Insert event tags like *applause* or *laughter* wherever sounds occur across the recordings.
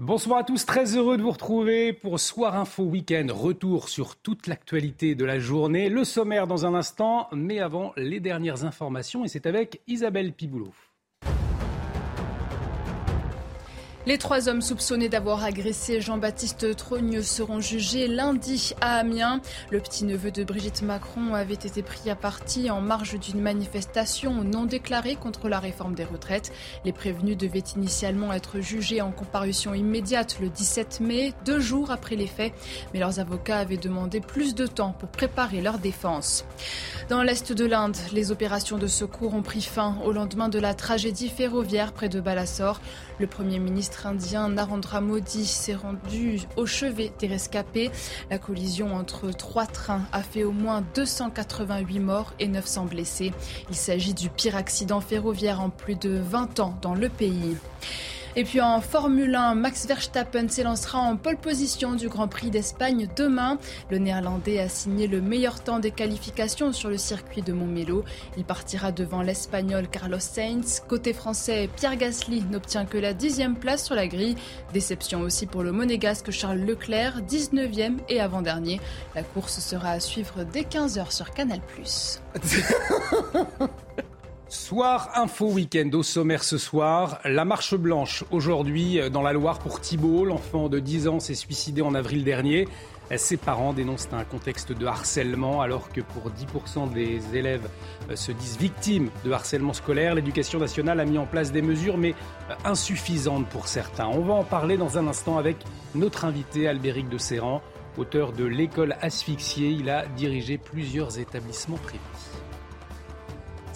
Bonsoir à tous, très heureux de vous retrouver pour Soir Info Week-end. Retour sur toute l'actualité de la journée. Le sommaire dans un instant, mais avant les dernières informations, et c'est avec Isabelle Piboulot. Les trois hommes soupçonnés d'avoir agressé Jean-Baptiste Trogne seront jugés lundi à Amiens. Le petit-neveu de Brigitte Macron avait été pris à partie en marge d'une manifestation non déclarée contre la réforme des retraites. Les prévenus devaient initialement être jugés en comparution immédiate le 17 mai, deux jours après les faits, mais leurs avocats avaient demandé plus de temps pour préparer leur défense. Dans l'est de l'Inde, les opérations de secours ont pris fin au lendemain de la tragédie ferroviaire près de Balassor. Le Premier ministre indien Narendra Modi s'est rendu au chevet des rescapés. La collision entre trois trains a fait au moins 288 morts et 900 blessés. Il s'agit du pire accident ferroviaire en plus de 20 ans dans le pays. Et puis en Formule 1, Max Verstappen s'élancera en pole position du Grand Prix d'Espagne demain. Le Néerlandais a signé le meilleur temps des qualifications sur le circuit de Montmelo. Il partira devant l'Espagnol Carlos Sainz. Côté français, Pierre Gasly n'obtient que la dixième place sur la grille. Déception aussi pour le monégasque Charles Leclerc, 19e et avant-dernier. La course sera à suivre dès 15h sur Canal+. *laughs* Soir Info Week-end au sommaire ce soir. La marche blanche aujourd'hui dans la Loire pour Thibault. L'enfant de 10 ans s'est suicidé en avril dernier. Ses parents dénoncent un contexte de harcèlement alors que pour 10% des élèves euh, se disent victimes de harcèlement scolaire. L'éducation nationale a mis en place des mesures mais euh, insuffisantes pour certains. On va en parler dans un instant avec notre invité Albéric de Serran, auteur de L'école asphyxiée. Il a dirigé plusieurs établissements privés.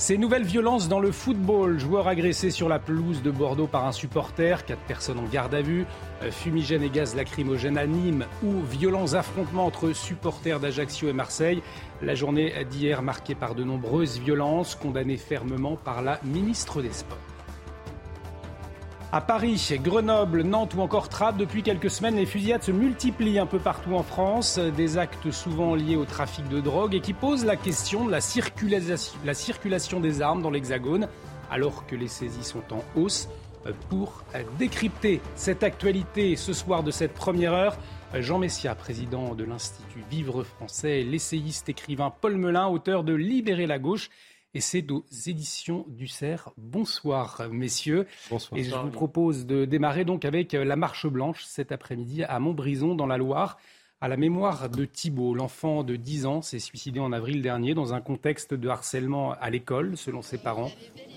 Ces nouvelles violences dans le football, joueur agressé sur la pelouse de Bordeaux par un supporter, quatre personnes en garde à vue, euh, fumigène et gaz lacrymogène à Nîmes ou violents affrontements entre supporters d'Ajaccio et Marseille. La journée d'hier marquée par de nombreuses violences, condamnées fermement par la ministre des Sports. À Paris, Grenoble, Nantes ou encore Trappes, depuis quelques semaines, les fusillades se multiplient un peu partout en France. Des actes souvent liés au trafic de drogue et qui posent la question de la circulation, la circulation des armes dans l'Hexagone, alors que les saisies sont en hausse. Pour décrypter cette actualité ce soir de cette première heure, Jean Messia, président de l'Institut Vivre Français, l'essayiste écrivain Paul Melun, auteur de Libérer la gauche et c'est aux éditions du Cerf. Bonsoir, messieurs. Bonsoir. Et je vous propose de démarrer donc avec euh, la marche blanche cet après-midi à Montbrison, dans la Loire, à la mémoire de Thibault. L'enfant de 10 ans s'est suicidé en avril dernier dans un contexte de harcèlement à l'école, selon ses parents.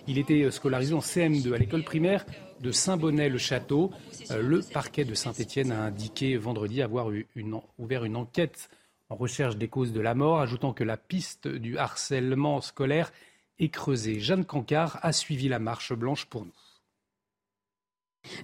Il était euh, scolarisé en CM2 à l'école primaire de Saint-Bonnet-le-Château. Euh, le parquet de Saint-Étienne a indiqué vendredi avoir eu une, ouvert une enquête en recherche des causes de la mort, ajoutant que la piste du harcèlement scolaire est creusée. Jeanne Cancard a suivi la marche blanche pour nous.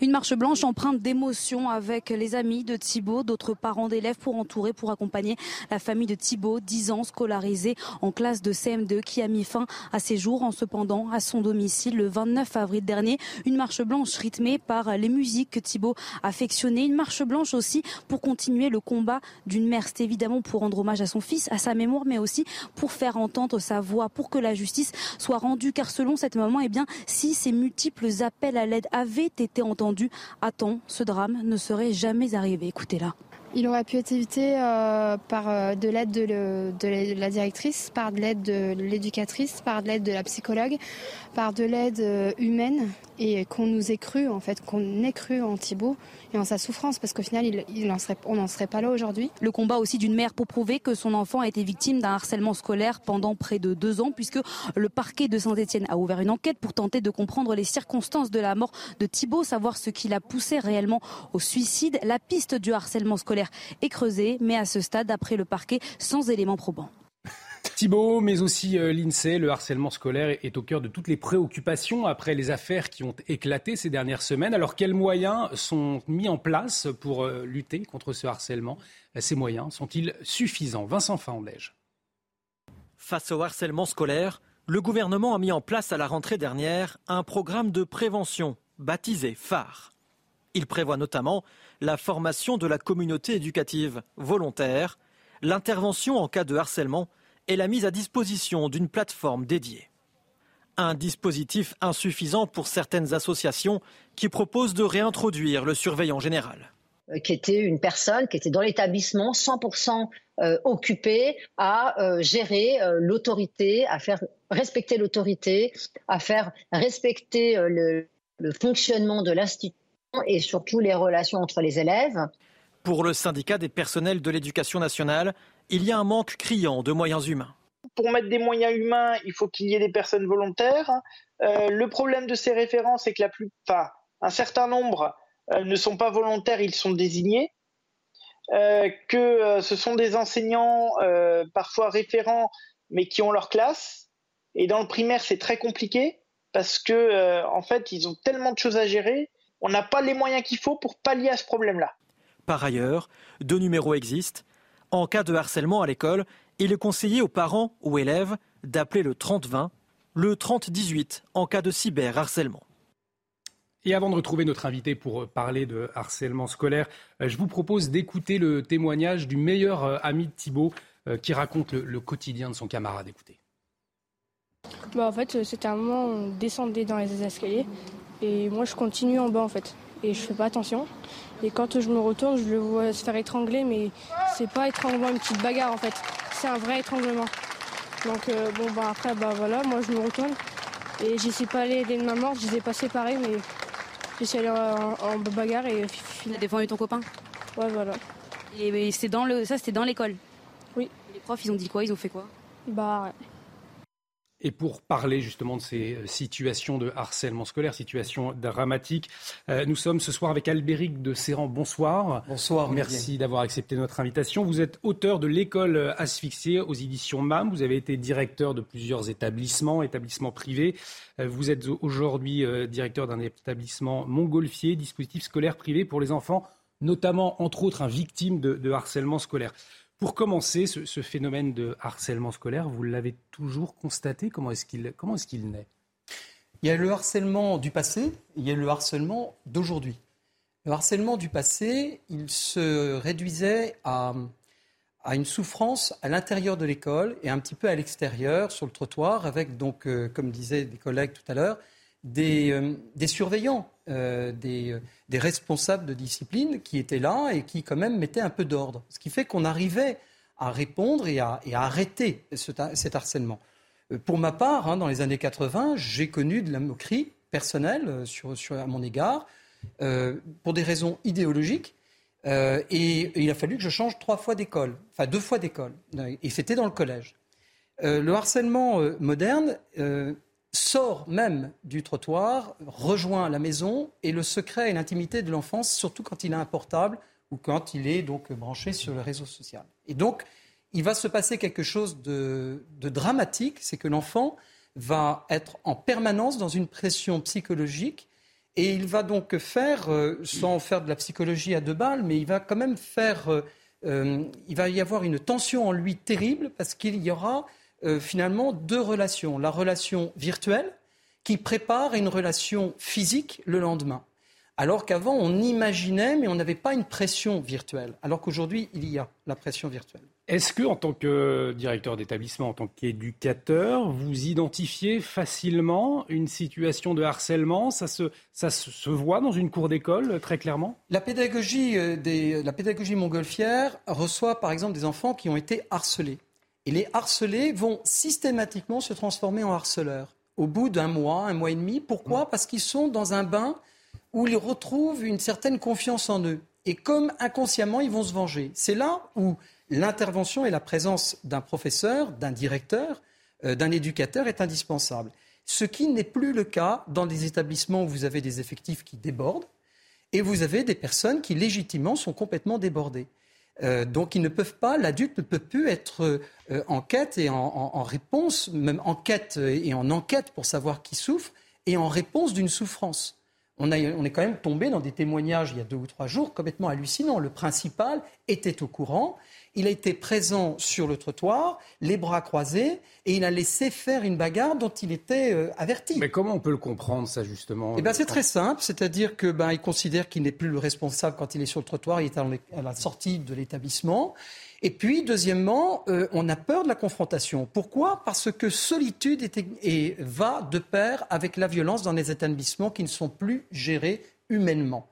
Une marche blanche empreinte d'émotion avec les amis de Thibault, d'autres parents d'élèves pour entourer, pour accompagner la famille de Thibault, 10 ans, scolarisé en classe de CM2, qui a mis fin à ses jours en se pendant à son domicile le 29 avril dernier. Une marche blanche rythmée par les musiques que Thibault affectionnait. Une marche blanche aussi pour continuer le combat d'une mère. C'est évidemment pour rendre hommage à son fils, à sa mémoire, mais aussi pour faire entendre sa voix, pour que la justice soit rendue. Car selon cette maman, eh bien, si ces multiples appels à l'aide avaient été entendu à ce drame ne serait jamais arrivé. Écoutez-la. Il aurait pu être évité euh, par euh, de l'aide de, la directrice, par de l'aide de l'éducatrice, par de l'aide de la psychologue, par de l'aide euh, humaine et qu'on nous ait cru en fait, qu'on ait cru en Thibault et en sa souffrance parce qu'au final on n'en serait pas là aujourd'hui. Le combat aussi d'une mère pour prouver que son enfant a été victime d'un harcèlement scolaire pendant près de deux ans puisque le parquet de Saint-Etienne a ouvert une enquête pour tenter de comprendre les circonstances de la mort de Thibault, savoir ce qui l'a poussé réellement au suicide. La piste du harcèlement scolaire est creusée mais à ce stade, après le parquet, sans éléments probants. Thibault, mais aussi euh, l'INSEE, le harcèlement scolaire est au cœur de toutes les préoccupations après les affaires qui ont éclaté ces dernières semaines. Alors quels moyens sont mis en place pour euh, lutter contre ce harcèlement? Ces moyens sont-ils suffisants? Vincent Faandège. Face au harcèlement scolaire, le gouvernement a mis en place à la rentrée dernière un programme de prévention baptisé phare. Il prévoit notamment la formation de la communauté éducative volontaire, l'intervention en cas de harcèlement et la mise à disposition d'une plateforme dédiée. Un dispositif insuffisant pour certaines associations qui proposent de réintroduire le surveillant général. Euh, qui était une personne qui était dans l'établissement 100% euh, occupée à euh, gérer l'autorité, à faire respecter l'autorité, à faire respecter le, le fonctionnement de l'institution et surtout les relations entre les élèves. Pour le syndicat des personnels de l'éducation nationale, il y a un manque criant de moyens humains. Pour mettre des moyens humains, il faut qu'il y ait des personnes volontaires. Euh, le problème de ces référents, c'est que la plupart, un certain nombre euh, ne sont pas volontaires, ils sont désignés. Euh, que ce sont des enseignants parfois référents, mais qui ont leur classe. Et dans le primaire, c'est très compliqué parce que en fait, ils ont tellement de choses à gérer, on n'a pas les moyens qu'il faut pour pallier à ce problème-là. Par ailleurs, deux numéros existent en cas de harcèlement à l'école, il est conseillé aux parents ou élèves d'appeler le 30-20, le 30-18 en cas de cyberharcèlement. Et avant de retrouver notre invité pour parler de harcèlement scolaire, euh, je vous propose d'écouter le témoignage du meilleur euh, ami de Thibault euh, qui raconte le, quotidien de son camarade. Écoutez. Bah en fait, c'était un moment où on descendait dans les escaliers et moi je continue en bas en fait et je fais pas attention. Et quand je me retourne, je le vois se faire étrangler, mais c'est pas étranglement une petite bagarre en fait, c'est un vrai étranglement. Donc euh, bon bah après bah voilà, moi je me retourne. Et j'essaie pas aller aider de ma mort, je les ai pas séparés mais j'essaie d'aller en, bagarre et Tu as défendu ton copain? Ouais voilà. Et, c'est dans le ça c'était dans l'école? Oui. Les profs ils ont dit quoi? Ils ont fait quoi? Bah et pour parler justement de ces euh, situations de harcèlement scolaire, situations dramatiques, euh, nous sommes ce soir avec Albéric de Serran. Bonsoir. Bonsoir. Merci d'avoir accepté notre invitation. Vous êtes auteur de L'école asphyxiée aux éditions MAM. Vous avez été directeur de plusieurs établissements, établissements privés. Euh, vous êtes aujourd'hui directeur d'un établissement montgolfier, dispositif scolaire privé pour les enfants, notamment, entre autres, un victime de, de harcèlement scolaire. Pour commencer, ce, phénomène de harcèlement scolaire, vous l'avez toujours constaté? Comment est-ce qu'il est naît? Il y a le harcèlement du passé, il y a le harcèlement d'aujourd'hui. Le harcèlement du passé, il se réduisait à, une souffrance à l'intérieur de l'école et un petit peu à l'extérieur, sur le trottoir, avec donc, euh, comme disaient des collègues tout à l'heure, des, euh, surveillants, euh, des, des responsables de discipline qui étaient là et qui quand même mettaient un peu d'ordre. Ce qui fait qu'on arrivait à répondre et à, arrêter cet harcèlement. Euh, pour ma part, hein, dans les années 80, j'ai connu de la moquerie personnelle euh, sur, à mon égard euh, pour des raisons idéologiques. et, il a fallu que je change trois fois d'école, enfin deux fois d'école. Et c'était dans le collège. le harcèlement moderne sort même du trottoir, rejoint la maison et le secret et l'intimité de l'enfance, surtout quand il a un portable ou quand il est donc branché sur le réseau social. Et donc, il va se passer quelque chose de, dramatique, c'est que l'enfant va être en permanence dans une pression psychologique et il va donc faire, euh, sans faire de la psychologie à deux balles, mais il va quand même faire, euh, euh, il va y avoir une tension en lui terrible parce qu'il y aura euh, finalement deux relations. La relation virtuelle qui prépare une relation physique le lendemain. Alors qu'avant, on imaginait, mais on n'avait pas une pression virtuelle. Alors qu'aujourd'hui, il y a la pression virtuelle. Est-ce que, en tant que directeur d'établissement, en tant qu'éducateur, vous identifiez facilement une situation de harcèlement? Ça se, ça se voit dans une cour d'école, très clairement? La pédagogie, euh, des, la pédagogie montgolfière reçoit, par exemple, des enfants qui ont été harcelés. Et les harcelés vont systématiquement se transformer en harceleurs au bout d'un mois, un mois et demi. Pourquoi? Parce qu'ils sont dans un bain où ils retrouvent une certaine confiance en eux. Et comme inconsciemment, ils vont se venger. C'est là où l'intervention et la présence d'un professeur, d'un directeur, euh, d'un éducateur est indispensable. Ce qui n'est plus le cas dans des établissements où vous avez des effectifs qui débordent et vous avez des personnes qui légitimement sont complètement débordées. Euh, donc ils ne peuvent pas, l'adulte ne peut plus être euh, en quête et en, réponse, même en quête et en enquête pour savoir qui souffre, et en réponse d'une souffrance. On, on, est quand même tombé dans des témoignages il y a deux ou trois jours complètement hallucinants. Le principal était au courant il a été présent sur le trottoir, les bras croisés, et il a laissé faire une bagarre dont il était euh, averti. Mais comment on peut le comprendre, ça, justement Eh ben, c'est très simple, c'est-à-dire que ben, il considère qu'il n'est plus le responsable quand il est sur le trottoir, il est à la sortie de l'établissement. Et puis, deuxièmement, euh, on a peur de la confrontation. Pourquoi? Parce que solitude et va de pair avec la violence dans les établissements qui ne sont plus gérés humainement.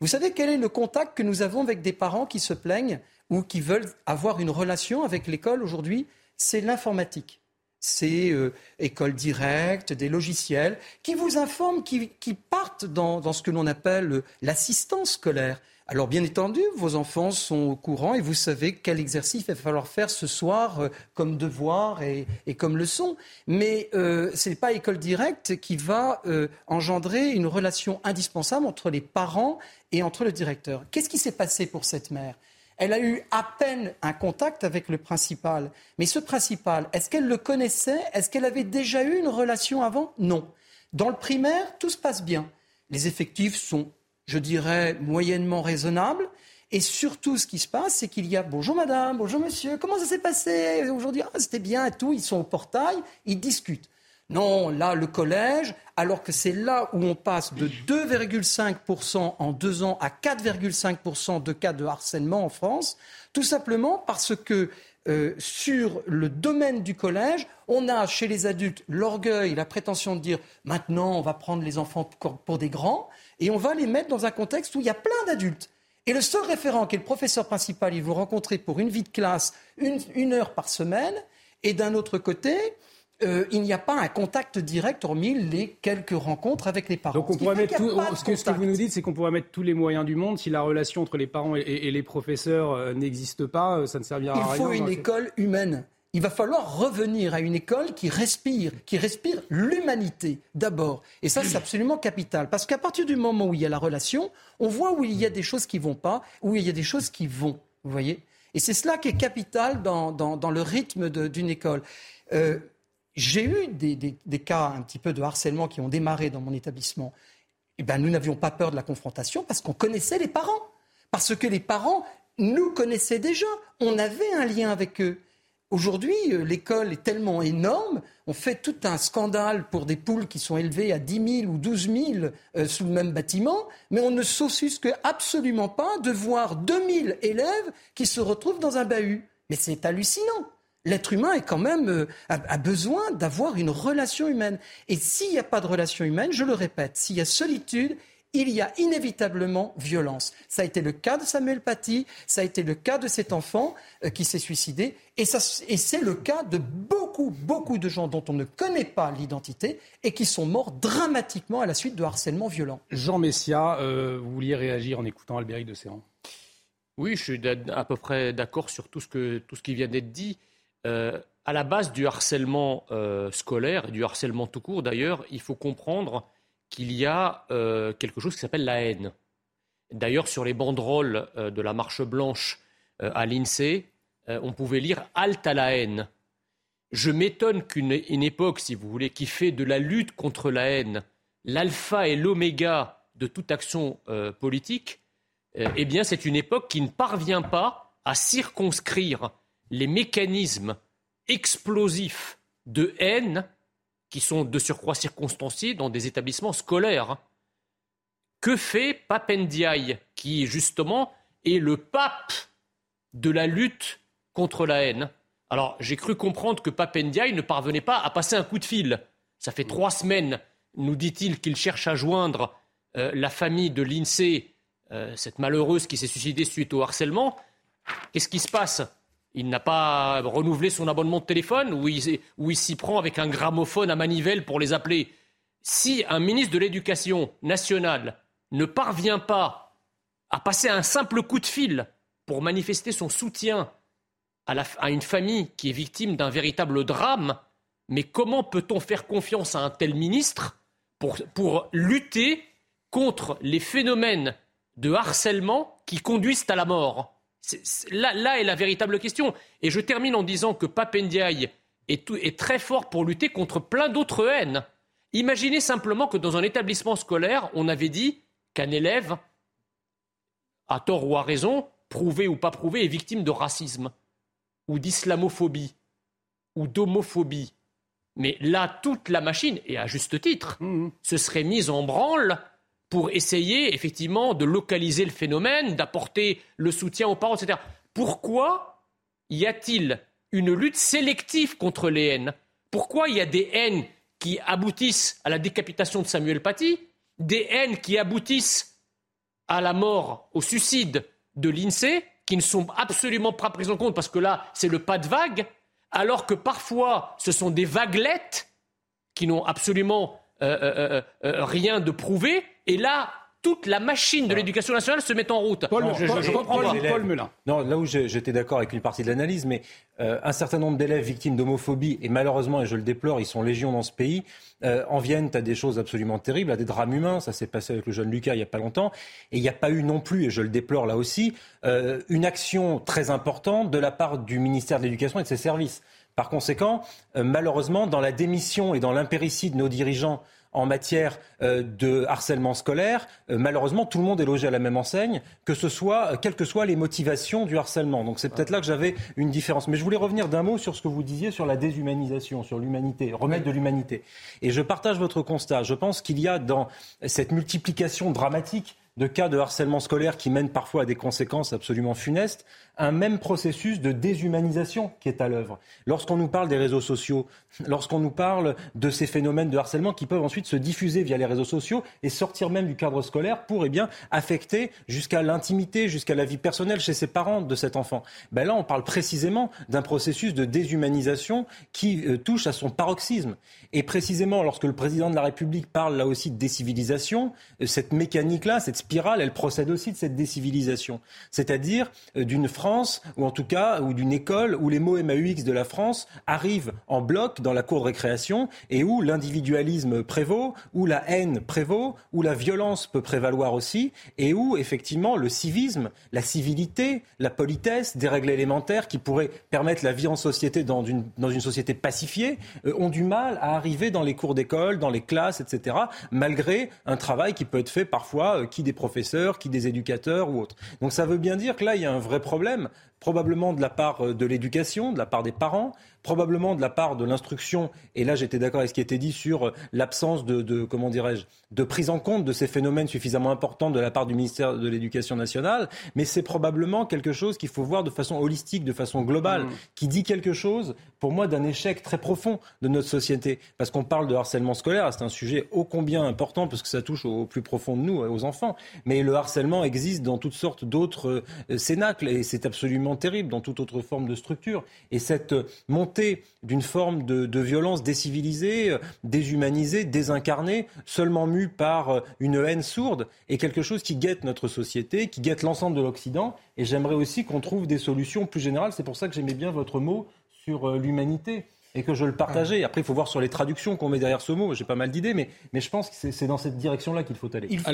Vous savez quel est le contact que nous avons avec des parents qui se plaignent ou qui veulent avoir une relation avec l'école aujourd'hui, c'est l'informatique. C'est euh, école directe, des logiciels qui vous informent, qui, partent dans, ce que l'on appelle euh, l'assistance scolaire. Alors bien entendu, vos enfants sont au courant et vous savez quel exercice il va falloir faire ce soir euh, comme devoir et, comme leçon. Mais ce n'est pas école directe qui va engendrer une relation indispensable entre les parents et entre le directeur. Qu'est-ce qui s'est passé pour cette mère? Elle a eu à peine un contact avec le principal. Mais ce principal, est-ce qu'elle le connaissait? Est-ce qu'elle avait déjà eu une relation avant? Non. Dans le primaire, tout se passe bien. Les effectifs sont, je dirais, moyennement raisonnables. Et surtout, ce qui se passe, c'est qu'il y a bonjour madame, bonjour monsieur, comment ça s'est passé aujourd'hui? Ah, C'était bien et tout. Ils sont au portail, ils discutent. Non, là, le collège, alors que c'est là où on passe de 2,5% en deux ans à 4,5% de cas de harcèlement en France, tout simplement parce que euh, sur le domaine du collège, on a chez les adultes l'orgueil, la prétention de dire maintenant on va prendre les enfants pour des grands et on va les mettre dans un contexte où il y a plein d'adultes. Et le seul référent qui est le professeur principal, il vous rencontrer pour une vie de classe une heure par semaine. Et d'un autre côté, euh, il n'y a pas un contact direct, hormis les quelques rencontres avec les parents. Donc on pourrait mettre tout, ce, que, vous nous dites, c'est qu'on pourrait mettre tous les moyens du monde. Si la relation entre les parents et, les professeurs euh, n'existe pas, euh, ça ne servira à rien. Il faut une école humaine. Il va falloir revenir à une école qui respire, qui respire l'humanité d'abord. Et ça, c'est absolument capital. Parce qu'à partir du moment où il y a la relation, on voit où il y a des choses qui vont pas, où il y a des choses qui vont. Vous voyez Et c'est cela qui est capital dans, dans, le rythme d'une école. J'ai eu des, cas un petit peu de harcèlement qui ont démarré dans mon établissement. Eh ben, nous n'avions pas peur de la confrontation parce qu'on connaissait les parents. Parce que les parents nous connaissaient déjà. On avait un lien avec eux. Aujourd'hui, euh, l'école est tellement énorme, on fait tout un scandale pour des poules qui sont élevées à 10 000 ou 12 000 euh, sous le même bâtiment, mais on ne s'offusque absolument pas de voir 2 000 élèves qui se retrouvent dans un bahut. Mais c'est hallucinant l'être humain est quand même euh, a, besoin d'avoir une relation humaine. Et s'il n'y a pas de relation humaine, je le répète, s'il y a solitude, il y a inévitablement violence. Ça a été le cas de Samuel Paty, ça a été le cas de cet enfant euh, qui s'est suicidé, et, et c'est le cas de beaucoup, beaucoup de gens dont on ne connaît pas l'identité et qui sont morts dramatiquement à la suite de harcèlement violent. Jean Messia, euh, vous vouliez réagir en écoutant Albéric de Serran Oui, je suis à peu près d'accord sur tout ce, que, tout ce qui vient d'être dit. Euh, à la base du harcèlement euh, scolaire et du harcèlement tout court d'ailleurs, il faut comprendre qu'il y a euh, quelque chose qui s'appelle la haine. D'ailleurs, sur les banderoles de la marche blanche à l'INSEE, on pouvait lire Halte à la haine. Je m'étonne qu'une époque, si vous voulez, qui fait de la lutte contre la haine l'alpha et l'oméga de toute action politique, eh bien, c'est une époque qui ne parvient pas à circonscrire les mécanismes explosifs de haine qui sont de surcroît circonstanciés dans des établissements scolaires. Que fait Papendiaï, qui justement est le pape de la lutte contre la haine? Alors j'ai cru comprendre que Papendiaï ne parvenait pas à passer un coup de fil. Ça fait trois semaines, nous dit-il, qu'il cherche à joindre euh, la famille de l'INSEE, euh, cette malheureuse qui s'est suicidée suite au harcèlement. Qu'est-ce qui se passe? Il n'a pas renouvelé son abonnement de téléphone ou il, s'y prend avec un gramophone à manivelle pour les appeler. Si un ministre de l'Éducation nationale ne parvient pas à passer un simple coup de fil pour manifester son soutien à, une famille qui est victime d'un véritable drame, mais comment peut-on faire confiance à un tel ministre pour lutter contre les phénomènes de harcèlement qui conduisent à la mort? Là, est la véritable question. Et je termine en disant que Papendiaï est, est très fort pour lutter contre plein d'autres haines. Imaginez simplement que dans un établissement scolaire, on avait dit qu'un élève, à tort ou à raison, prouvé ou pas prouvé, est victime de racisme, ou d'islamophobie, ou d'homophobie. Mais là, toute la machine, et à juste titre, mmh. se serait mise en branle pour essayer effectivement de localiser le phénomène, d'apporter le soutien aux parents, etc. Pourquoi y a-t-il une lutte sélective contre les haines? Pourquoi il y a des haines qui aboutissent à la décapitation de Samuel Paty, des haines qui aboutissent à la mort, au suicide de l'INSEE, qui ne sont absolument pas prises en compte parce que là, c'est le pas de vague, alors que parfois, ce sont des vaguelettes qui n'ont absolument euh, euh, euh, rien de prouvé. Et là, toute la machine de l'éducation nationale se met en route. Paul, je, comprends pas. Paul Non, là où j'étais d'accord avec une partie de l'analyse, mais un certain nombre d'élèves victimes d'homophobie, et malheureusement, et je le déplore, ils sont légion dans ce pays, en Vienne, tu as des choses absolument terribles, à des drames humains, ça s'est passé avec le jeune Lucas il n'y a pas longtemps, et il n'y a pas eu non plus, et je le déplore là aussi, une action très importante de la part du ministère de l'Éducation et de ses services. Par conséquent, malheureusement, dans la démission et dans l'impéritie de nos dirigeants en matière euh, de harcèlement scolaire, euh, malheureusement, tout le monde est logé à la même enseigne, que ce soit, euh, quelles que soient les motivations du harcèlement. Donc c'est peut-être là que j'avais une différence. Mais je voulais revenir d'un mot sur ce que vous disiez sur la déshumanisation, sur l'humanité, remettre de l'humanité. Et je partage votre constat. Je pense qu'il y a dans cette multiplication dramatique de cas de harcèlement scolaire qui mènent parfois à des conséquences absolument funestes, un même processus de déshumanisation qui est à l'œuvre. Lorsqu'on nous parle des réseaux sociaux, *laughs* lorsqu'on nous parle de ces phénomènes de harcèlement qui peuvent ensuite se diffuser via les réseaux sociaux et sortir même du cadre scolaire pour eh bien, affecter jusqu'à l'intimité, jusqu'à la vie personnelle chez ses parents de cet enfant. Ben là, on parle précisément d'un processus de déshumanisation qui euh, touche à son paroxysme. Et précisément, lorsque le président de la République parle là aussi de décivilisation, euh, cette mécanique-là, cette spirale, elle procède aussi de cette décivilisation. C'est-à-dire euh, d'une Ou en tout cas, ou d'une école où les mots MAUX de la France arrivent en bloc dans la cour de récréation et où l'individualisme prévaut, où la haine prévaut, où la violence peut prévaloir aussi, et où effectivement le civisme, la civilité, la politesse, des règles élémentaires qui pourraient permettre la vie en société dans une, dans une société pacifiée, euh, ont du mal à arriver dans les cours d'école, dans les classes, etc., malgré un travail qui peut être fait parfois, euh, qui des professeurs, qui des éducateurs ou autres. Donc ça veut bien dire que là, il y a un vrai problème probablement de la part euh, de l'éducation, de la part des parents, probablement de la part de l'instruction, et là j'étais d'accord avec ce qui était dit sur euh, l'absence de, comment dirais-je, de prise en compte de ces phénomènes suffisamment importants de la part du ministère de l'Éducation nationale, mais c'est probablement quelque chose qu'il faut voir de façon holistique, de façon globale, mmh. qui dit quelque chose, pour moi, d'un échec très profond de notre société. Parce qu'on parle de harcèlement scolaire, c'est un sujet ô combien important, parce que ça touche au plus profond de nous, aux enfants, mais le harcèlement existe dans toutes sortes d'autres euh, cénacles, et c'est absolument terrible, dans toute autre forme de structure. Et cette montée d'une forme de, violence décivilisée, euh, déshumanisée, désincarnée, seulement mue par euh, une haine sourde, est quelque chose qui guette notre société, qui guette l'ensemble de l'Occident. Et j'aimerais aussi qu'on trouve des solutions plus générales. C'est pour ça que j'aimais bien votre mot sur euh, l'humanité et que je le partageais. Après, il faut voir sur les traductions qu'on met derrière ce mot. J'ai pas mal d'idées, mais, mais je pense que c'est dans cette direction-là qu'il faut aller. Il faut,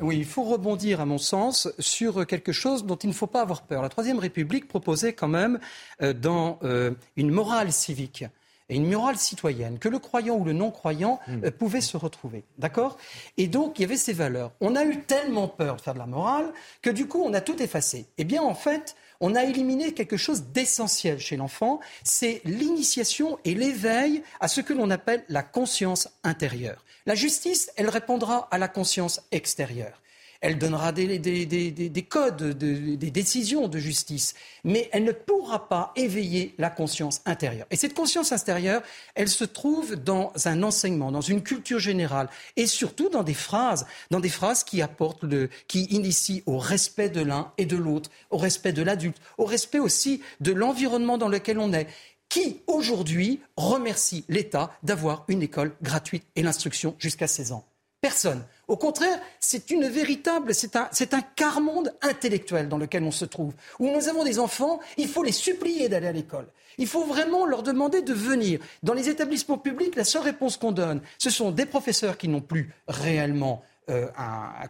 oui, il faut rebondir, à mon sens, sur quelque chose dont il ne faut pas avoir peur. La Troisième République proposait quand même, euh, dans euh, une morale civique, et une morale citoyenne, que le croyant ou le non-croyant hmm. euh, pouvait se retrouver. D'accord? Et donc, il y avait ces valeurs. On a eu tellement peur de faire de la morale que du coup, on a tout effacé. Eh bien, en fait, on a éliminé quelque chose d'essentiel chez l'enfant, c'est l'initiation et l'éveil à ce que l'on appelle la conscience intérieure. La justice, elle répondra à la conscience extérieure elle donnera des, codes, des décisions de justice, mais elle ne pourra pas éveiller la conscience intérieure. Et cette conscience intérieure, elle se trouve dans un enseignement, dans une culture générale, et surtout dans des phrases, dans des phrases qui apportent, qui initient au respect de l'un et de l'autre, au respect de l'adulte, au respect aussi de l'environnement dans lequel on est qui aujourd'hui remercie l'État d'avoir une école gratuite et l'instruction jusqu'à 16 ans Personne. Au contraire, c'est une véritable, c'est un, un quart-monde intellectuel dans lequel on se trouve, où nous avons des enfants, il faut les supplier d'aller à l'école. Il faut vraiment leur demander de venir. Dans les établissements publics, la seule réponse qu'on donne, ce sont des professeurs qui n'ont plus réellement euh,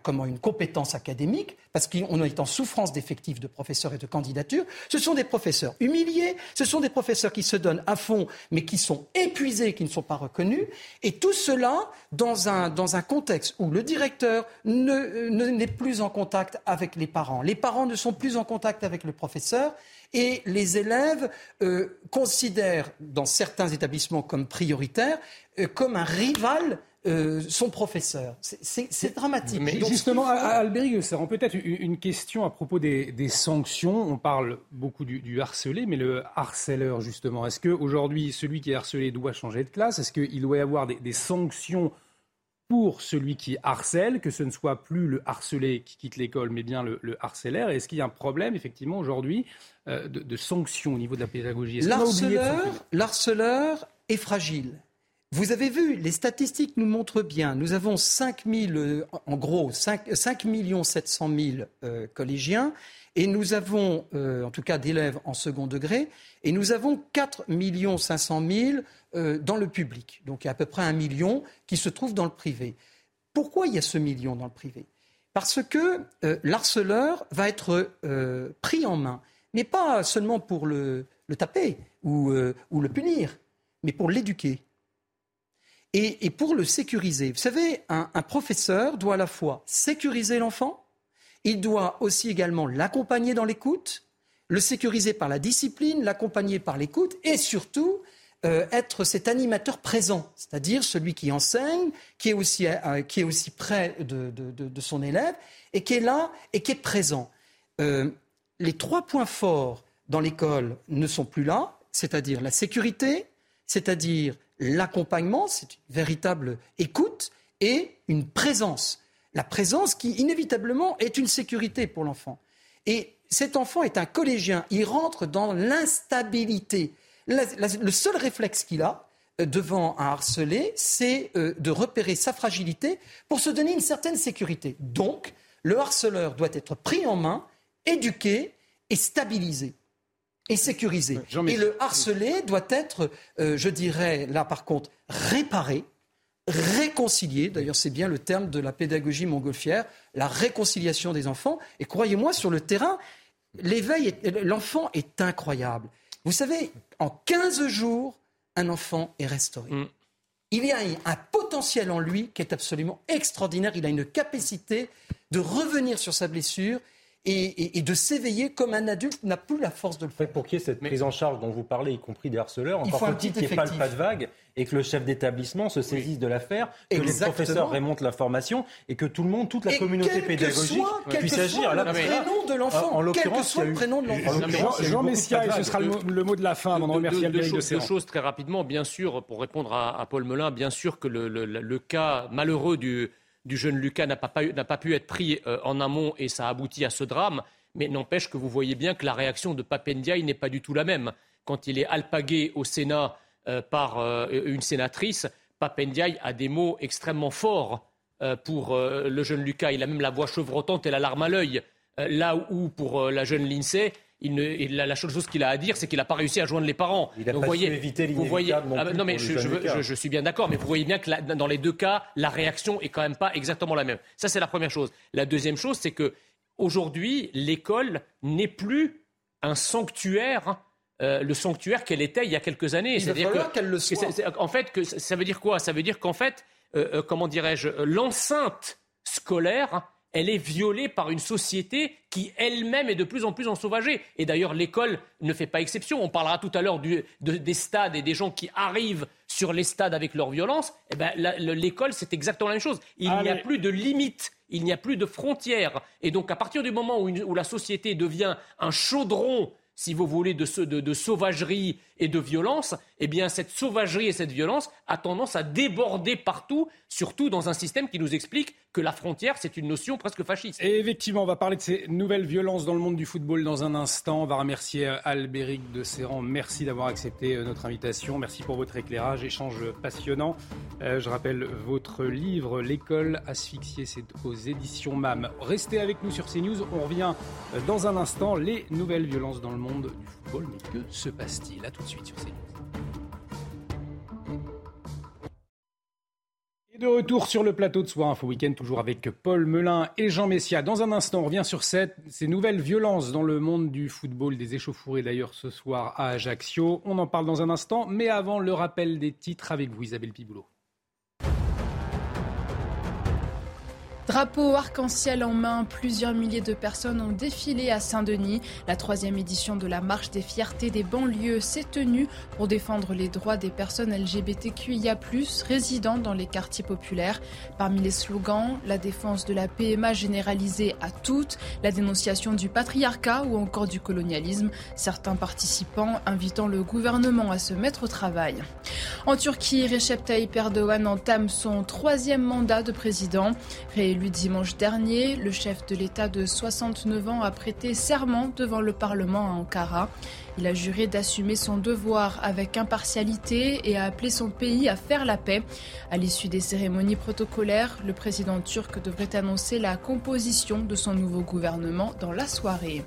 comment, une compétence académique, parce qu'on est en souffrance d'effectifs de professeurs et de candidatures. Ce sont des professeurs humiliés, ce sont des professeurs qui se donnent à fond, mais qui sont épuisés, qui ne sont pas reconnus. Et tout cela dans un, dans un contexte où le directeur n'est ne, plus en contact avec les parents. Les parents ne sont plus en contact avec le professeur. Et les élèves euh, considèrent, dans certains établissements comme prioritaire, euh, comme un rival euh, son professeur. C'est dramatique. Mais justement, Albéric ça rend peut-être une question à propos des, sanctions. On parle beaucoup du, harcelé, mais le harceleur, justement, est-ce qu'aujourd'hui, celui qui est harcelé doit changer de classe? Est-ce qu'il doit y avoir des, sanctions pour celui qui harcèle, que ce ne soit plus le harcelé qui quitte l'école, mais bien le, le harceleur Est-ce qu'il y a un problème, effectivement, aujourd'hui, euh, de, sanctions au niveau de la pédagogie? L'harceleur est fragile. Vous avez vu, les statistiques nous montrent bien. Nous avons 5 000, euh, en gros, 5, 5 700 000 collégiens et nous avons, euh, en tout cas d'élèves en second degré, et nous avons 4 500 000 dans le public. Donc il y a à peu près un million qui se trouve dans le privé. Pourquoi il y a ce million dans le privé? Parce que euh, l'harceleur va être pris en main, mais pas seulement pour le, taper ou, ou le punir, mais pour l'éduquer et, pour le sécuriser. Vous savez, un, professeur doit à la fois sécuriser l'enfant, il doit aussi également l'accompagner dans l'écoute, le sécuriser par la discipline, l'accompagner par l'écoute et surtout euh, être cet animateur présent, c'est-à-dire celui qui enseigne, qui est aussi, euh, qui est aussi près de, son élève et qui est là et qui est présent. Euh, les trois points forts dans l'école ne sont plus là, c'est-à-dire la sécurité, c'est-à-dire l'accompagnement, c'est une véritable écoute et une présence. La présence qui, inévitablement, est une sécurité pour l'enfant. Et cet enfant est un collégien, il rentre dans l'instabilité. le seul réflexe qu'il a euh, devant un harcelé, c'est euh, de repérer sa fragilité pour se donner une certaine sécurité. Donc, le harceleur doit être pris en main, éduqué et stabilisé et sécurisé. Et le harcelé doit être, euh, je dirais, là par contre, réparé, réconcilié. D'ailleurs, c'est bien le terme de la pédagogie montgolfière, la réconciliation des enfants. Et croyez-moi, sur le terrain, l'éveil, l'enfant est incroyable. Vous savez, en 15 jours, un enfant est restauré. Mm. Il y a un potentiel en lui qui est absolument extraordinaire. Il a une capacité de revenir sur sa blessure et, de s'éveiller comme un adulte n'a plus la force de le faire. Pour qu'il y ait cette prise en charge dont vous parlez, y compris des harceleurs, encore faut-il qu'il n'y ait pas le pas de vague et que le chef d'établissement se saisisse de l'affaire, que les professeurs remontent la formation et que tout le monde, toute la communauté pédagogique puisse agir. le prénom de l'enfant, quel que soit le prénom de l'enfant. Jean Messia, ce sera le mot de la fin avant de remercier Albéric de Deux choses très rapidement. Bien sûr, pour répondre à Paul Melun, bien sûr que le cas malheureux du du jeune Lucas n'a pas, pu être pris euh, en amont et ça a abouti à ce drame. Mais n'empêche que vous voyez bien que la réaction de Papendiaï n'est pas du tout la même. Quand il est alpagué au Sénat euh, par euh, une sénatrice, Papendiaï a des mots extrêmement forts pour le jeune Lucas. Il a même la voix chevrotante et la larme à l'œil. là où, pour la jeune Lindsay, la, seule chose qu'il a à dire, c'est qu'il n'a pas réussi à joindre les parents. Il a pas voyez, éviter vous voyez, non, ah, non mais je, suis bien d'accord, mais vous voyez bien que dans les deux cas, la réaction est quand même pas exactement la même. Ça, c'est la première chose. La deuxième chose, c'est que aujourd'hui, l'école n'est plus un sanctuaire. Hein, euh, le sanctuaire qu'elle était il y a quelques années. C'est-à-dire qu'elle le soit. en fait, que ça veut dire quoi? Ça veut dire qu'en fait, euh, euh, comment dirais-je, l'enceinte scolaire elle est violée par une société qui elle-même est de plus en plus ensauvagée. Et d'ailleurs, l'école ne fait pas exception. On parlera tout à l'heure des stades et des gens qui arrivent sur les stades avec leur violence. Eh ben, l'école, c'est exactement la même chose. Il n'y a plus de limites, il n'y a plus de frontières. Et donc, à partir du moment où la société devient un chaudron si vous voulez, de, de, sauvagerie et de violence, eh bien cette sauvagerie et cette violence a tendance à déborder partout, surtout dans un système qui nous explique que la frontière, c'est une notion presque fasciste. Et effectivement, on va parler de ces nouvelles violences dans le monde du football dans un instant. On va remercier euh, Albéric de Serran. Merci d'avoir accepté euh, notre invitation. Merci pour votre éclairage, échange passionnant. Euh, je rappelle votre livre, L'école asphyxiée, c'est aux éditions MAM. Restez avec nous sur CNews. On revient dans un instant. Les nouvelles violences dans le monde du football. Mais que se passe-t-il? À tout de suite sur CNews. De retour sur le plateau de Soir Info Week-end, toujours avec Paul Melun et Jean Messia. Dans un instant, on revient sur cette, ces nouvelles violences dans le monde du football, des échauffourées d'ailleurs ce soir à Ajaccio. On en parle dans un instant, mais avant le rappel des titres avec vous, Isabelle Piboulot. Drapeau arc-en-ciel en main, plusieurs milliers de personnes ont défilé à Saint-Denis. La troisième édition de la Marche des fiertés des banlieues s'est tenue pour défendre les droits des personnes LGBTQIA+, résidant dans les quartiers populaires. Parmi les slogans, la défense de la PMA généralisée à toutes, la dénonciation du patriarcat ou encore du colonialisme. Certains participants invitant le gouvernement à se mettre au travail. En Turquie, Recep Tayyip Erdogan entame son troisième mandat de président. Élu dimanche dernier, le chef de l'État de 69 ans a prêté serment devant le Parlement à Ankara. Il a juré d'assumer son devoir avec impartialité et a appelé son pays à faire la paix. À l'issue des cérémonies protocolaires, le président turc devrait annoncer la composition de son nouveau gouvernement dans la soirée.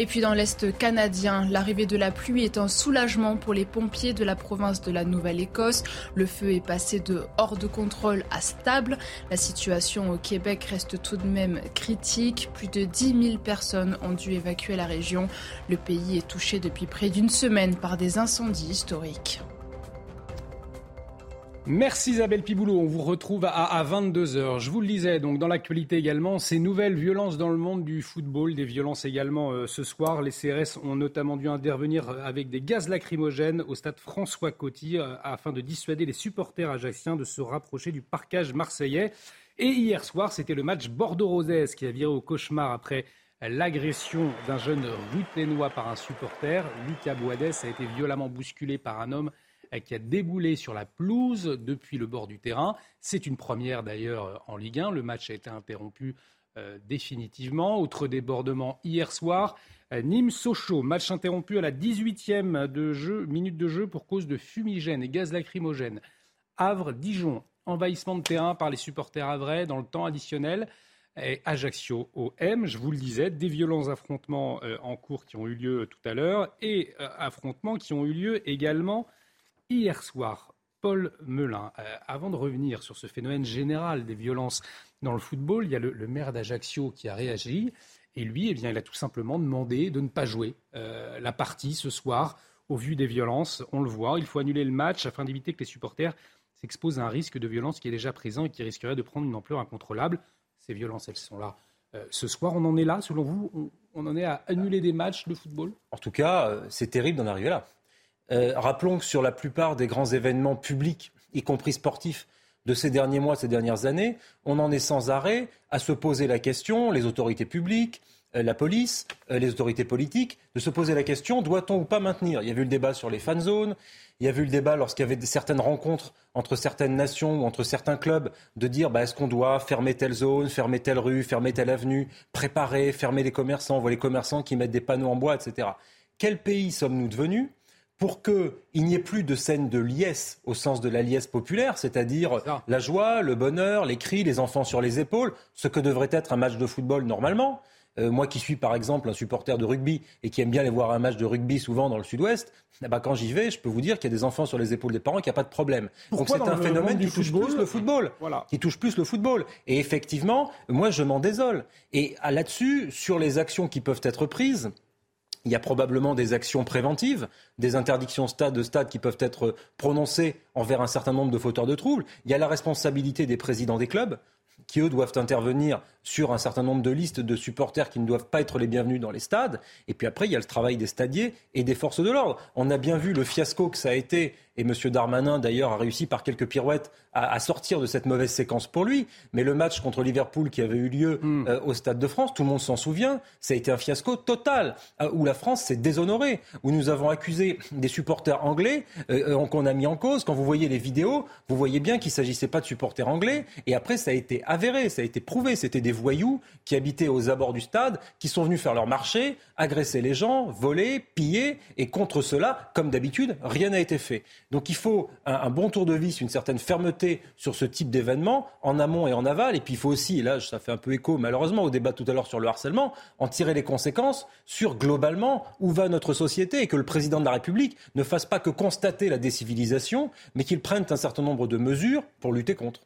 Et puis dans l'Est canadien, l'arrivée de la pluie est un soulagement pour les pompiers de la province de la Nouvelle-Écosse. Le feu est passé de hors de contrôle à stable. La situation au Québec reste tout de même critique. Plus de 10 000 personnes ont dû évacuer la région. Le pays est touché depuis près d'une semaine par des incendies historiques. Merci Isabelle Piboulot. On vous retrouve à, 22h. Je vous le disais, donc dans l'actualité également, ces nouvelles violences dans le monde du football, des violences également euh, ce soir. Les CRS ont notamment dû intervenir avec des gaz lacrymogènes au stade François Coty euh, afin de dissuader les supporters ajaxiens de se rapprocher du parcage marseillais. Et hier soir, c'était le match Bordeaux-Rosaise qui a viré au cauchemar après l'agression d'un jeune ruténois par un supporter. Lucas Boades a été violemment bousculé par un homme qui a déboulé sur la pelouse depuis le bord du terrain. C'est une première d'ailleurs en Ligue 1. Le match a été interrompu euh, définitivement. Autre débordement hier soir. Euh, Nîmes-Sochaux, match interrompu à la 18e de jeu, minute de jeu pour cause de fumigène et gaz lacrymogène. Havre-Dijon, envahissement de terrain par les supporters havrais dans le temps additionnel. Et Ajaccio au M, je vous le disais, des violents affrontements euh, en cours qui ont eu lieu tout à l'heure et affrontements qui ont eu lieu également hier soir. Paul Melun, euh, avant de revenir sur ce phénomène général des violences dans le football, il y a le, maire d'Ajaccio qui a réagi. Et lui, eh bien, il a tout simplement demandé de ne pas jouer euh, la partie ce soir au vu des violences. On le voit, il faut annuler le match afin d'éviter que les supporters s'exposent à un risque de violence qui est déjà présent et qui risquerait de prendre une ampleur incontrôlable. Ces violences, elles sont là. Euh, ce soir, on en est là, selon vous on, on en est à annuler des matchs de football? En tout cas, c'est terrible d'en arriver là. Euh, rappelons que sur la plupart des grands événements publics, y compris sportifs, de ces derniers mois, ces dernières années, on en est sans arrêt à se poser la question, les autorités publiques, euh, la police, euh, les autorités politiques, de se poser la question doit-on ou pas maintenir? Il y a eu le débat sur les fan zones, il y a eu le débat lorsqu'il y avait certaines rencontres entre certaines nations ou entre certains clubs de dire bah, est-ce qu'on doit fermer telle zone, fermer telle rue, fermer telle avenue, préparer, fermer les commerçants, on voit les commerçants qui mettent des panneaux en bois, etc. Quel pays sommes-nous devenus? Pour qu'il n'y ait plus de scène de liesse au sens de la liesse populaire, c'est-à-dire la joie, le bonheur, les cris, les enfants sur les épaules, ce que devrait être un match de football normalement. Euh, moi qui suis par exemple un supporter de rugby et qui aime bien aller voir un match de rugby souvent dans le sud-ouest, eh ben, quand j'y vais, je peux vous dire qu'il y a des enfants sur les épaules des parents, qu'il n'y a pas de problème. Donc c'est un phénomène qui touche plus le football. Qui touche plus le football. Et effectivement, moi je m'en désole. Et là-dessus, sur les actions qui peuvent être prises, il y a probablement des actions préventives, des interdictions stade de stade qui peuvent être prononcées envers un certain nombre de fauteurs de troubles. Il y a la responsabilité des présidents des clubs qui, eux, doivent intervenir sur un certain nombre de listes de supporters qui ne doivent pas être les bienvenus dans les stades. Et puis après, il y a le travail des stadiers et des forces de l'ordre. On a bien vu le fiasco que ça a été et M. Darmanin, d'ailleurs, a réussi par quelques pirouettes à, sortir de cette mauvaise séquence pour lui. Mais le match contre Liverpool qui avait eu lieu hmm. euh, au Stade de France, tout le monde s'en souvient, ça a été un fiasco total, euh, où la France s'est déshonorée, où nous avons accusé des supporters anglais euh, qu'on a mis en cause. Quand vous voyez les vidéos, vous voyez bien qu'il ne s'agissait pas de supporters anglais. Et après, ça a été avéré avéré, ça a été prouvé. C'était des voyous qui habitaient aux abords du stade, qui sont venus faire leur marché, agresser les gens, voler, piller. Et contre cela, comme d'habitude, rien n'a été fait. Donc il faut un, bon tour de vis, une certaine fermeté sur ce type d'événement, en amont et en aval. Et puis il faut aussi, et là ça fait un peu écho malheureusement au débat tout à l'heure sur le harcèlement, en tirer les conséquences sur globalement où va notre société et que le président de la République ne fasse pas que constater la décivilisation, mais qu'il prenne un certain nombre de mesures pour lutter contre.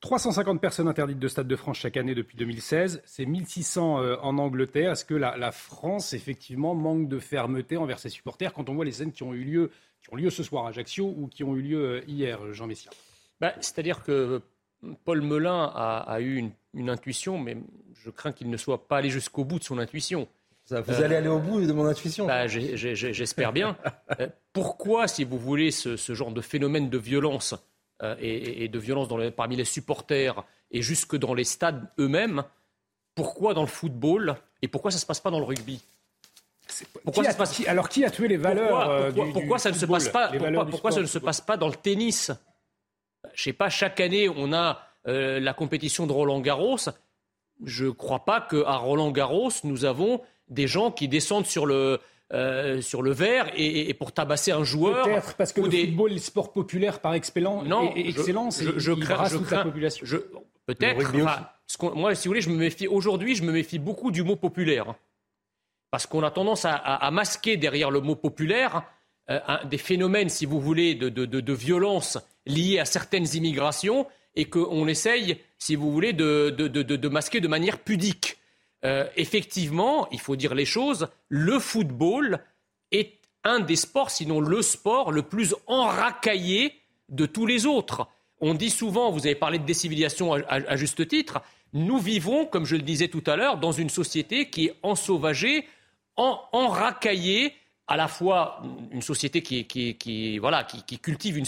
350 personnes interdites de Stade de France chaque année depuis 2016. C'est 1600 euh, en Angleterre. Est-ce que la, France, effectivement, manque de fermeté envers ses supporters quand on voit les scènes qui ont eu lieu, qui ont lieu ce soir à Ajaccio ou qui ont eu lieu euh, hier, Jean Messia? Bah, C'est-à-dire que Paul Melun a, eu une, intuition, mais je crains qu'il ne soit pas allé jusqu'au bout de son intuition. vous euh, allez aller au bout de mon intuition bah, J'espère bien. *laughs* pourquoi, si vous voulez, ce genre de phénomène de violence euh, et, de violence parmi les supporters et jusque dans les stades eux-mêmes, pourquoi dans le football et pourquoi ça ne se passe pas dans le rugby? Pourquoi ça se passe... alors qui a tué les valeurs Pourquoi, ça ne se passe pas Pourquoi, ça ne se passe pas dans le tennis? Je sais pas. Chaque année, on a euh, la compétition de Roland Garros. Je ne crois pas qu'à Roland Garros, nous avons des gens qui descendent sur le, euh, sur le verre et, pour tabasser un joueur. Peut-être parce que le football est le sport populaire par excellence. Non, et, excellence. Je, je, crains, je crains, la population. Peut-être. moi, si vous voulez, je me méfie. Aujourd'hui, je me méfie beaucoup du mot populaire, parce qu'on a tendance à, masquer derrière le mot populaire euh, des phénomènes, si vous voulez, de, de, de, violence liés à certaines immigrations, et qu'on essaye, si vous voulez, de masquer de manière pudique. Euh, effectivement, il faut dire les choses, le football est un des sports, sinon le sport le plus enracaillé de tous les autres. On dit souvent, vous avez parlé de décivilisation à, juste titre, nous vivons, comme je le disais tout à l'heure, dans une société qui est ensauvagée, en, enracaillée, à la fois une société qui, voilà, qui, cultive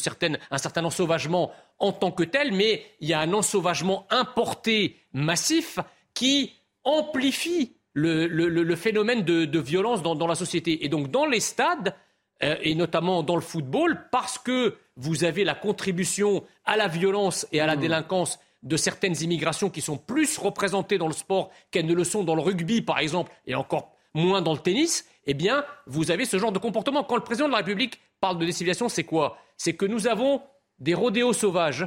un certain ensauvagement en tant que tel, mais il y a un ensauvagement importé massif qui amplifie le, phénomène de, violence dans, la société. Et donc dans les stades, euh, et notamment dans le football, parce que vous avez la contribution à la violence et à la mmh. délinquance de certaines immigrations qui sont plus représentées dans le sport qu'elles ne le sont dans le rugby, par exemple, et encore moins dans le tennis, eh bien, vous avez ce genre de comportement. Quand le président de la République parle de décivilisation, c'est quoi? C'est que nous avons des rodéos sauvages,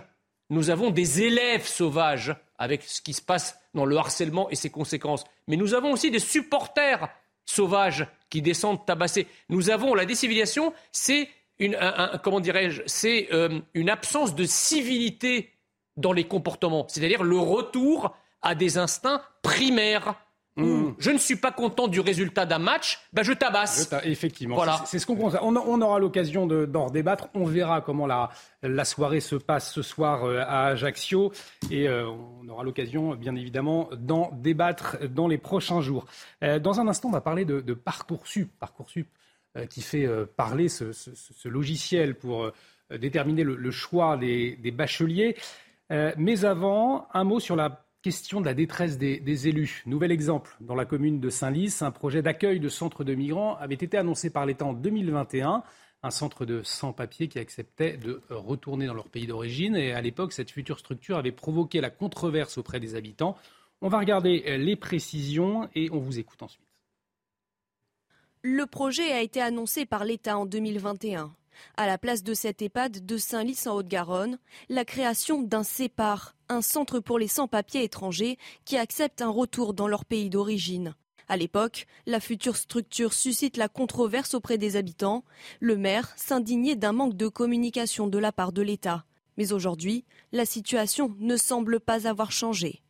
nous avons des élèves sauvages avec ce qui se passe dans le harcèlement et ses conséquences. Mais nous avons aussi des supporters sauvages qui descendent tabasser. Nous avons la décivilisation, c'est une, comment dirais-je, c'est euh, une absence de civilité dans les comportements, c'est-à-dire le retour à des instincts primaires Mmh. Je ne suis pas content du résultat d'un match, ben je tabasse. effectivement, voilà. c'est ce qu'on on, on, aura l'occasion d'en redébattre. On verra comment la, la, soirée se passe ce soir euh, à Ajaccio et euh, on aura l'occasion, bien évidemment, d'en débattre dans les prochains jours. Euh, dans un instant, on va parler de, de Parcoursup, Parcoursup qui fait parler ce, ce, ce, logiciel pour déterminer le, le choix des, des bacheliers. mais avant, un mot sur la question de la détresse des, élus. Nouvel exemple, dans la commune de Saint-Lys, un projet d'accueil de centre de migrants avait été annoncé par l'État en 2021 un centre de sans-papiers qui acceptait de retourner dans leur pays d'origine. Et à l'époque, cette future structure avait provoqué la controverse auprès des habitants. On va regarder les précisions et on vous écoute ensuite. Le projet a été annoncé par l'État en 2021. À la place de cette EHPAD de Saint-Lys en Haute-Garonne, la création d'un CEPAR, un centre pour les sans-papiers étrangers qui acceptent un retour dans leur pays d'origine. À l'époque, la future structure suscite la controverse auprès des habitants. Le maire s'indignait d'un manque de communication de la part de l'État. Mais aujourd'hui, la situation ne semble pas avoir changé.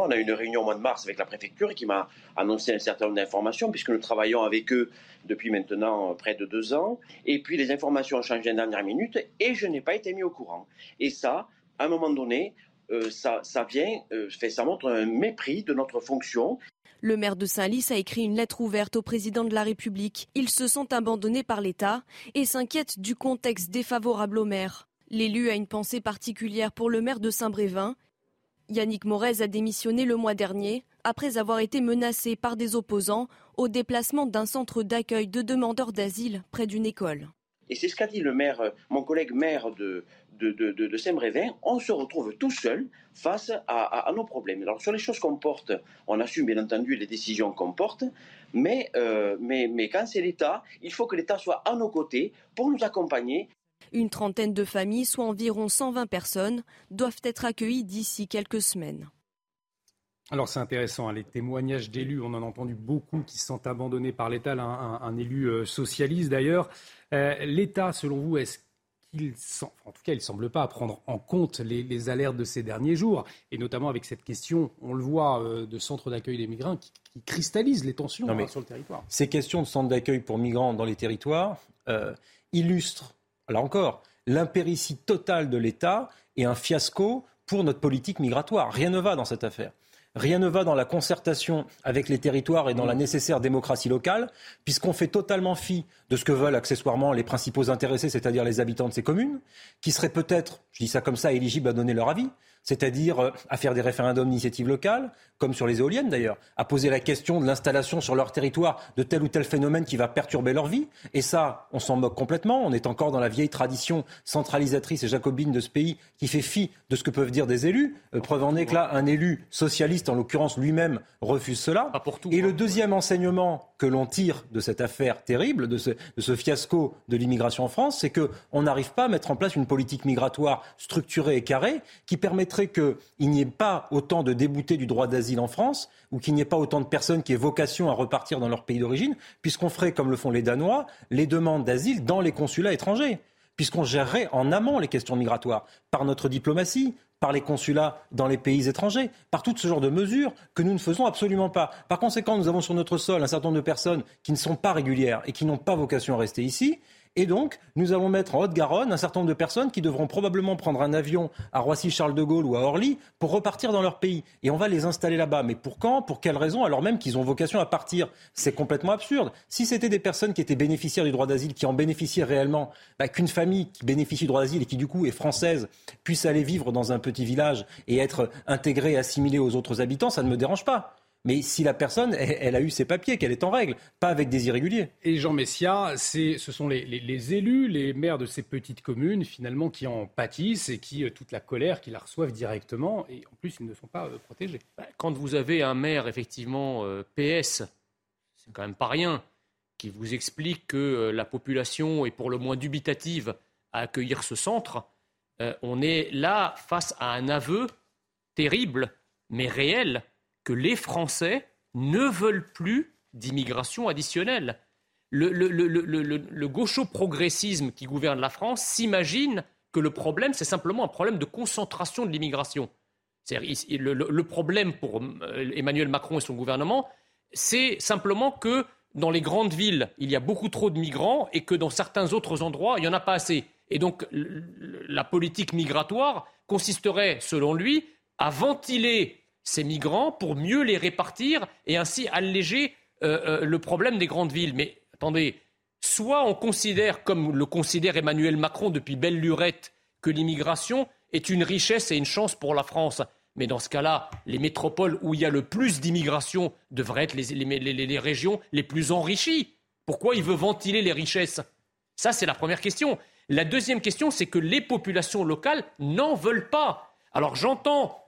On a une réunion au mois de mars avec la préfecture qui m'a annoncé un certain nombre d'informations, puisque nous travaillons avec eux depuis maintenant près de deux ans. Et puis les informations ont changé en dernière minute et je n'ai pas été mis au courant. Et ça, à un moment donné, euh, ça, vient, euh, ça montre un mépris de notre fonction. Le maire de Saint-Lys a écrit une lettre ouverte au président de la République. Ils se sont abandonnés par l'État et s'inquiètent du contexte défavorable au maire. L'élu a une pensée particulière pour le maire de Saint-Brévin Yannick Morez a démissionné le mois dernier après avoir été menacé par des opposants au déplacement d'un centre d'accueil de demandeurs d'asile près d'une école. Et c'est ce qu'a dit le maire, mon collègue maire de, de, de, on se retrouve tout seul face à, nos problèmes. Alors sur les choses qu'on porte, on assume bien entendu les décisions qu'on porte, mais, euh, quand c'est l'État, il faut que l'État soit à nos côtés pour nous accompagner. Une trentaine de familles, soit environ 120 personnes, doivent être accueillies d'ici quelques semaines. Alors c'est intéressant, hein, les témoignages d'élus, on en a entendu beaucoup qui se sentent abandonnés par l'État, un, élu euh, socialiste d'ailleurs. Euh, L'État, selon vous, est-ce qu'il, en tout cas, il ne semble pas prendre en compte les, alertes de ces derniers jours, et notamment avec cette question, on le voit, euh, de centres d'accueil des migrants qui, cristallisent les tensions hein, sur le territoire. Ces questions de centres d'accueil pour migrants dans les territoires illustrent, là encore, l'impéritie totale de l'État et un fiasco pour notre politique migratoire. Rien ne va dans cette affaire. Rien ne va dans la concertation avec les territoires et dans la nécessaire démocratie locale, puisqu'on fait totalement fi de ce que veulent accessoirement les principaux intéressés, c'est-à-dire les habitants de ces communes, qui seraient peut-être, je dis ça comme ça, éligibles à donner leur avis, c'est-à-dire euh, à faire des référendums d'initiative locale, comme sur les éoliennes d'ailleurs, à poser la question de l'installation sur leur territoire de tel ou tel phénomène qui va perturber leur vie. Et ça, on s'en moque complètement. On est encore dans la vieille tradition centralisatrice et jacobine de ce pays qui fait fi de ce que peuvent dire des élus. Euh, preuve en est que là, un élu socialiste, en l'occurrence lui-même, refuse cela. et le hein. deuxième enseignement que l'on tire de cette affaire terrible, de ce, fiasco de l'immigration en France, c'est qu'on n'arrive pas à mettre en place une politique migratoire structurée et carrée qui permettrait qu'il n'y ait pas autant de déboutés du droit d'asile en France ou qu'il n'y ait pas autant de personnes qui aient vocation à repartir dans leur pays d'origine, puisqu'on ferait, comme le font les Danois, les demandes d'asile dans les consulats étrangers, puisqu'on gérerait en amont les questions migratoires par notre diplomatie, par les consulats dans les pays étrangers, par tout ce genre de mesures que nous ne faisons absolument pas. Par conséquent, nous avons sur notre sol un certain nombre de personnes qui ne sont pas régulières et qui n'ont pas vocation à rester ici. Et donc, nous allons mettre en Haute-Garonne un certain nombre de personnes qui devront probablement prendre un avion à Roissy-Charles de Gaulle ou à Orly pour repartir dans leur pays. Et on va les installer là-bas. Mais pour quand Pour quelles raisons Alors même qu'ils ont vocation à partir? C'est complètement absurde. Si c'était des personnes qui étaient bénéficiaires du droit d'asile, qui en bénéficiaient réellement, bah, qu'une famille qui bénéficie du droit d'asile et qui du coup est française puisse aller vivre dans un petit village et être intégrée, assimilée aux autres habitants, ça ne me dérange pas mais si la personne, elle, a eu ses papiers, qu'elle est en règle, pas avec des irréguliers. Et Jean Messia, ce sont les, élus, les maires de ces petites communes, finalement, qui en pâtissent et qui, euh, toute la colère, qui la reçoivent directement, et en plus, ils ne sont pas euh, protégés. Bah, quand vous avez un maire, effectivement, euh, PS, c'est quand même pas rien, qui vous explique que la population est pour le moins dubitative à accueillir ce centre, on est là face à un aveu terrible, mais réel, que les Français ne veulent plus d'immigration additionnelle. Le, gaucho-progressisme qui gouverne la France s'imagine que le problème, c'est simplement un problème de concentration de l'immigration. Le, le, problème pour euh, Emmanuel Macron et son gouvernement, c'est simplement que dans les grandes villes, il y a beaucoup trop de migrants et que dans certains autres endroits, il n'y en a pas assez. Et donc, la politique migratoire consisterait, selon lui, à ventiler ces migrants pour mieux les répartir et ainsi alléger euh, euh, le problème des grandes villes. Mais attendez, soit on considère, comme le considère Emmanuel Macron depuis belle lurette, que l'immigration est une richesse et une chance pour la France. Mais dans ce cas-là, les métropoles où il y a le plus d'immigration devraient être les, régions les plus enrichies. Pourquoi il veut ventiler les richesses? Ça, c'est la première question. La deuxième question, c'est que les populations locales n'en veulent pas. Alors j'entends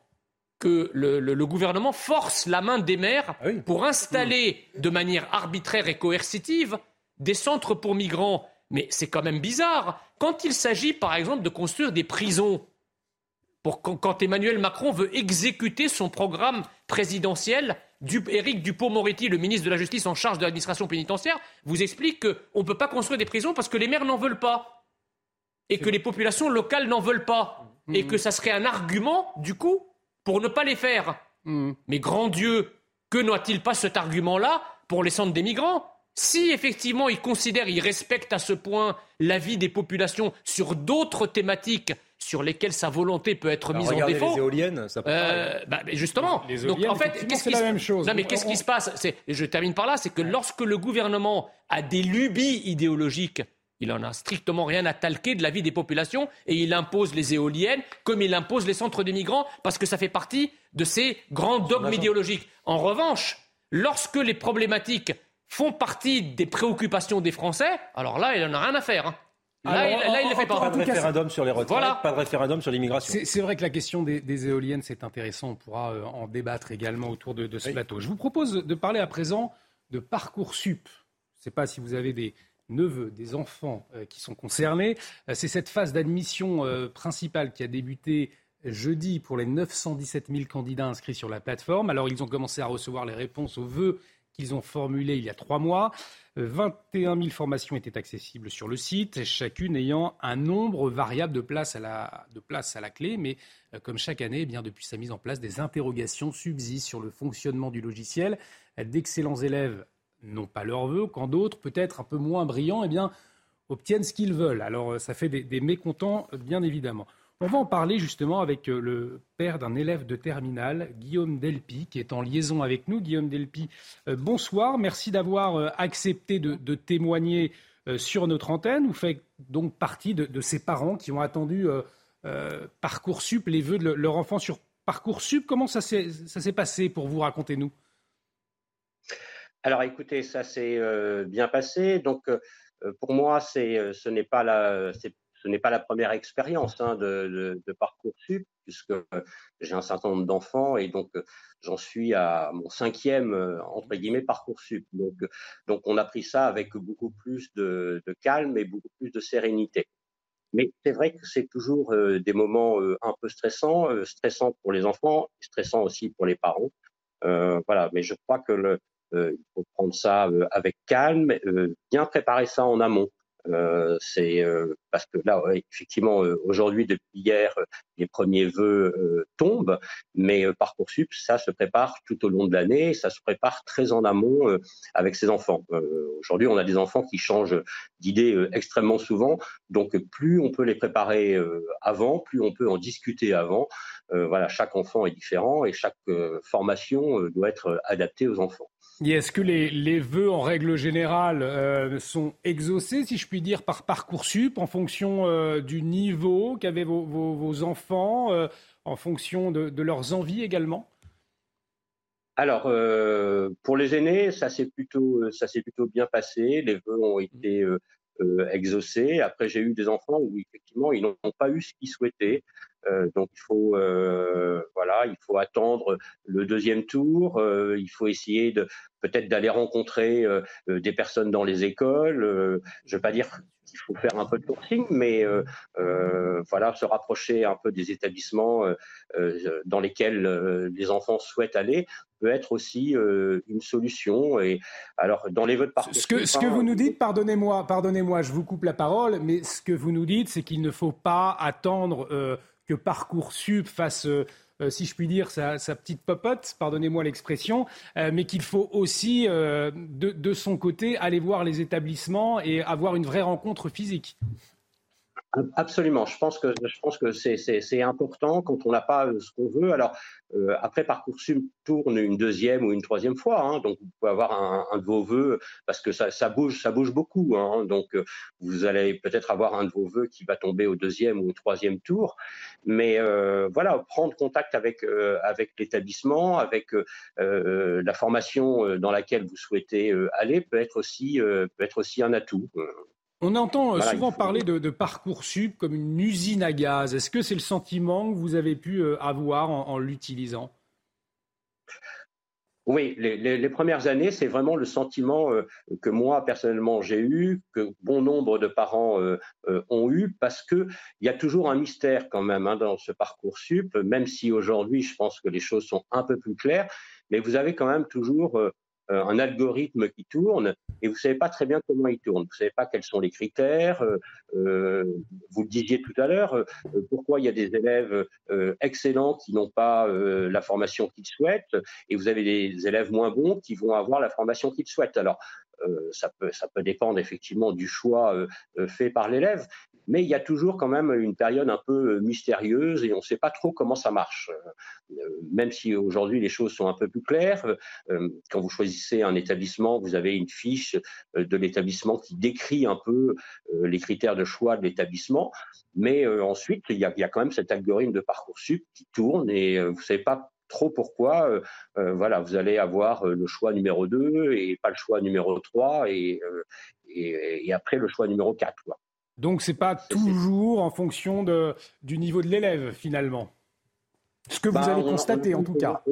que le, gouvernement force la main des maires ah pour installer de manière arbitraire et coercitive des centres pour migrants. Mais c'est quand même bizarre. Quand il s'agit, par exemple, de construire des prisons, pour, quand, Emmanuel Macron veut exécuter son programme présidentiel, du, Éric Dupont-Moretti, le ministre de la Justice en charge de l'administration pénitentiaire, vous explique qu'on ne peut pas construire des prisons parce que les maires n'en veulent pas. Et que les populations locales n'en veulent pas. Et mmh. que ça serait un argument, du coup, pour ne pas les faire. Hmm. Mais grand Dieu, que n'a-t-il pas cet argument-là pour les centres des migrants? Si effectivement il considère, il respecte à ce point la vie des populations sur d'autres thématiques sur lesquelles sa volonté peut être mise en défaut. Les éoliennes, ça peut euh, bah, justement. Les, Donc en fait, qu'est-ce qui, la même chose. Non, mais qu'est-ce qui se passe? Je termine par là, c'est que lorsque le gouvernement a des lubies idéologiques il n'en a strictement rien à talquer de la vie des populations et il impose les éoliennes comme il impose les centres des migrants parce que ça fait partie de ses grands dogmes idéologiques. En revanche, lorsque les problématiques font partie des préoccupations des Français, alors là, il n'en a rien à faire. Hein. Là, il ne le fait pas. Pas de référendum sur les retraites, pas de référendum sur l'immigration. C'est vrai que la question des, éoliennes, c'est intéressant. On pourra euh, en débattre également autour de, ce plateau. Je vous propose de parler à présent de Parcoursup. Je ne sais pas si vous avez des neveux, des enfants euh, qui sont concernés. Euh, c'est cette phase d'admission principale qui a débuté jeudi pour les 917 000 candidats inscrits sur la plateforme. Alors, ils ont commencé à recevoir les réponses aux vœux qu'ils ont formulés il y a trois mois. 21 000 formations étaient accessibles sur le site, chacune ayant un nombre variable de places à la, de places à la clé. Mais euh, comme chaque année, eh bien, depuis sa mise en place, des interrogations subsistent sur le fonctionnement du logiciel. D'excellents élèves n'ont pas leurs vœux, quand d'autres, peut-être un peu moins brillants, eh bien, obtiennent ce qu'ils veulent. Alors ça fait des mécontents, bien évidemment. On va en parler justement avec euh, le père d'un élève de terminale, Guillaume Delpi, qui est en liaison avec nous. Guillaume Delpi, euh, bonsoir. Merci d'avoir euh, accepté de, témoigner sur notre antenne. Vous faites donc partie de, ces parents qui ont attendu Parcoursup, les vœux de leur enfant sur Parcoursup. Comment ça s'est passé pour vous? Racontez-nous. Alors écoutez, ça s'est bien passé. Donc pour moi, ce n'est pas la, ce n'est pas la première expérience hein, de, de, Parcoursup, puisque j'ai un certain nombre d'enfants et donc j'en suis à mon cinquième, entre guillemets, Parcoursup. Donc, donc on a pris ça avec beaucoup plus de, calme et beaucoup plus de sérénité. Mais c'est vrai que c'est toujours euh, des moments euh, un peu stressants, euh, stressants pour les enfants, stressants aussi pour les parents. voilà, mais je crois que le, il faut prendre ça avec calme, bien préparer ça en amont. Euh, c'est euh, parce que là, effectivement, euh, aujourd'hui, depuis hier, les premiers vœux tombent, mais Parcoursup, ça se prépare tout au long de l'année, ça se prépare très en amont avec ses enfants. aujourd'hui, on a des enfants qui changent d'idées extrêmement souvent, donc plus on peut les préparer avant, plus on peut en discuter avant. voilà, chaque enfant est différent et chaque formation doit être adaptée aux enfants. Est-ce que les, les, vœux, en règle générale, euh, sont exaucés, si je puis dire, par Parcoursup, en fonction euh, du niveau qu'avaient vos, enfants, euh, en fonction de, leurs envies également? Alors, pour les aînés, ça s'est plutôt, ça s'est plutôt bien passé. Les vœux ont été exaucés. Après, j'ai eu des enfants où, effectivement, ils n'ont pas eu ce qu'ils souhaitaient. Euh, donc il faut euh, voilà, il faut attendre le deuxième tour. Euh, il faut essayer de peut-être d'aller rencontrer des personnes dans les écoles. je ne veux pas dire qu'il faut faire un peu de sourcing, mais voilà, se rapprocher un peu des établissements dans lesquels les enfants souhaitent aller peut être aussi une solution. Et alors, dans les votes parcours. Ce que, ce que vous nous dites, pardonnez-moi, pardonnez-moi, je vous coupe la parole, mais ce que vous nous dites, c'est qu'il ne faut pas attendre que Parcoursup fasse euh, euh, si je puis dire, sa, petite popote, pardonnez-moi l'expression, euh, mais qu'il faut aussi, de, son côté, aller voir les établissements et avoir une vraie rencontre physique. Absolument. Je pense que je pense que c'est important quand on n'a pas euh, ce qu'on veut. Alors euh, après parcoursup tourne une deuxième ou une troisième fois, hein, donc vous pouvez avoir un, un, de vos vœux parce que ça, ça bouge ça bouge beaucoup. Hein, donc euh, vous allez peut-être avoir un de vos vœux qui va tomber au deuxième ou au troisième tour. Mais euh, voilà, prendre contact avec euh, avec l'établissement, avec la formation dans laquelle vous souhaitez aller peut être aussi peut être aussi un atout. On entend euh, souvent parler de, Parcoursup comme une usine à gaz. Est-ce que c'est le sentiment que vous avez pu euh, avoir en, l'utilisant? Oui, les, premières années, c'est vraiment le sentiment euh, que moi personnellement j'ai eu, que bon nombre de parents ont eu, parce que il y a toujours un mystère quand même hein, dans ce parcoursup, même si aujourd'hui je pense que les choses sont un peu plus claires, mais vous avez quand même toujours euh, un algorithme qui tourne et vous ne savez pas très bien comment il tourne. Vous ne savez pas quels sont les critères. Euh, euh, vous le disiez tout à l'heure, pourquoi il y a des élèves excellents qui n'ont pas la formation qu'ils souhaitent et vous avez des élèves moins bons qui vont avoir la formation qu'ils souhaitent. Alors, ça, peut, ça peut dépendre effectivement du choix fait par l'élève, mais il y a toujours quand même une période un peu euh, mystérieuse et on ne sait pas trop comment ça marche. Euh, même si aujourd'hui les choses sont un peu plus claires, euh, quand vous choisissez un établissement, vous avez une fiche de l'établissement qui décrit un peu les critères de choix de l'établissement, mais ensuite il y, a, quand même cet algorithme de Parcoursup qui tourne et vous ne savez pas trop pourquoi. voilà, vous allez avoir le choix numéro 2 et pas le choix numéro 3 et, et, après le choix numéro 4. Donc c'est pas toujours en fonction de, du niveau de l'élève finalement. Ce que vous bah, avez constaté en tout cas.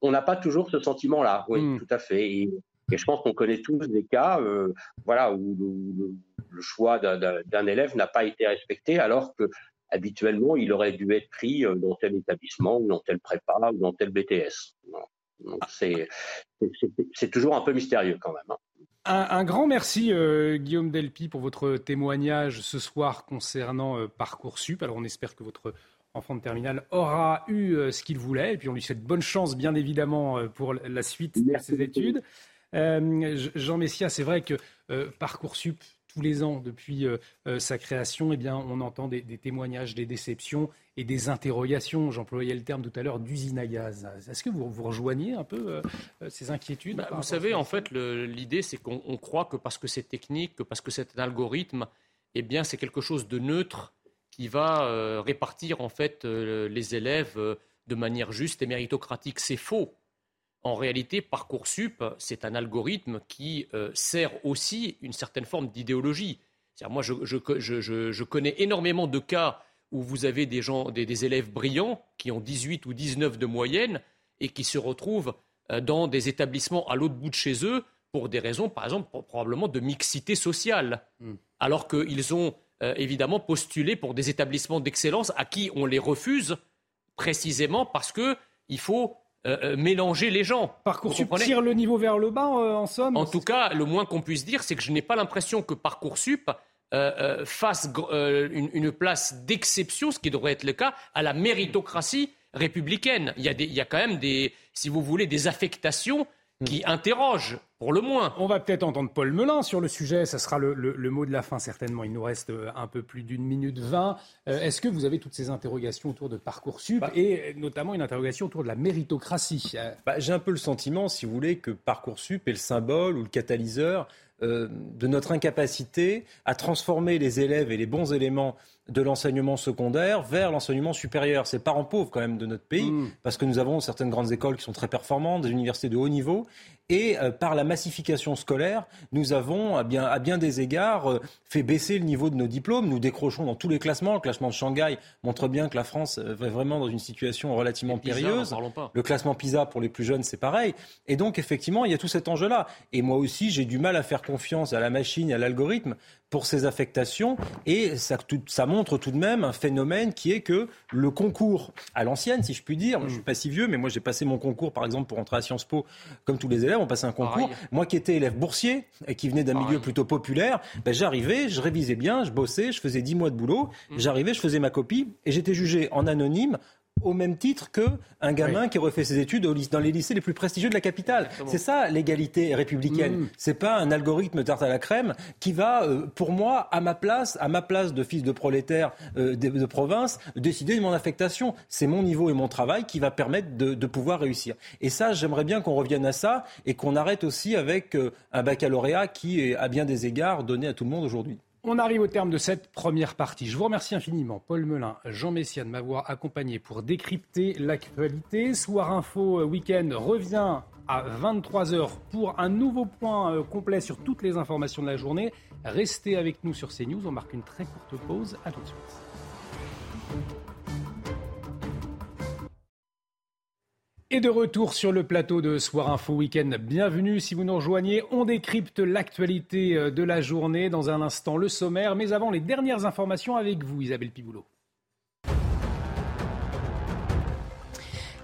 On n'a pas toujours ce sentiment-là, oui, hmm. tout à fait. Et, je pense qu'on connaît tous des cas euh, voilà, où le, choix d'un élève n'a pas été respecté alors que habituellement il aurait dû être pris euh, dans tel établissement ou dans tel prépa ou dans tel BTS. C'est toujours un peu mystérieux quand même. Hein. Un, grand merci, euh, Guillaume Delpy, pour votre témoignage ce soir concernant euh, Parcoursup. Alors, on espère que votre enfant de terminale aura eu euh, ce qu'il voulait. Et puis, on lui souhaite bonne chance, bien évidemment, pour la suite de ses études. Jean Messia, c'est vrai que Parcoursup, tous les ans depuis euh, euh, sa création, eh bien, on entend des, témoignages, des déceptions et des interrogations. J'employais le terme tout à l'heure d'usine à gaz. Est-ce que vous, vous rejoignez un peu euh, ces inquiétudes bah, Vous savez, en fait, l'idée, c'est qu'on croit que parce que c'est technique, que parce que c'est un algorithme, eh bien, c'est quelque chose de neutre qui va répartir en fait les élèves de manière juste et méritocratique. C'est faux. En réalité, Parcoursup, c'est un algorithme qui euh, sert aussi une certaine forme d'idéologie. Moi, je, connais énormément de cas où vous avez des, gens, des, élèves brillants qui ont 18 ou 19 de moyenne et qui se retrouvent euh, dans des établissements à l'autre bout de chez eux pour des raisons, par exemple, probablement de mixité sociale. Hmm. Alors qu'ils ont euh, évidemment postulé pour des établissements d'excellence à qui on les refuse précisément parce qu'il faut euh, euh, mélanger les gens. Parcoursup tire le niveau vers le bas, euh, en somme En tout cas, le moins qu'on puisse dire, c'est que je n'ai pas l'impression que Parcoursup fasse une, place d'exception, ce qui devrait être le cas, à la méritocratie républicaine. Il y a, il y a quand même des, si vous voulez, des affectations qui interroge, pour le moins. On va peut-être entendre Paul Melun sur le sujet, ça sera le, mot de la fin certainement. Il nous reste euh, un peu plus d'une minute vingt. Euh, est-ce que vous avez toutes ces interrogations autour de Parcoursup bah. et notamment une interrogation autour de la méritocratie euh, bah, J'ai un peu le sentiment, si vous voulez, que Parcoursup est le symbole ou le catalyseur de notre incapacité à transformer les élèves et les bons éléments de l'enseignement secondaire vers l'enseignement supérieur. C'est parents pauvres quand même de notre pays, mm. parce que nous avons certaines grandes écoles qui sont très performantes, des universités de haut niveau, et euh, par la massification scolaire, nous avons à bien, à bien des égards euh, fait baisser le niveau de nos diplômes. Nous décrochons dans tous les classements. Le classement de Shanghai montre bien que la France euh, est vraiment dans une situation relativement périlleuse. Le classement PISA pour les plus jeunes, c'est pareil. Et donc, effectivement, il y a tout cet enjeu-là. Et moi aussi, j'ai du mal à faire confiance à la machine et à l'algorithme pour ces affectations. Et ça, ça, montre tout de même un phénomène qui est que le concours à l'ancienne, si je puis dire, je je suis pas si vieux, mais moi j'ai passé mon concours par exemple pour entrer à Sciences Po, comme tous les élèves, on passait un concours. Moi qui étais élève boursier et qui venais d'un milieu plutôt populaire, ben, j'arrivais, je révisais bien, je bossais, je faisais 10 mois de boulot, mmh. j'arrivais, je faisais ma copie et j'étais jugé en anonyme au même titre qu'un gamin qui aurait fait ses études dans les lycées les plus prestigieux de la capitale. C'est ça l'égalité républicaine. Ce mm. C'est pas un algorithme tarte à la crème qui va, euh, pour moi, à ma place, à ma place de fils de prolétaire euh, de, province, décider de mon affectation. C'est mon niveau et mon travail qui va permettre de, pouvoir réussir. Et ça, j'aimerais bien qu'on revienne à ça et qu'on arrête aussi avec euh, un baccalauréat qui est, à bien des égards, donné à tout le monde aujourd'hui. On arrive au terme de cette première partie. Je vous remercie infiniment, Paul Melun, Jean Messia, de m'avoir accompagné pour décrypter l'actualité. Soir Info euh, Week-end revient à 23h pour un nouveau point euh, complet sur toutes les informations de la journée. Restez avec nous sur CNews. On marque une très courte pause. À tout de suite. Et de retour sur le plateau de Soir Info Week-end. Bienvenue si vous nous rejoignez. On décrypte l'actualité euh, de la journée. Dans un instant, le sommaire. Mais avant, les dernières informations avec vous, Isabelle Piboulot.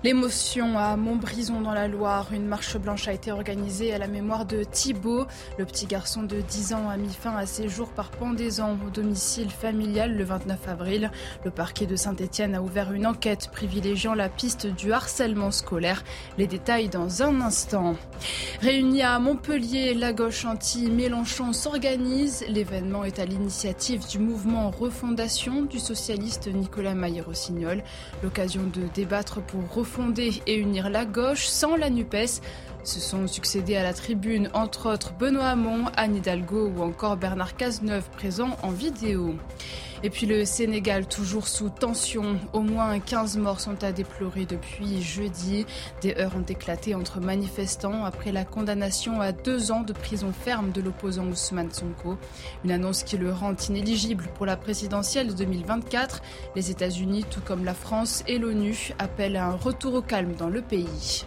L'émotion à Montbrison dans la Loire. Une marche blanche a été organisée à la mémoire de Thibault. Le petit garçon de 10 ans a mis fin à ses jours par pendaison au domicile familial le 29 avril. Le parquet de Saint-Etienne a ouvert une enquête privilégiant la piste du harcèlement scolaire. Les détails dans un instant. Réunis à Montpellier, la gauche anti-Mélenchon s'organise. L'événement est à l'initiative du mouvement Refondation du socialiste Nicolas Maillé-Rossignol. L'occasion de débattre pour refonder et unir la gauche sans la NUPES. Se sont succédés à la tribune, entre autres Benoît Hamon, Anne Hidalgo ou encore Bernard Cazeneuve, présents en vidéo. Et puis le Sénégal, toujours sous tension. Au moins 15 morts sont à déplorer depuis jeudi. Des heurts ont éclaté entre manifestants après la condamnation à deux ans de prison ferme de l'opposant Ousmane Sonko. Une annonce qui le rend inéligible pour la présidentielle de 2024. Les États-Unis, tout comme la France et l'ONU, appellent à un retour au calme dans le pays.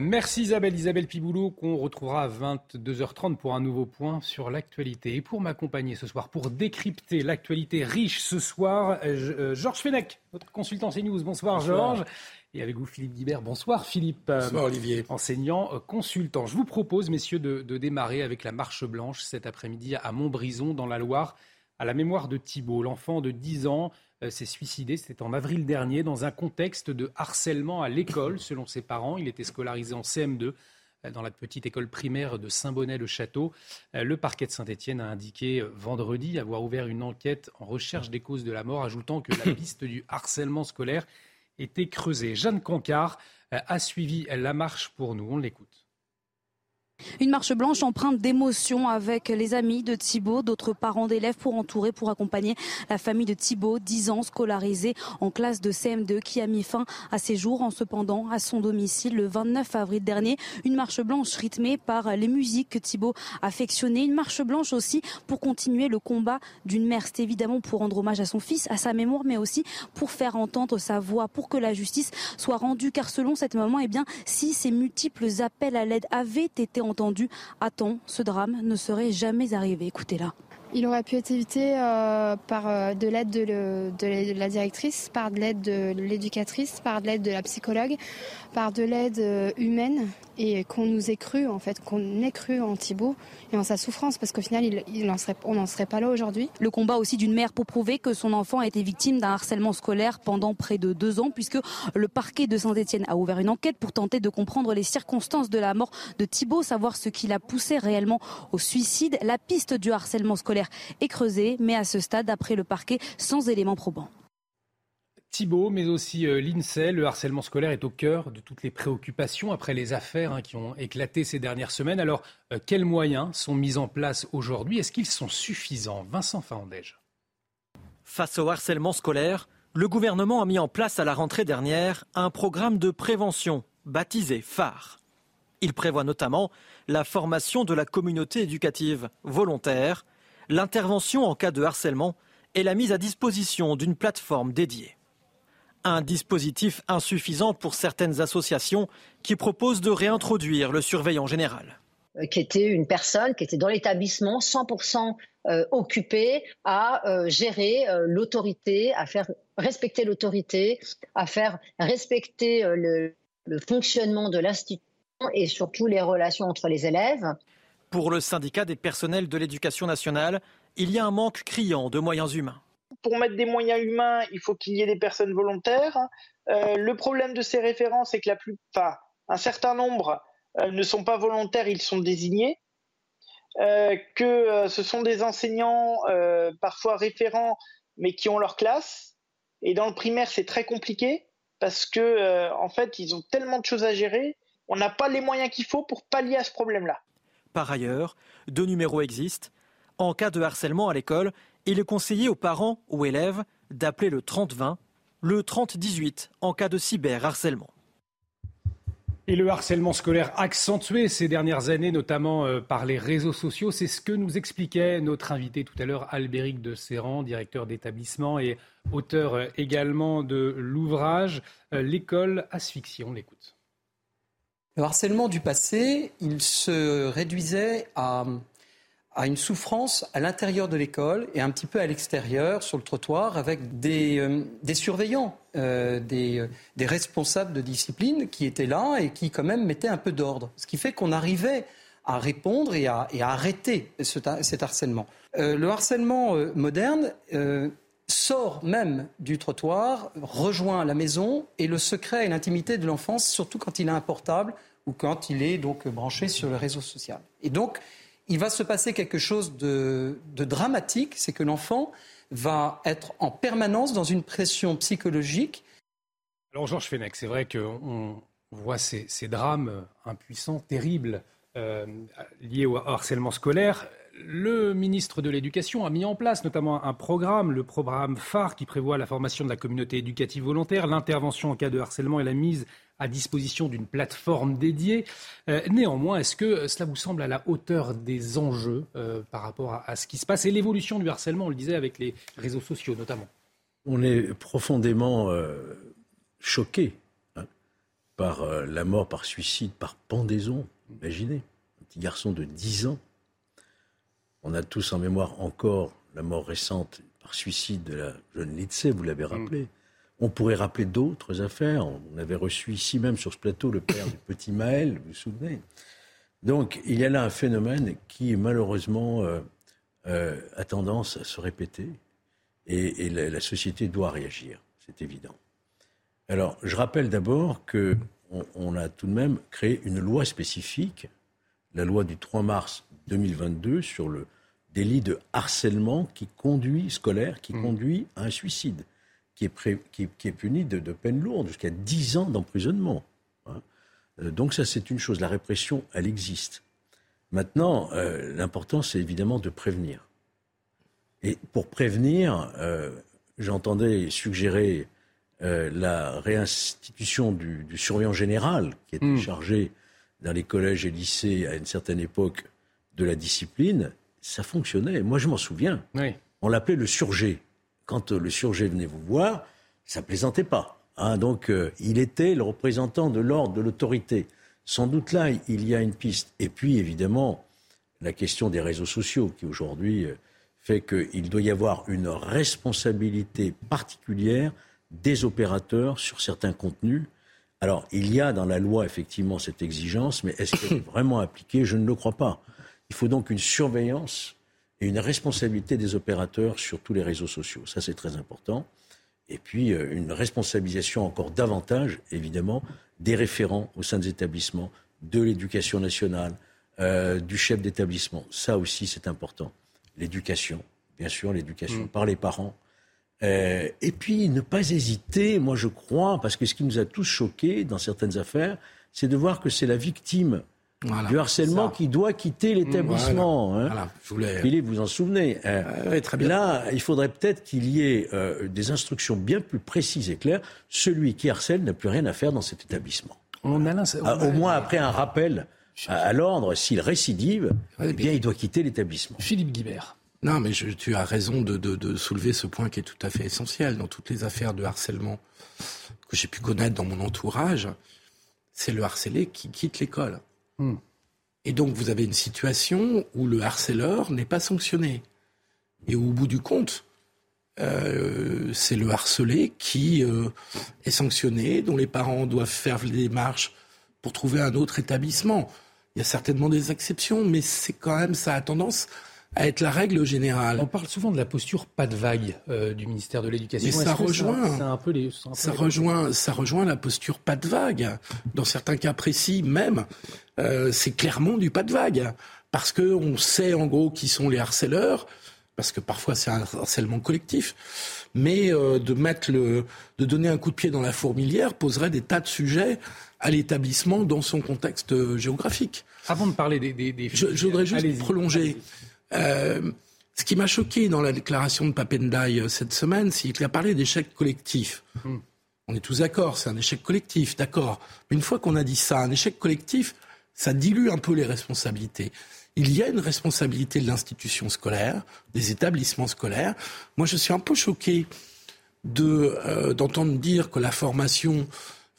Merci Isabelle, Isabelle Piboulot, qu'on retrouvera à 22h30 pour un nouveau point sur l'actualité. Et pour m'accompagner ce soir, pour décrypter l'actualité riche ce soir, euh, euh, Georges Fenech, notre consultant CNews. Bonsoir, Georges. Et avec vous Philippe Guibert. Bonsoir Philippe. Bonsoir Olivier. Enseignant, euh, consultant. Je vous propose, messieurs, de, de démarrer avec la marche blanche cet après-midi à Montbrison, dans la Loire, à la mémoire de Thibault, l'enfant de 10 ans euh, s'est suicidé. C'était en avril dernier dans un contexte de harcèlement à l'école, *coughs* selon ses parents. Il était scolarisé en CM2 euh, dans la petite école primaire de Saint-Bonnet-le-Château. Euh, le parquet de Saint-Étienne a indiqué vendredi avoir ouvert une enquête en recherche des causes de la mort, ajoutant que la *coughs* piste du harcèlement scolaire était creusée. Jeanne Cancard a suivi la marche pour nous. On l'écoute. Une marche blanche empreinte d'émotion avec les amis de Thibault, d'autres parents d'élèves pour entourer, pour accompagner la famille de Thibault, 10 ans, scolarisé en classe de CM2, qui a mis fin à ses jours en cependant à son domicile le 29 avril dernier. Une marche blanche rythmée par les musiques que Thibault affectionnait. Une marche blanche aussi pour continuer le combat d'une mère. C'est évidemment pour rendre hommage à son fils, à sa mémoire, mais aussi pour faire entendre sa voix, pour que la justice soit rendue. Car selon cette maman, eh bien, si ces multiples appels à l'aide avaient été entendu à ce drame ne serait jamais arrivé. Écoutez-la. Il aurait pu être évité euh, par euh, de l'aide de, de, la directrice, par de l'aide de l'éducatrice, par de l'aide de la psychologue, par de l'aide euh, humaine et qu'on nous ait cru en fait, qu'on ait cru en Thibault et en sa souffrance parce qu'au final on n'en serait pas là aujourd'hui. Le combat aussi d'une mère pour prouver que son enfant a été victime d'un harcèlement scolaire pendant près de deux ans puisque le parquet de Saint-Etienne a ouvert une enquête pour tenter de comprendre les circonstances de la mort de Thibault, savoir ce qui l'a poussé réellement au suicide. La piste du harcèlement scolaire est creusée mais à ce stade, d'après le parquet, sans éléments probants. Thibault, mais aussi euh, l'INSEE. Le harcèlement scolaire est au cœur de toutes les préoccupations après les affaires hein, qui ont éclaté ces dernières semaines. Alors, euh, quels moyens sont mis en place aujourd'hui? Est-ce qu'ils sont suffisants? Vincent Faandège. Face au harcèlement scolaire, le gouvernement a mis en place à la rentrée dernière un programme de prévention baptisé phare. Il prévoit notamment la formation de la communauté éducative volontaire, l'intervention en cas de harcèlement et la mise à disposition d'une plateforme dédiée un dispositif insuffisant pour certaines associations qui proposent de réintroduire le surveillant général euh, qui était une personne qui était dans l'établissement 100% euh, occupée à euh, gérer l'autorité, à faire respecter l'autorité, à faire respecter le, le fonctionnement de l'institution et surtout les relations entre les élèves. Pour le syndicat des personnels de l'éducation nationale, il y a un manque criant de moyens humains pour mettre des moyens humains, il faut qu'il y ait des personnes volontaires. Euh, le problème de ces référents, c'est que la plus, un certain nombre euh, ne sont pas volontaires, ils sont désignés. Euh, que ce sont des enseignants parfois référents, mais qui ont leur classe. Et dans le primaire, c'est très compliqué parce que en fait, ils ont tellement de choses à gérer, on n'a pas les moyens qu'il faut pour pallier à ce problème-là. Par ailleurs, deux numéros existent. En cas de harcèlement à l'école, il est conseillé aux parents ou élèves d'appeler le 3020, le 3018 en cas de cyberharcèlement. Et le harcèlement scolaire accentué ces dernières années, notamment euh, par les réseaux sociaux, c'est ce que nous expliquait notre invité tout à l'heure, Albéric de Serran, directeur d'établissement et auteur euh, également de l'ouvrage euh, L'école asphyxie. On l'écoute. Le harcèlement du passé, il se réduisait à à une souffrance à l'intérieur de l'école et un petit peu à l'extérieur, sur le trottoir, avec des, euh, surveillants, euh, des, euh, des, responsables de discipline qui étaient là et qui quand même mettaient un peu d'ordre. Ce qui fait qu'on arrivait à répondre et à, arrêter ce, cet harcèlement. le harcèlement moderne sort même du trottoir, rejoint la maison et le secret et l'intimité de l'enfance, surtout quand il a un portable ou quand il est donc branché sur le réseau social. Et donc, il va se passer quelque chose de, dramatique, c'est que l'enfant va être en permanence dans une pression psychologique. Alors Georges Fenech, c'est vrai qu'on On voit ces, drames impuissants, terribles, liés au harcèlement scolaire le ministre de l'Éducation a mis en place notamment un programme, le programme phare qui prévoit la formation de la communauté éducative volontaire, l'intervention en cas de harcèlement et la mise à disposition d'une plateforme dédiée. Euh, néanmoins, est-ce que cela vous semble à la hauteur des enjeux euh, par rapport à, ce qui se passe et l'évolution du harcèlement, on le disait, avec les réseaux sociaux notamment? On est profondément euh, choqué hein, par la mort par suicide, par pendaison. Imaginez, un petit garçon de 10 ans on a tous en mémoire encore la mort récente par suicide de la jeune Litse, vous l'avez rappelé. Mm. On pourrait rappeler d'autres affaires. On avait reçu ici même sur ce plateau le père du petit Maël, vous vous souvenez? Donc il y a là un phénomène qui malheureusement euh, euh, a tendance à se répéter et, la, société doit réagir, c'est évident. Alors je rappelle d'abord qu'on on a tout de même créé une loi spécifique, la loi du 3 mars 2022 sur le délit de harcèlement qui conduit, scolaire, qui mmh. conduit à un suicide, qui est, qui, est puni de, de peine lourde, jusqu'à 10 ans d'emprisonnement. Hein. Euh, donc ça, c'est une chose. La répression, elle existe. Maintenant, euh, l'important, c'est évidemment de prévenir. Et pour prévenir, euh, j'entendais suggérer la réinstitution du, surveillant général, qui était mmh. chargé dans les collèges et lycées à une certaine époque de la discipline, ça fonctionnait. Moi, je m'en souviens. On l'appelait le surgé. Quand euh, le surgé venait vous voir, ça plaisantait pas. Hein. donc, euh, il était le représentant de l'ordre, de l'autorité. Sans doute là, il y a une piste. Et puis, évidemment, la question des réseaux sociaux, qui aujourd'hui euh, fait qu'il doit y avoir une responsabilité particulière des opérateurs sur certains contenus. Alors, il y a dans la loi effectivement cette exigence, mais est-ce qu'elle est *coughs* vraiment appliquée? Je ne le crois pas. Il faut donc une surveillance et une responsabilité des opérateurs sur tous les réseaux sociaux. Ça, c'est très important. Et puis, euh, une responsabilisation encore davantage, évidemment, des référents au sein des établissements, de l'éducation nationale, euh, du chef d'établissement. Ça aussi, c'est important. L'éducation, bien sûr, l'éducation mm. par les parents. Euh, et puis, ne pas hésiter, moi je crois, parce que ce qui nous a tous choqués dans certaines affaires, c'est de voir que c'est la victime du harcèlement qui doit quitter l'établissement. Hein. Philippe, vous en souvenez hein. très bien. Là, il faudrait peut-être qu'il y ait euh, des instructions bien plus précises et claires. Celui qui harcèle n'a plus rien à faire dans cet établissement. On a ah, au moins après un rappel à, l'ordre, s'il récidive, eh bien, il doit quitter l'établissement. Philippe Guibert. Non, mais tu as raison de, de, soulever ce point qui est tout à fait essentiel dans toutes les affaires de harcèlement que j'ai pu connaître dans mon entourage. C'est le harcelé qui quitte l'école. Hmm. Et donc vous avez une situation où le harceleur n'est pas sanctionné. Et au bout du compte, euh, c'est le harcelé qui euh, est sanctionné, dont les parents doivent faire des démarches pour trouver un autre établissement. Il y a certainement des exceptions, mais c'est quand même, ça a tendance à être la règle générale. On parle souvent de la posture pas de vague euh, du ministère de l'Éducation. ça rejoint, un peu ça rejoint, ça rejoint la posture pas de vague. Dans certains cas précis, même, euh, c'est clairement du pas de vague, parce que on sait en gros qui sont les harceleurs, parce que parfois c'est un harcèlement collectif. Mais euh, de mettre le, de donner un coup de pied dans la fourmilière poserait des tas de sujets à l'établissement dans son contexte géographique. Avant de parler des, des, je, je, voudrais juste prolonger. Euh, ce qui m'a choqué dans la déclaration de Papendai euh, cette semaine, c'est qu'il a parlé d'échec collectif. Hmm. On est tous d'accord, c'est un échec collectif, d'accord. Mais une fois qu'on a dit ça, un échec collectif, ça dilue un peu les responsabilités. Il y a une responsabilité de l'institution scolaire, des établissements scolaires. Moi, je suis un peu choqué de euh, d'entendre dire que la formation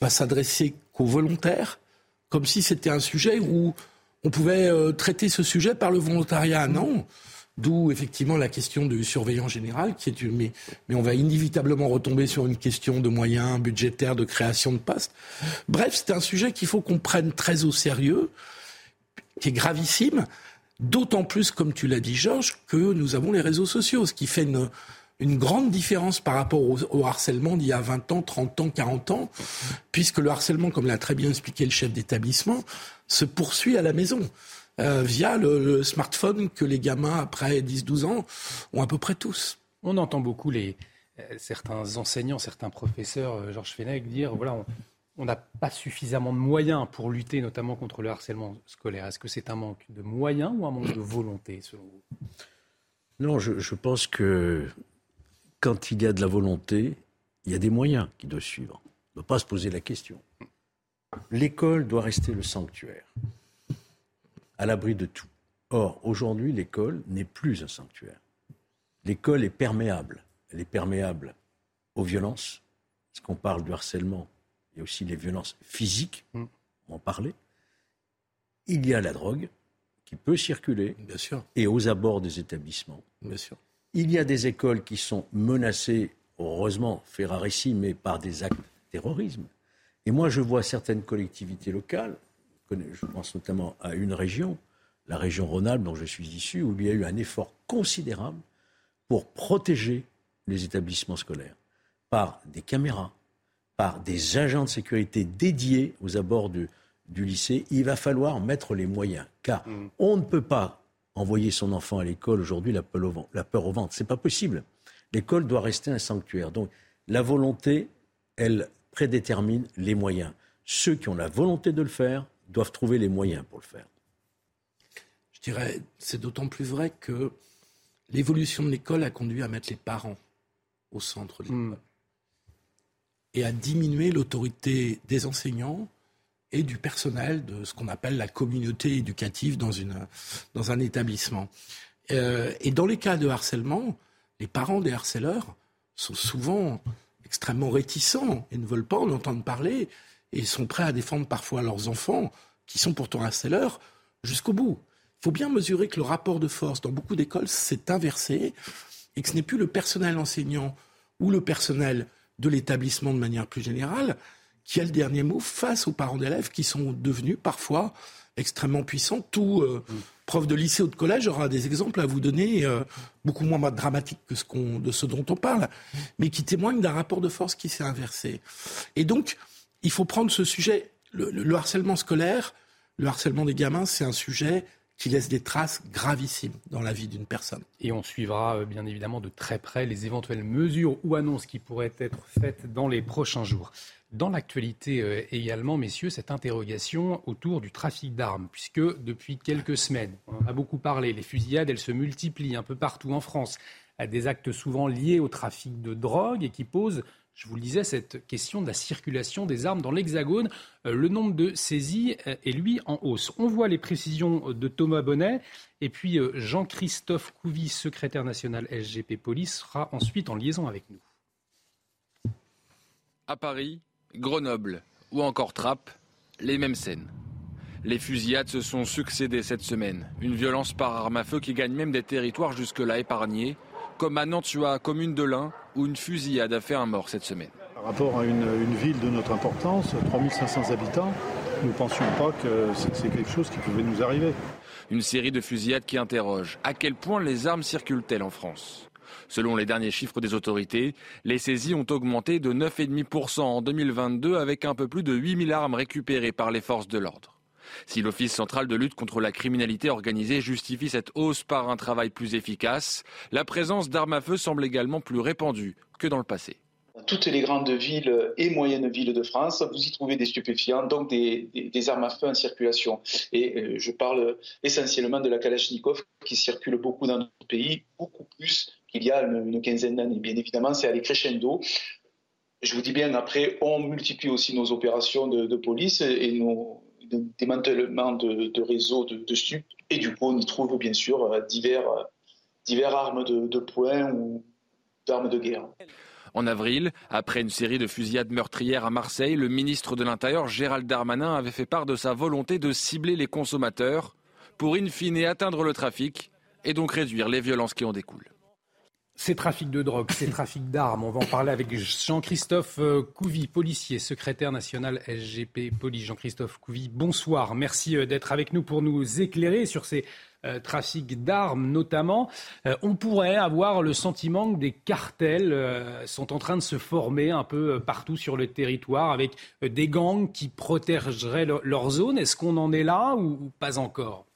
va s'adresser qu'aux volontaires, comme si c'était un sujet où on pouvait euh, traiter ce sujet par le volontariat. Non. D'où effectivement la question du surveillant général, qui est une, mais, mais on va inévitablement retomber sur une question de moyens budgétaires, de création de postes. Bref, c'est un sujet qu'il faut qu'on prenne très au sérieux, qui est gravissime, d'autant plus, comme tu l'as dit Georges, que nous avons les réseaux sociaux, ce qui fait une, une grande différence par rapport au, harcèlement d'il y a 20 ans, 30 ans, 40 ans, puisque le harcèlement, comme l'a très bien expliqué le chef d'établissement, se poursuit à la maison. Euh, via le, smartphone que les gamins, après 10-12 ans, ont à peu près tous. On entend beaucoup les, euh, certains enseignants, certains professeurs, euh, Georges Fenech, dire voilà, on n'a pas suffisamment de moyens pour lutter notamment contre le harcèlement scolaire. Est-ce que c'est un manque de moyens ou un manque de volonté selon vous? Non, je, pense que quand il y a de la volonté, il y a des moyens qui doivent suivre. On ne doit pas se poser la question. L'école doit rester le sanctuaire, à l'abri de tout. Or, aujourd'hui, l'école n'est plus un sanctuaire. L'école est perméable. Elle est perméable aux violences, parce qu'on parle du harcèlement, il y a aussi les violences physiques, mm. on en parlait. Il y a la drogue qui peut circuler, Bien sûr. et aux abords des établissements. Bien sûr. Il y a des écoles qui sont menacées, heureusement, fait ici, mais par des actes de terrorisme. Et moi, je vois certaines collectivités locales, je pense notamment à une région, la région Rhône-Alpes dont je suis issu, où il y a eu un effort considérable pour protéger les établissements scolaires par des caméras, par des agents de sécurité dédiés aux abords du, lycée. Il va falloir mettre les moyens, car mm. on ne peut pas envoyer son enfant à l'école aujourd'hui la peur au, la peur au ventre. C'est pas possible. L'école doit rester un sanctuaire. Donc la volonté, elle prédétermine les moyens. Ceux qui ont la volonté de le faire doivent trouver les moyens pour le faire. Je dirais, c'est d'autant plus vrai que l'évolution de l'école a conduit à mettre les parents au centre de l'école. Hmm. Et à diminuer l'autorité des enseignants et du personnel de ce qu'on appelle la communauté éducative dans, une, dans un établissement. Euh, et dans les cas de harcèlement, les parents des harceleurs sont souvent extrêmement réticents et ne veulent pas en entendre parler et sont prêts à défendre parfois leurs enfants, qui sont pourtant harceleurs, jusqu'au bout. Il faut bien mesurer que le rapport de force dans beaucoup d'écoles s'est inversé et que ce n'est plus le personnel enseignant ou le personnel de l'établissement de manière plus générale qui a le dernier mot face aux parents d'élèves qui sont devenus parfois extrêmement puissants. Tout euh, prof de lycée ou de collège aura des exemples à vous donner, euh, beaucoup moins dramatiques que ce de ce dont on parle, mais qui témoignent d'un rapport de force qui s'est inversé. Et donc, il faut prendre ce sujet. le harcèlement scolaire, le harcèlement des gamins, c'est un sujet qui laisse des traces gravissime dans la vie d'une personne. Et on suivra euh, bien évidemment de très près les éventuelles mesures ou annonces qui pourraient être faites dans les prochains jours. Dans l'actualité euh, également, messieurs, cette interrogation autour du trafic d'armes, puisque depuis quelques semaines, on en a beaucoup parlé, les fusillades, elles se multiplient un peu partout en France, à des actes souvent liés au trafic de drogue et qui posent je vous le disais, cette question de la circulation des armes dans l'Hexagone. Euh, le nombre de saisies euh, est, lui, en hausse. On voit les précisions de Thomas Bonnet. Et puis Jean-Christophe Couvi, secrétaire national SGP Police, sera ensuite en liaison avec nous. À Paris, Grenoble ou encore Trappes, les mêmes scènes. Les fusillades se sont succédées cette semaine. Une violence par arme à feu qui gagne même des territoires jusque-là épargnés, comme à Nantua, commune de l'Ain, où une fusillade a fait un mort cette semaine. Par rapport à une, ville de notre importance, 3500 habitants, nous ne pensions pas que c'est quelque chose qui pouvait nous arriver. Une série de fusillades qui interroge à quel point les armes circulent-elles en France Selon les derniers chiffres des autorités, les saisies ont augmenté de 9,5% en 2022 avec un peu plus de 8000 armes récupérées par les forces de l'ordre. Si l'Office central de lutte contre la criminalité organisée justifie cette hausse par un travail plus efficace, la présence d'armes à feu semble également plus répandue que dans le passé. Dans toutes les grandes villes et moyennes villes de France, vous y trouvez des stupéfiants, donc des, armes à feu en circulation. Et euh, je parle essentiellement de la Kalachnikov qui circule beaucoup dans notre pays, beaucoup plus qu'il y a une, quinzaine d'années. Bien évidemment, c'est allé crescendo. Je vous dis bien, après, on multiplie aussi nos opérations de, police et nos, démantèlement de, réseaux de, de stupes. Et du coup, on y trouve bien sûr euh, divers, euh, divers armes de, de poing ou d'armes de guerre. En avril, après une série de fusillades meurtrières à Marseille, le ministre de l'Intérieur Gérald Darmanin avait fait part de sa volonté de cibler les consommateurs pour in fine atteindre le trafic et donc réduire les violences qui en découlent. Ces trafics de drogue, ces trafics d'armes, on va en parler avec Jean-Christophe euh, Couvi, policier, secrétaire national SGP Police. Jean-Christophe Couvi, bonsoir. Merci euh, d'être avec nous pour nous éclairer sur ces euh, trafics d'armes notamment. on pourrait avoir le sentiment que des cartels sont en train de se former un peu partout sur le territoire avec des gangs qui protégeraient leur zone. Est-ce qu'on en est là ou pas encore?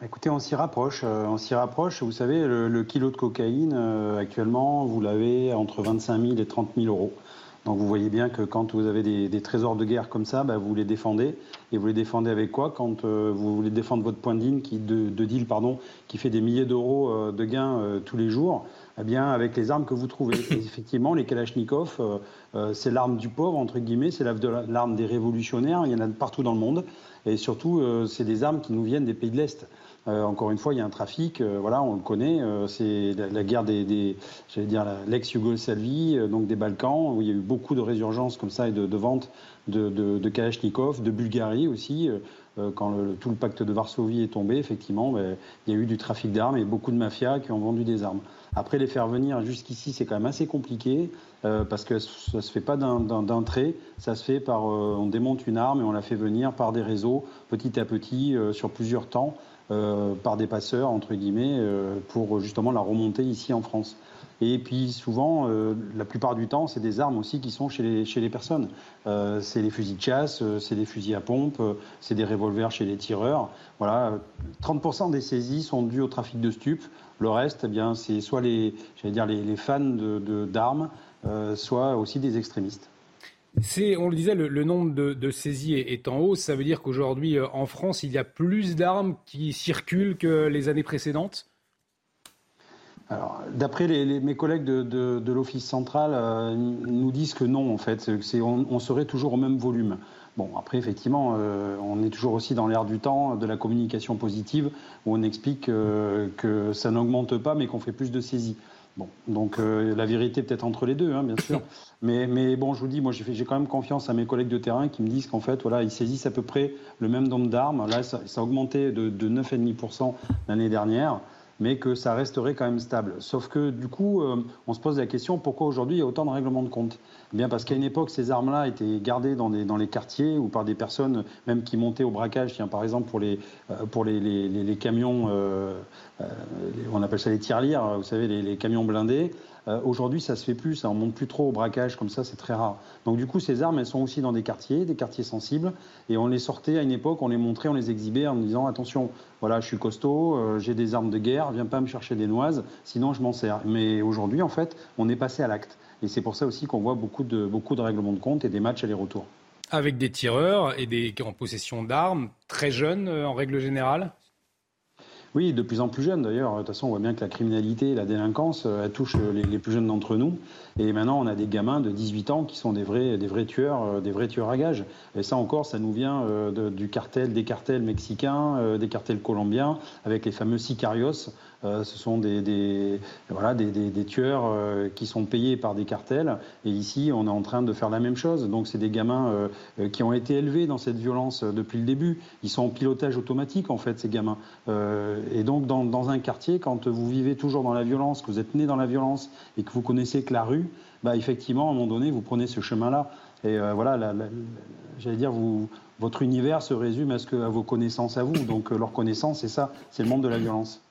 Écoutez, on s'y rapproche. Euh, on s'y rapproche. Vous savez, le, kilo de cocaïne, euh, actuellement, vous l'avez entre 25 000 et 30 000 euros. Donc vous voyez bien que quand vous avez des, trésors de guerre comme ça, bah, vous les défendez. Et vous les défendez avec quoi? Quand euh, vous voulez défendre votre point de, qui, de, deal pardon, qui fait des milliers d'euros de gains tous les jours, eh bien avec les armes que vous trouvez. effectivement, les Kalachnikov, c'est l'arme du pauvre, entre guillemets, c'est l'arme des révolutionnaires, il y en a partout dans le monde. Et surtout, c'est des armes qui nous viennent des pays de l'Est. Euh, encore une fois, il y a un trafic, euh, voilà, on le connaît. Euh, c'est la, guerre des, j'allais dire l'ex-Yougoslavie, donc des Balkans, où il y a eu beaucoup de résurgences comme ça et de, de ventes de, de, Kalachnikov, de Bulgarie aussi. quand tout le pacte de Varsovie est tombé, effectivement, ben, il y a eu du trafic d'armes et beaucoup de mafias qui ont vendu des armes. Après, les faire venir jusqu'ici, c'est quand même assez compliqué parce que ça se fait pas d'un trait, ça se fait par on démonte une arme et on la fait venir par des réseaux petit à petit sur plusieurs temps. Euh, par des passeurs, entre guillemets, euh, pour justement la remonter ici en France. Et puis souvent, euh, la plupart du temps, c'est des armes aussi qui sont chez les, chez les personnes. c'est les fusils de chasse, c'est des fusils à pompe, c'est des revolvers chez les tireurs. Voilà, 30% des saisies sont dues au trafic de stupes. Le reste, eh bien, c'est soit les, dire, les, fans d'armes, de, soit aussi des extrémistes on le disait, le, nombre de, saisies est, en hausse. Ça veut dire qu'aujourd'hui, euh, en France, il y a plus d'armes qui circulent que les années précédentes? D'après mes collègues de, l'Office central, euh, nous disent que non, en fait, on, serait toujours au même volume. Bon, après, effectivement, euh, on est toujours aussi dans l'ère du temps de la communication positive, où on explique que ça n'augmente pas, mais qu'on fait plus de saisies. Bon, donc euh, la vérité peut-être entre les deux, hein, bien sûr. *laughs* mais, mais bon, je vous dis, moi j'ai quand même confiance à mes collègues de terrain qui me disent qu'en fait, voilà, ils saisissent à peu près le même nombre d'armes. Là, ça, a augmenté de, de 9,5% l'année dernière mais que ça resterait quand même stable. Sauf que du coup, euh, on se pose la question pourquoi aujourd'hui il y a autant de règlements de compte? Bien parce qu'à une époque, ces armes-là étaient gardées dans, les quartiers ou par des personnes même qui montaient au braquage. Par exemple pour les euh, camions, euh, on appelle ça les tirelires, vous savez, les, camions blindés. Euh, aujourd'hui, ça se fait plus, ça ne monte plus trop au braquage comme ça, c'est très rare. Donc du coup, ces armes, elles sont aussi dans des quartiers, des quartiers sensibles, et on les sortait à une époque, on les montrait, on les exhibait en disant attention, voilà, je suis costaud, euh, j'ai des armes de guerre, viens pas me chercher des noises, sinon je m'en sers. Mais aujourd'hui, en fait, on est passé à l'acte, et c'est pour ça aussi qu'on voit beaucoup de beaucoup de règlements de compte et des matchs aller-retour. Avec des tireurs et des en possession d'armes très jeunes euh, en règle générale? Oui, de plus en plus jeunes d'ailleurs. De toute façon, on voit bien que la criminalité, la délinquance, euh, elle touche les, les plus jeunes d'entre nous. Et maintenant, on a des gamins de 18 ans qui sont des vrais, des vrais tueurs, euh, des vrais tueurs à gages. Et ça encore, ça nous vient euh, du cartel, des cartels mexicains, des cartels colombiens, avec les fameux sicarios. Ce sont des, voilà, des, des, tueurs qui sont payés par des cartels. Et ici, on est en train de faire la même chose. Donc, c'est des gamins qui ont été élevés dans cette violence depuis le début. Ils sont en pilotage automatique, en fait, ces gamins. et donc, dans, dans un quartier, quand vous vivez toujours dans la violence, que vous êtes né dans la violence et que vous connaissez que la rue, bah, effectivement, à un moment donné, vous prenez ce chemin-là. Et euh, voilà, j'allais dire, vous, votre univers se résume à, ce que, à vos connaissances à vous. Donc euh, leur connaissance, c'est ça, c'est le monde de la violence.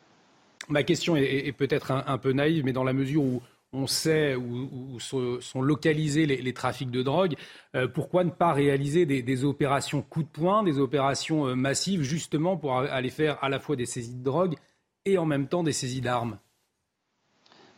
Ma question est, peut-être un, peu naïve, mais dans la mesure où on sait où, sont localisés les, trafics de drogue, euh, pourquoi ne pas réaliser des, opérations coup de poing, des opérations massives, justement pour aller faire à la fois des saisies de drogue et en même temps des saisies d'armes?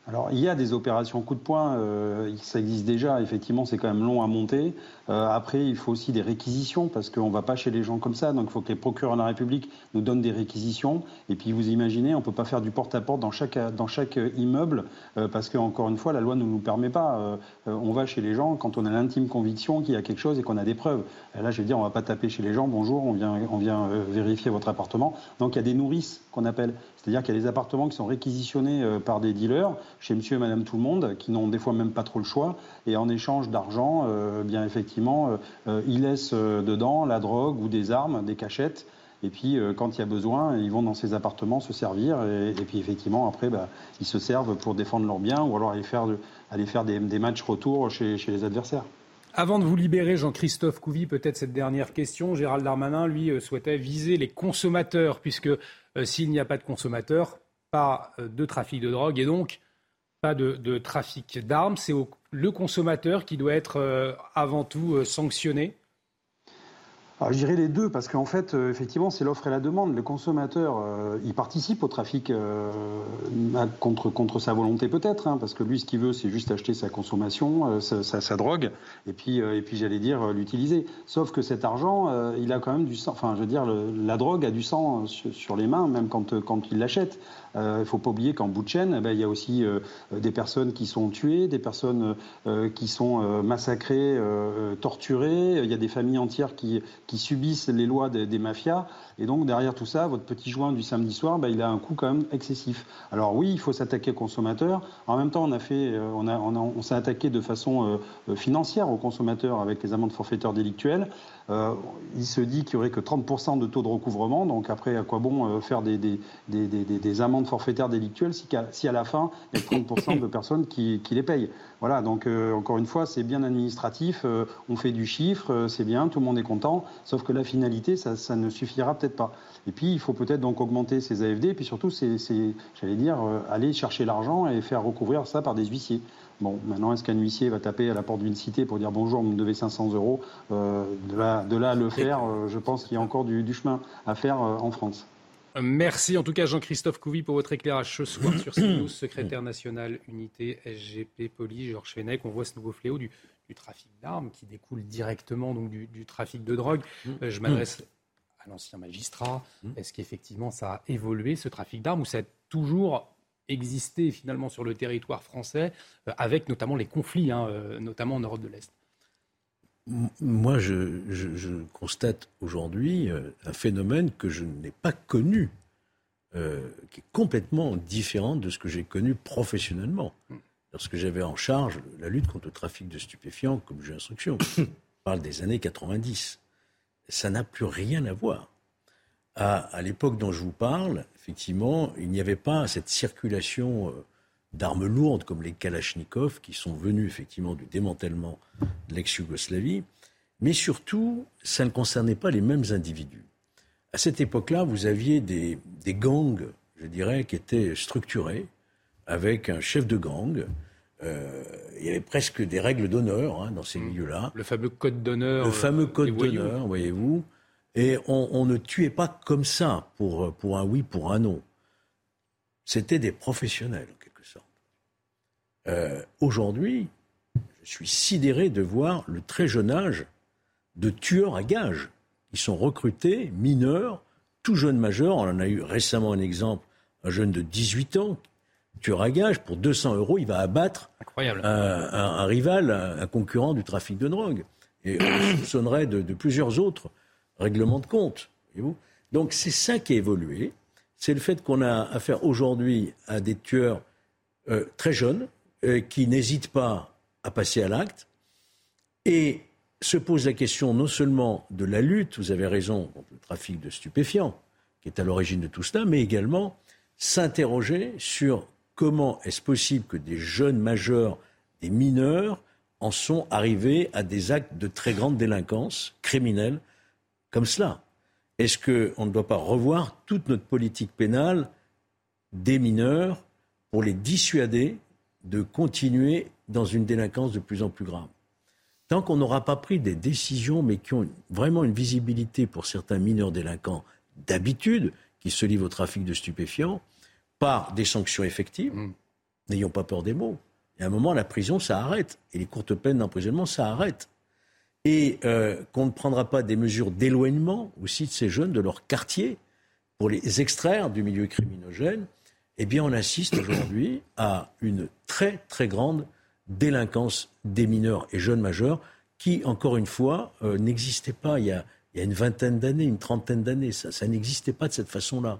Alors, il y a des opérations coup de poing, euh, ça existe déjà, effectivement, c'est quand même long à monter. Euh, après, il faut aussi des réquisitions, parce qu'on ne va pas chez les gens comme ça, donc il faut que les procureurs de la République nous donnent des réquisitions. Et puis, vous imaginez, on ne peut pas faire du porte-à-porte dans chaque, dans chaque immeuble, euh, parce qu'encore une fois, la loi ne nous permet pas. on va chez les gens quand on a l'intime conviction qu'il y a quelque chose et qu'on a des preuves. Là, je veux dire, on ne va pas taper chez les gens, bonjour, on vient, on vient vérifier votre appartement. Donc, il y a des nourrices qu'on appelle. C'est-à-dire qu'il y a des appartements qui sont réquisitionnés euh, par des dealers chez monsieur et madame tout le monde, qui n'ont des fois même pas trop le choix. Et en échange d'argent, euh, bien effectivement, euh, ils laissent dedans la drogue ou des armes, des cachettes. Et puis, quand il y a besoin, ils vont dans ces appartements se servir. Et, puis, effectivement, après, bah, ils se servent pour défendre leurs biens ou alors aller faire, aller faire des, matchs retour chez, les adversaires. Avant de vous libérer, Jean-Christophe Couvi, peut-être cette dernière question. Gérald Darmanin, lui, souhaitait viser les consommateurs, puisque euh, s'il n'y a pas de consommateurs, pas euh, de trafic de drogue et donc pas de, trafic d'armes. C'est le consommateur qui doit être euh, avant tout sanctionné alors, je dirais les deux, parce qu'en fait, euh, effectivement, c'est l'offre et la demande. Le consommateur, euh, il participe au trafic euh, contre, sa volonté peut-être, hein, parce que lui, ce qu'il veut, c'est juste acheter sa consommation, sa, sa, drogue, et puis, j'allais dire, l'utiliser. Sauf que cet argent, il a quand même du sang. Enfin, je veux dire, la drogue a du sang sur, les mains, même quand il l'achète. Il ne faut pas oublier qu'en bout de chaîne, eh ben, il y a aussi des personnes qui sont tuées, des personnes qui sont massacrées, torturées. Il y a des familles entières qui subissent les lois des, mafias. Et donc, derrière tout ça, votre petit joint du samedi soir, bah, il a un coût quand même excessif. Alors oui, il faut s'attaquer aux consommateurs. En même temps, on euh, on, s'est attaqué de façon euh, financière aux consommateurs avec les amendes forfaitaires délictuelles. Euh, il se dit qu'il n'y aurait que 30% de taux de recouvrement. Donc après, à quoi bon faire des, des, des, des amendes forfaitaires délictuelles si, si, à la fin, il y a 30% de personnes qui, qui, les payent Voilà, donc encore une fois, c'est bien administratif. on fait du chiffre, c'est bien, tout le monde est content. Sauf que la finalité, ça, ça ne suffira peut-être pas. Et puis, il faut peut-être donc augmenter ces AFD, et puis surtout, c'est, j'allais dire, euh, aller chercher l'argent et faire recouvrir ça par des huissiers. Bon, maintenant, est-ce qu'un huissier va taper à la porte d'une cité pour dire bonjour, vous me devez 500 euros euh, de, là, de là à le faire, euh, je pense qu'il y a encore du, du chemin à faire en France. Merci en tout cas Jean-Christophe Couvi pour votre éclairage ce soir sur CNews, *coughs* secrétaire national unité SGP Poli, Georges Fenech. On voit ce nouveau fléau du, du trafic d'armes qui découle directement donc du, du trafic de drogue. je m'adresse à l'ancien magistrat. Mmh. Est-ce qu'effectivement ça a évolué, ce trafic d'armes, ou ça a toujours existé finalement sur le territoire français, euh, avec notamment les conflits, hein, euh, notamment en Europe de l'Est Moi, je, constate aujourd'hui euh, un phénomène que je n'ai pas connu, qui est complètement différent de ce que j'ai connu professionnellement. Mmh. Lorsque j'avais en charge la lutte contre le trafic de stupéfiants comme juge d'instruction, je parle des années 90 ça n'a plus rien à voir. À, l'époque dont je vous parle, effectivement, il n'y avait pas cette circulation euh, d'armes lourdes comme les Kalachnikov qui sont venus effectivement du démantèlement de l'ex-Yougoslavie, mais surtout, ça ne concernait pas les mêmes individus. À cette époque-là, vous aviez des, gangs, je dirais, qui étaient structurés, avec un chef de gang, euh, il y avait presque des règles d'honneur hein, dans ces mmh. milieux-là. Le fameux code d'honneur. Le fameux euh, code d'honneur, voyez-vous. Et on, ne tuait pas comme ça pour, pour un oui, pour un non. C'était des professionnels, en quelque sorte. Euh, aujourd'hui, je suis sidéré de voir le très jeune âge de tueurs à gages. Ils sont recrutés, mineurs, tout jeunes majeurs. On en a eu récemment un exemple, un jeune de 18 ans tueur à gage, pour 200 euros, il va abattre Un, rival, un, concurrent du trafic de drogue. Et on soupçonnerait de, plusieurs autres règlements de compte. Donc c'est ça qui a évolué. C'est le fait qu'on a affaire aujourd'hui à des tueurs euh, très jeunes euh, qui n'hésitent pas à passer à l'acte et se pose la question non seulement de la lutte, vous avez raison, contre le trafic de stupéfiants, qui est à l'origine de tout cela, mais également s'interroger sur comment est-ce possible que des jeunes majeurs, des mineurs, en sont arrivés à des actes de très grande délinquance criminelle comme cela Est-ce qu'on ne doit pas revoir toute notre politique pénale des mineurs pour les dissuader de continuer dans une délinquance de plus en plus grave? Tant qu'on n'aura pas pris des décisions, mais qui ont vraiment une visibilité pour certains mineurs délinquants d'habitude, qui se livrent au trafic de stupéfiants, par des sanctions effectives. Mm. N'ayons pas peur des mots. Et à un moment, la prison, ça arrête. Et les courtes peines d'emprisonnement, ça arrête. Et euh, qu'on ne prendra pas des mesures d'éloignement aussi de ces jeunes de leur quartier pour les extraire du milieu criminogène, eh bien, on assiste aujourd'hui à une très, très grande délinquance des mineurs et jeunes majeurs qui, encore une fois, euh, n'existait pas il y, a, il y, a, une vingtaine d'années, une trentaine d'années. Ça, ça n'existait pas de cette façon-là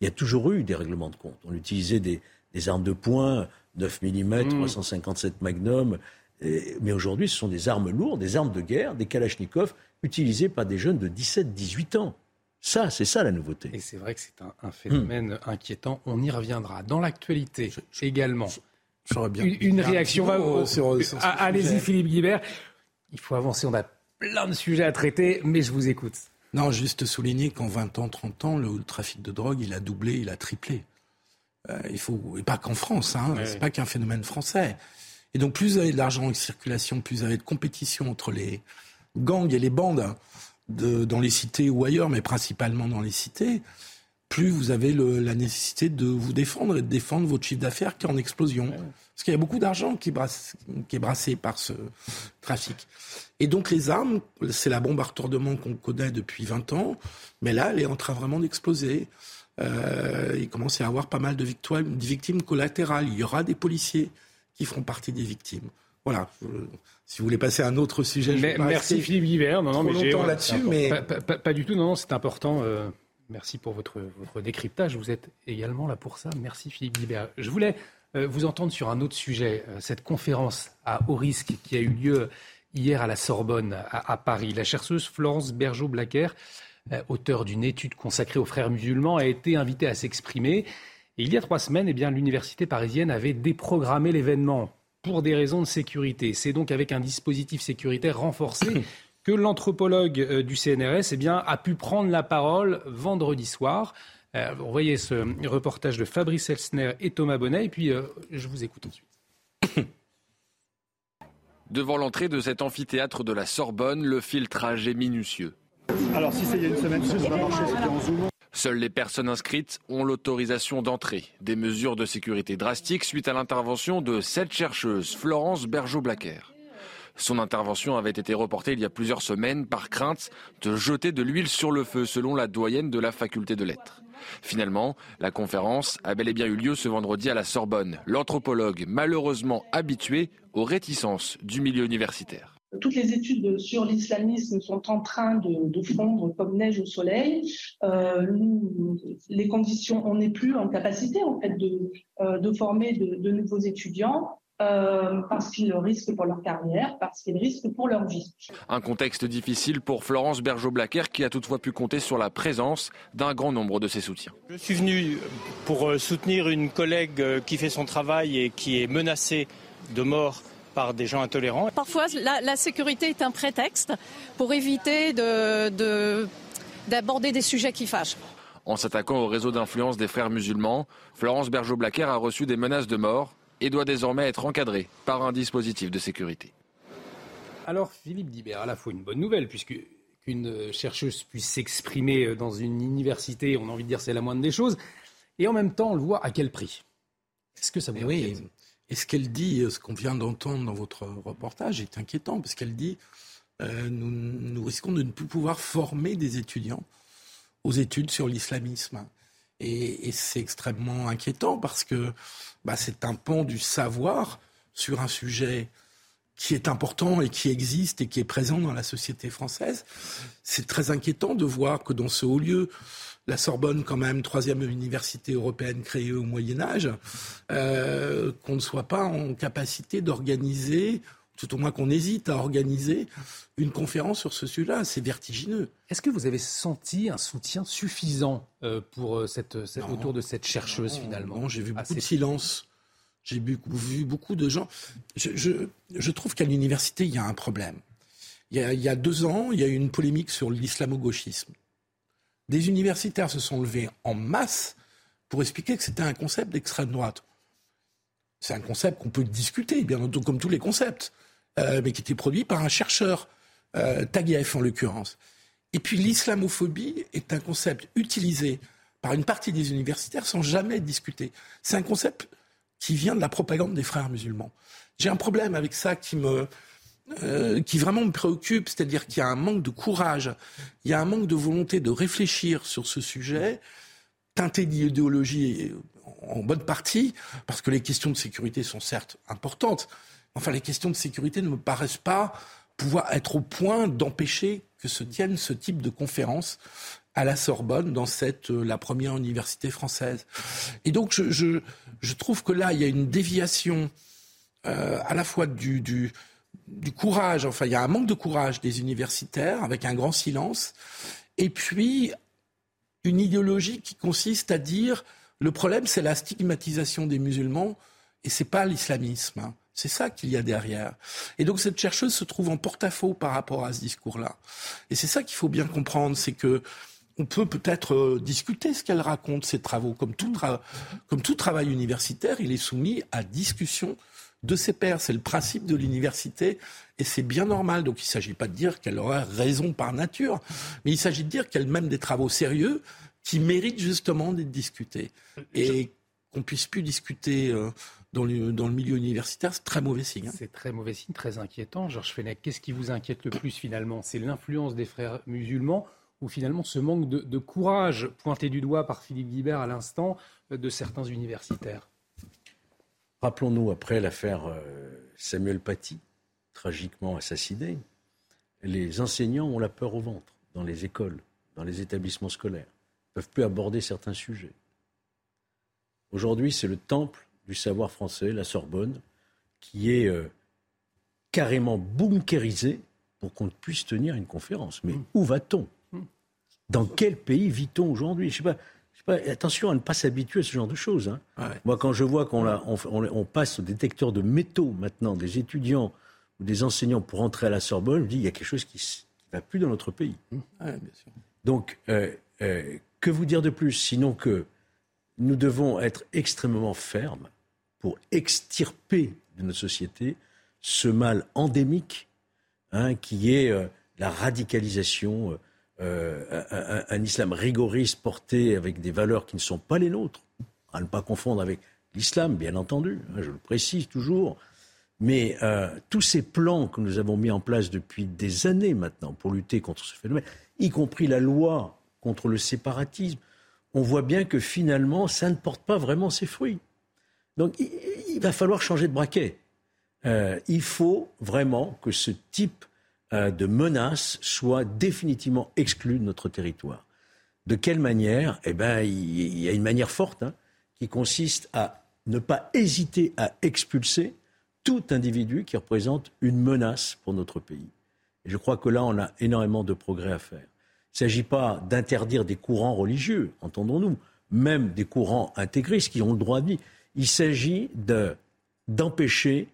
il y a toujours eu des règlements de compte. On utilisait des, armes de poing, 9 mm, 357 Magnum. Mais aujourd'hui, ce sont des armes lourdes, des armes de guerre, des Kalachnikov utilisées par des jeunes de 17-18 ans. Ça, c'est ça la nouveauté. Et c'est vrai que c'est un, phénomène inquiétant. On y reviendra. Dans l'actualité également. bien une, réaction. Allez-y, Philippe Guibert. Il faut avancer. On a plein de sujets à traiter, mais je vous écoute. Non, juste souligner qu'en 20 ans, 30 ans, le, trafic de drogue, il a doublé, il a triplé. Euh, il faut, et pas qu'en France, hein, c'est pas qu'un phénomène français. Et donc, plus vous avez de l'argent en circulation, plus vous avez de compétition entre les gangs et les bandes dans les cités ou ailleurs, mais principalement dans les cités, plus vous avez la nécessité de vous défendre et de défendre votre chiffre d'affaires qui est en explosion. Parce qu'il y a beaucoup d'argent qui, qui, est brassé par ce trafic. Et donc les armes, c'est la bombe à retordement qu'on connaît depuis 20 ans, mais là, elle est en train vraiment d'exploser. Euh, il commence à y avoir pas mal de victimes collatérales. Il y aura des policiers qui feront partie des victimes. Voilà. si vous voulez passer à un autre sujet, je merci Philippe Guibert. Non, non, mais longtemps là-dessus, mais pas, du tout. Non, non, c'est important. Euh, merci pour votre, votre décryptage. Vous êtes également là pour ça. Merci Philippe Guibert. Je voulais euh, vous entendre sur un autre sujet. Cette conférence à haut risque qui a eu lieu hier à la Sorbonne à, Paris. La chercheuse Florence Bergeau-Blaquer euh, auteur d'une étude consacrée aux frères musulmans, a été invité à s'exprimer. Et il y a trois semaines, eh bien, l'université parisienne avait déprogrammé l'événement pour des raisons de sécurité. C'est donc avec un dispositif sécuritaire renforcé *coughs* que l'anthropologue euh, du CNRS eh bien, a pu prendre la parole vendredi soir. Euh, vous voyez ce reportage de Fabrice Elsner et Thomas Bonnet, et puis je vous écoute ensuite. *coughs* Devant l'entrée de cet amphithéâtre de la Sorbonne, le filtrage est minutieux. Alors si c'est il y a une semaine, ça va marcher, c'était en Zoom. Seules les personnes inscrites ont l'autorisation d'entrée. Des mesures de sécurité drastiques suite à l'intervention de cette chercheuse, Florence Bergeau-Blaquer. Son intervention avait été reportée il y a plusieurs semaines par crainte de jeter de l'huile sur le feu, selon la doyenne de la faculté de lettres. Finalement, la conférence a bel et bien eu lieu ce vendredi à la Sorbonne. L'anthropologue, malheureusement habitué aux réticences du milieu universitaire. Toutes les études sur l'islamisme sont en train de, fondre comme neige au soleil. Euh, les conditions, on n'est plus en capacité en fait de, euh, former de, nouveaux étudiants. Euh, parce qu'ils risquent pour leur carrière, parce qu'ils risquent pour leur vie. Un contexte difficile pour Florence Bergeau-Blaquer qui a toutefois pu compter sur la présence d'un grand nombre de ses soutiens. Je suis venu pour soutenir une collègue qui fait son travail et qui est menacée de mort par des gens intolérants. Parfois, la, sécurité est un prétexte pour éviter d'aborder des sujets qui fâchent. En s'attaquant au réseau d'influence des frères musulmans, Florence Bergeau-Blaquer a reçu des menaces de mort et doit désormais être encadrée par un dispositif de sécurité. Alors, Philippe Dibert, à la fois une bonne nouvelle, puisque qu'une chercheuse puisse s'exprimer dans une université, on a envie de dire c'est la moindre des choses, et en même temps, on le voit à quel prix Est-ce que ça vous oui, et ce qu'elle dit, ce qu'on vient d'entendre dans votre reportage, est inquiétant, parce qu'elle dit euh, nous, risquons de ne plus pouvoir former des étudiants aux études sur l'islamisme. Et, c'est extrêmement inquiétant parce que bah, c'est un pan du savoir sur un sujet qui est important et qui existe et qui est présent dans la société française. C'est très inquiétant de voir que dans ce haut lieu, la Sorbonne, quand même, troisième université européenne créée au Moyen Âge, euh, qu'on ne soit pas en capacité d'organiser, tout au moins qu'on hésite à organiser une conférence sur ce sujet-là. C'est vertigineux. Est-ce que vous avez senti un soutien suffisant euh, pour euh, cette, autour de cette chercheuse finalement? Non, j'ai vu beaucoup de silence. J'ai vu, beaucoup de gens. Je, trouve qu'à l'université, il y a un problème. Il y, a, il y a deux ans, il y a eu une polémique sur l'islamo-gauchisme des universitaires se sont levés en masse pour expliquer que c'était un concept d'extrême droite. C'est un concept qu'on peut discuter, bien entendu, comme tous les concepts, euh, mais qui était produit par un chercheur, euh, en l'occurrence. Et puis l'islamophobie est un concept utilisé par une partie des universitaires sans jamais discuté. C'est un concept qui vient de la propagande des frères musulmans. J'ai un problème avec ça qui me, euh, qui vraiment me préoccupe, c'est-à-dire qu'il y a un manque de courage, il y a un manque de volonté de réfléchir sur ce sujet, teinté d'idéologie en bonne partie, parce que les questions de sécurité sont certes importantes, enfin les questions de sécurité ne me paraissent pas pouvoir être au point d'empêcher que se tienne ce type de conférence à la Sorbonne, dans cette euh, la première université française. Et donc je, je, je, trouve que là, il y a une déviation euh, à la fois du, du, du courage, enfin il y a un manque de courage des universitaires avec un grand silence, et puis une idéologie qui consiste à dire le problème c'est la stigmatisation des musulmans et c'est pas l'islamisme. Hein. C'est ça qu'il y a derrière. Et donc cette chercheuse se trouve en porte-à-faux par rapport à ce discours-là. Et c'est ça qu'il faut bien comprendre, c'est que on peut peut-être euh, discuter ce qu'elle raconte, ses travaux. Comme tout, comme tout travail universitaire, il est soumis à discussion de ses pairs. C'est le principe de l'université et c'est bien normal. Donc il ne s'agit pas de dire qu'elle aurait raison par nature, mais il s'agit de dire qu'elle mène des travaux sérieux qui méritent justement d'être discutés. Et qu'on puisse plus discuter euh, dans, le, dans le milieu universitaire, c'est très mauvais signe. Hein. C'est très mauvais signe, très inquiétant. Georges Fenech, qu'est-ce qui vous inquiète le plus finalement? C'est l'influence des frères musulmans ou finalement ce manque de, courage pointé du doigt par Philippe Guibert à l'instant de certains universitaires? Rappelons-nous, après l'affaire euh, Samuel Paty, tragiquement assassiné, les enseignants ont la peur au ventre dans les écoles, dans les établissements scolaires. Ils ne peuvent plus aborder certains sujets. Aujourd'hui, c'est le temple du savoir français, la Sorbonne, qui est euh, carrément bunkérisé pour qu'on puisse tenir une conférence. Mais où va-t-on? Dans quel pays vit-on aujourd'hui? Je sais pas. Pas, attention à ne pas s'habituer à ce genre de choses. Hein. Moi, quand je vois qu'on on, on, passe au détecteur de métaux maintenant, des étudiants ou des enseignants pour entrer à la Sorbonne, je me dis il y a quelque chose qui ne va plus dans notre pays. Donc, euh, euh, que vous dire de plus? Sinon que nous devons être extrêmement fermes pour extirper de notre société ce mal endémique hein, qui est euh, la radicalisation, euh, euh, un, islam rigoriste porté avec des valeurs qui ne sont pas les nôtres, à ne pas confondre avec l'islam, bien entendu, hein, je le précise toujours. Mais tous ces plans que nous avons mis en place depuis des années maintenant pour lutter contre ce phénomène, y compris la loi contre le séparatisme, on voit bien que finalement, ça ne porte pas vraiment ses fruits. Donc il, va falloir changer de braquet. Euh, il faut vraiment que ce type euh, de menace soit définitivement exclu de notre territoire. De quelle manière? Eh bien, il y a une manière forte hein, qui consiste à ne pas hésiter à expulser tout individu qui représente une menace pour notre pays. Et je crois que là, on a énormément de progrès à faire. Il ne s'agit pas d'interdire des courants religieux, entendons-nous, même des courants intégristes qui ont le droit de vie. Il s'agit d'empêcher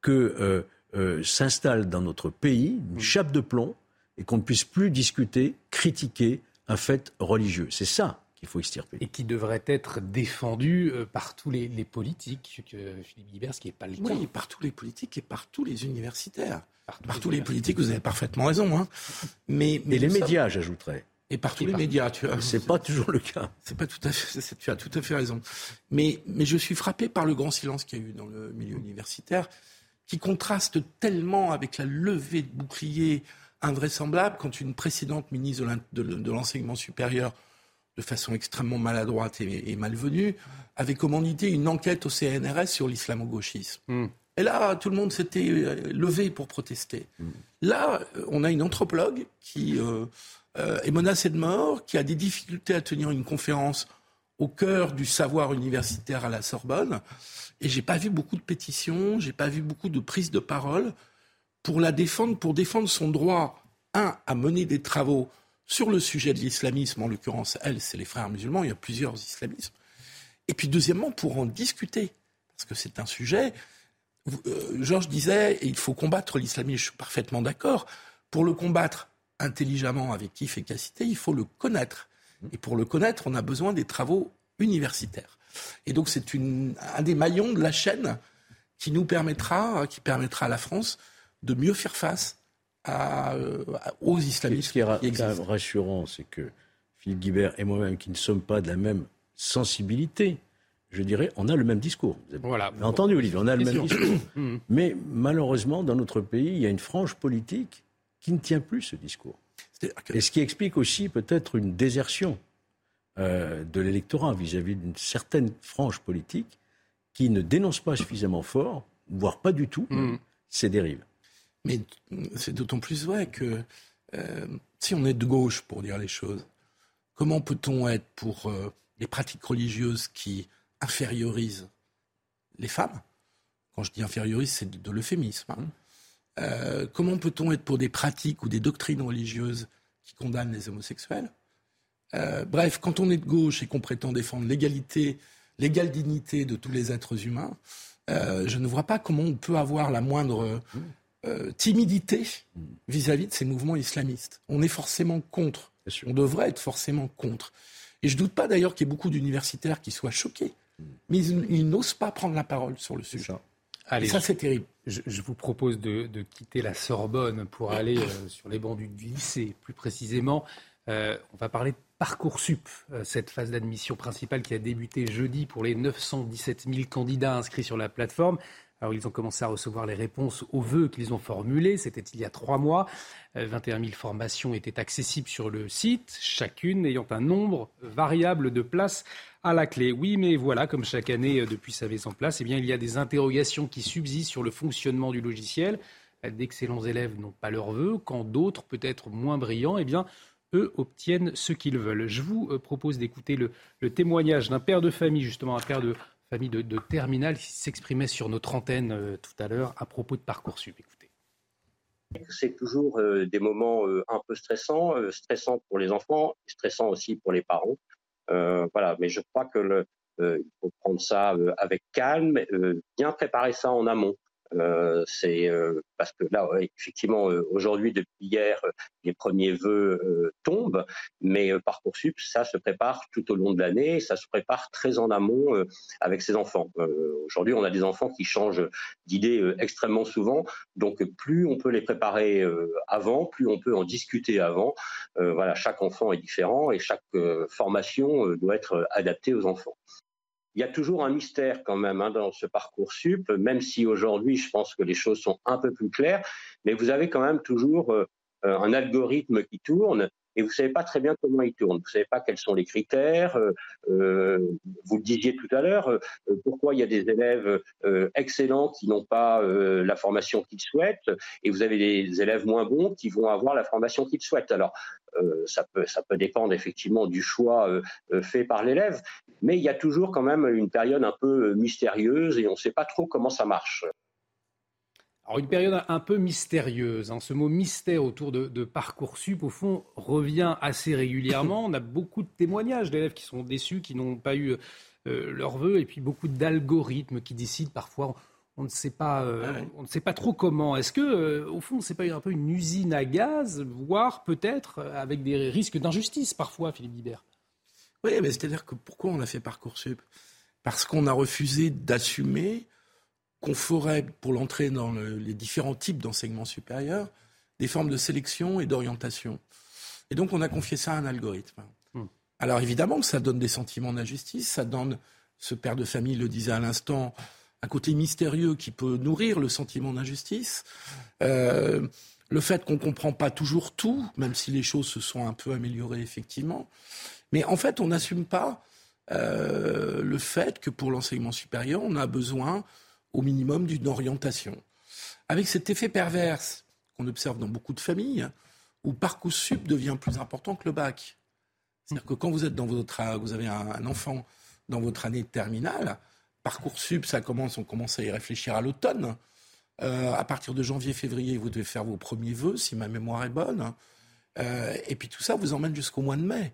que euh, euh, s'installe dans notre pays une chape de plomb et qu'on ne puisse plus discuter, critiquer un fait religieux. C'est ça qu'il faut extirper. Et qui devrait être défendu euh, par tous les, politiques, Philippe Guibert, ce qui n'est pas le cas. Oui, par tous les politiques et par tous les universitaires. Par, tous les politiques, vous avez parfaitement raison. Hein. Mais, mais et les médias, j'ajouterais. Et par tous les médias, tu vois. C'est pas toujours le cas. C'est pas tout à fait. Tu as tout à fait raison. Mais, mais je suis frappé par le grand silence qu'il y a eu dans le milieu universitaire, qui contraste tellement avec la levée de boucliers invraisemblable quand une précédente ministre de l'enseignement supérieur, de façon extrêmement maladroite et, malvenue, avait commandité une enquête au CNRS sur l'islamo-gauchisme. Hmm. Et là, tout le monde s'était euh, levé pour protester. Hmm. Là, euh, on a une anthropologue qui euh, est menacée de mort, qui a des difficultés à tenir une conférence au cœur du savoir universitaire à la Sorbonne. Et j'ai pas vu beaucoup de pétitions, j'ai pas vu beaucoup de prises de parole pour la défendre, pour défendre son droit, un, à mener des travaux sur le sujet de l'islamisme, en l'occurrence, elle, c'est les frères musulmans, il y a plusieurs islamismes. Et puis, deuxièmement, pour en discuter, parce que c'est un sujet euh, Georges disait, il faut combattre l'islamisme, je suis parfaitement d'accord. Pour le combattre intelligemment, avec efficacité, il faut le connaître. Et pour le connaître, on a besoin des travaux universitaires. Et donc c'est un des maillons de la chaîne qui nous permettra, qui permettra à la France de mieux faire face euh, aux islamistes. Ce qui est rassurant, c'est que Philippe Guibert et moi-même, qui ne sommes pas de la même sensibilité, je dirais, on a le même discours. Vous avez voilà. entendu, Olivier, on a le même discours. *coughs* Mm. Mais malheureusement, dans notre pays, il y a une frange politique qui ne tient plus ce discours. Et ce qui explique aussi peut-être une désertion euh, de l'électorat vis-à-vis d'une certaine frange politique qui ne dénonce pas suffisamment fort, voire pas du tout, mm. ces dérives. Mais c'est d'autant plus vrai que euh, si on est de gauche, pour dire les choses, comment peut-on être pour euh, les pratiques religieuses qui infériorise les femmes? Quand je dis infériorise, c'est de, l'euphémisme. Hein. Euh, comment peut-on être pour des pratiques ou des doctrines religieuses qui condamnent les homosexuels euh, Bref, quand on est de gauche et qu'on prétend défendre l'égalité, l'égale dignité de tous les êtres humains, euh, je ne vois pas comment on peut avoir la moindre timidité vis-à-vis de ces mouvements islamistes. On est forcément contre. On devrait être forcément contre. Et je ne doute pas d'ailleurs qu'il y ait beaucoup d'universitaires qui soient choqués mais ils, n'osent pas prendre la parole sur le sujet. Allez, ça, c'est terrible. Je, vous propose de, quitter la Sorbonne pour aller euh, sur les bancs du, lycée, plus précisément. Euh, on va parler de Parcoursup, euh, cette phase d'admission principale qui a débuté jeudi pour les 917 000 candidats inscrits sur la plateforme. Alors, ils ont commencé à recevoir les réponses aux vœux qu'ils ont formulés. C'était il y a trois mois. 21 000 formations étaient accessibles sur le site, chacune ayant un nombre variable de places à la clé. Oui, mais voilà, comme chaque année euh, depuis sa mise en place, eh bien, il y a des interrogations qui subsistent sur le fonctionnement du logiciel. D'excellents élèves n'ont pas leurs vœux, quand d'autres, peut-être moins brillants, eh bien, eux obtiennent ce qu'ils veulent. Je vous euh, propose d'écouter le, témoignage d'un père de famille, justement un père de famille de, de terminale, qui s'exprimait sur notre antenne euh, tout à l'heure à propos de Parcoursup. Écoutez. C'est toujours des moments un peu stressants, stressants pour les enfants, stressants aussi pour les parents. Euh, voilà, mais je crois que le, euh, il faut prendre ça euh, avec calme, bien préparer ça en amont. Euh, c'est euh, parce que là, effectivement, euh, aujourd'hui, depuis hier, les premiers vœux tombent, mais parcoursup, ça se prépare tout au long de l'année, ça se prépare très en amont avec ses enfants. aujourd'hui, on a des enfants qui changent d'idée extrêmement souvent, donc plus on peut les préparer avant, plus on peut en discuter avant. voilà, chaque enfant est différent et chaque formation doit être adaptée aux enfants il y a toujours un mystère quand même hein, dans ce parcours sup, même si aujourd'hui je pense que les choses sont un peu plus claires, mais vous avez quand même toujours euh, un algorithme qui tourne et vous ne savez pas très bien comment il tourne. Vous ne savez pas quels sont les critères. Euh, euh, vous le disiez tout à l'heure, euh, pourquoi il y a des élèves excellents qui n'ont pas la formation qu'ils souhaitent et vous avez des élèves moins bons qui vont avoir la formation qu'ils souhaitent. Alors, ça, peut, ça peut dépendre effectivement du choix fait par l'élève, mais il y a toujours quand même une période un peu mystérieuse et on ne sait pas trop comment ça marche. Alors une période un peu mystérieuse. Hein. Ce mot mystère autour de, Parcoursup, au fond, revient assez régulièrement. *laughs* On a beaucoup de témoignages d'élèves qui sont déçus, qui n'ont pas eu euh, leur vœu, et puis beaucoup d'algorithmes qui décident parfois. On ne sait pas, euh, on ne sait pas trop comment. Est-ce que, euh, au fond, c'est pas un peu une usine à gaz, voire peut-être avec des risques d'injustice parfois, Philippe Bibert Oui, mais c'est-à-dire que pourquoi on a fait Parcoursup? Parce qu'on a refusé d'assumer qu'on ferait pour l'entrée dans les différents types d'enseignement supérieur des formes de sélection et d'orientation. Et donc on a confié ça à un algorithme. Hmm. Alors évidemment ça donne des sentiments d'injustice, ça donne, ce père de famille le disait à l'instant, un côté mystérieux qui peut nourrir le sentiment d'injustice. Euh, le fait qu'on ne comprend pas toujours tout, même si les choses se sont un peu améliorées effectivement. Mais en fait, on n'assume pas euh, le fait que pour l'enseignement supérieur, on a besoin au minimum d'une orientation. Avec cet effet perverse qu'on observe dans beaucoup de familles, où Parcoursup devient plus important que le bac. C'est-à-dire que quand vous êtes dans votre, vous avez un, enfant dans votre année terminale, Parcoursup, ça commence, on commence à y réfléchir à l'automne. Euh, à partir de janvier-février, vous devez faire vos premiers vœux, si ma mémoire est bonne. Euh, et puis tout ça vous emmène jusqu'au mois de mai.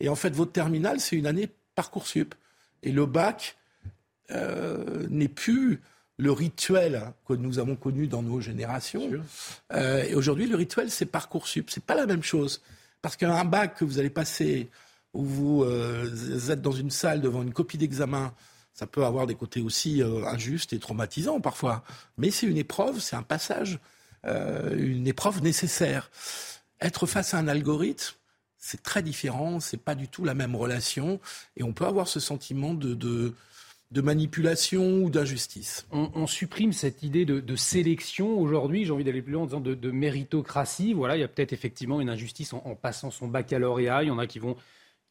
Et en fait, votre terminale, c'est une année Parcoursup. Et le bac euh, n'est plus le rituel que nous avons connu dans nos générations. Euh, et aujourd'hui, le rituel, c'est Parcoursup. C'est pas la même chose. Parce qu'un bac que vous allez passer, où vous, euh, êtes dans une salle devant une copie d'examen, ça peut avoir des côtés aussi euh, injustes et traumatisants parfois. Mais c'est une épreuve, c'est un passage, une épreuve nécessaire. Être face à un algorithme, c'est très différent, c'est pas du tout la même relation, et on peut avoir ce sentiment de, de de manipulation ou d'injustice. On, supprime cette idée de, sélection aujourd'hui, j'ai envie d'aller plus loin en disant de, méritocratie. Voilà, il y a peut-être effectivement une injustice en, passant son baccalauréat. Il y en a qui vont,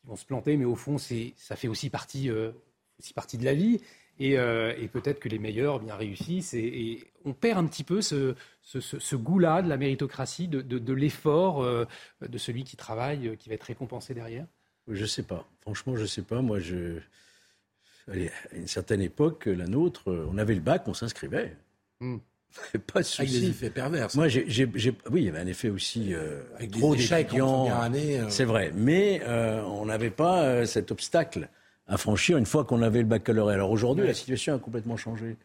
vont se planter, mais au fond, ça fait aussi partie, euh, aussi partie de la vie. Euh, et, peut-être que les meilleurs bien réussissent. Et, on perd un petit peu ce, ce, goût-là de la méritocratie, de, l'effort euh, de celui qui travaille, qui va être récompensé derrière? Je ne sais pas. Franchement, je ne sais pas. Moi, je à une certaine époque, la nôtre, on avait le bac, on s'inscrivait. Hmm. Pas de Avec des effets pervers. Moi, oui, il y avait un effet aussi euh, avec trop d'étudiants. année. Euh. C'est vrai, mais euh, on n'avait pas cet obstacle à franchir une fois qu'on avait le baccalauréat. Alors aujourd'hui, la situation a complètement changé.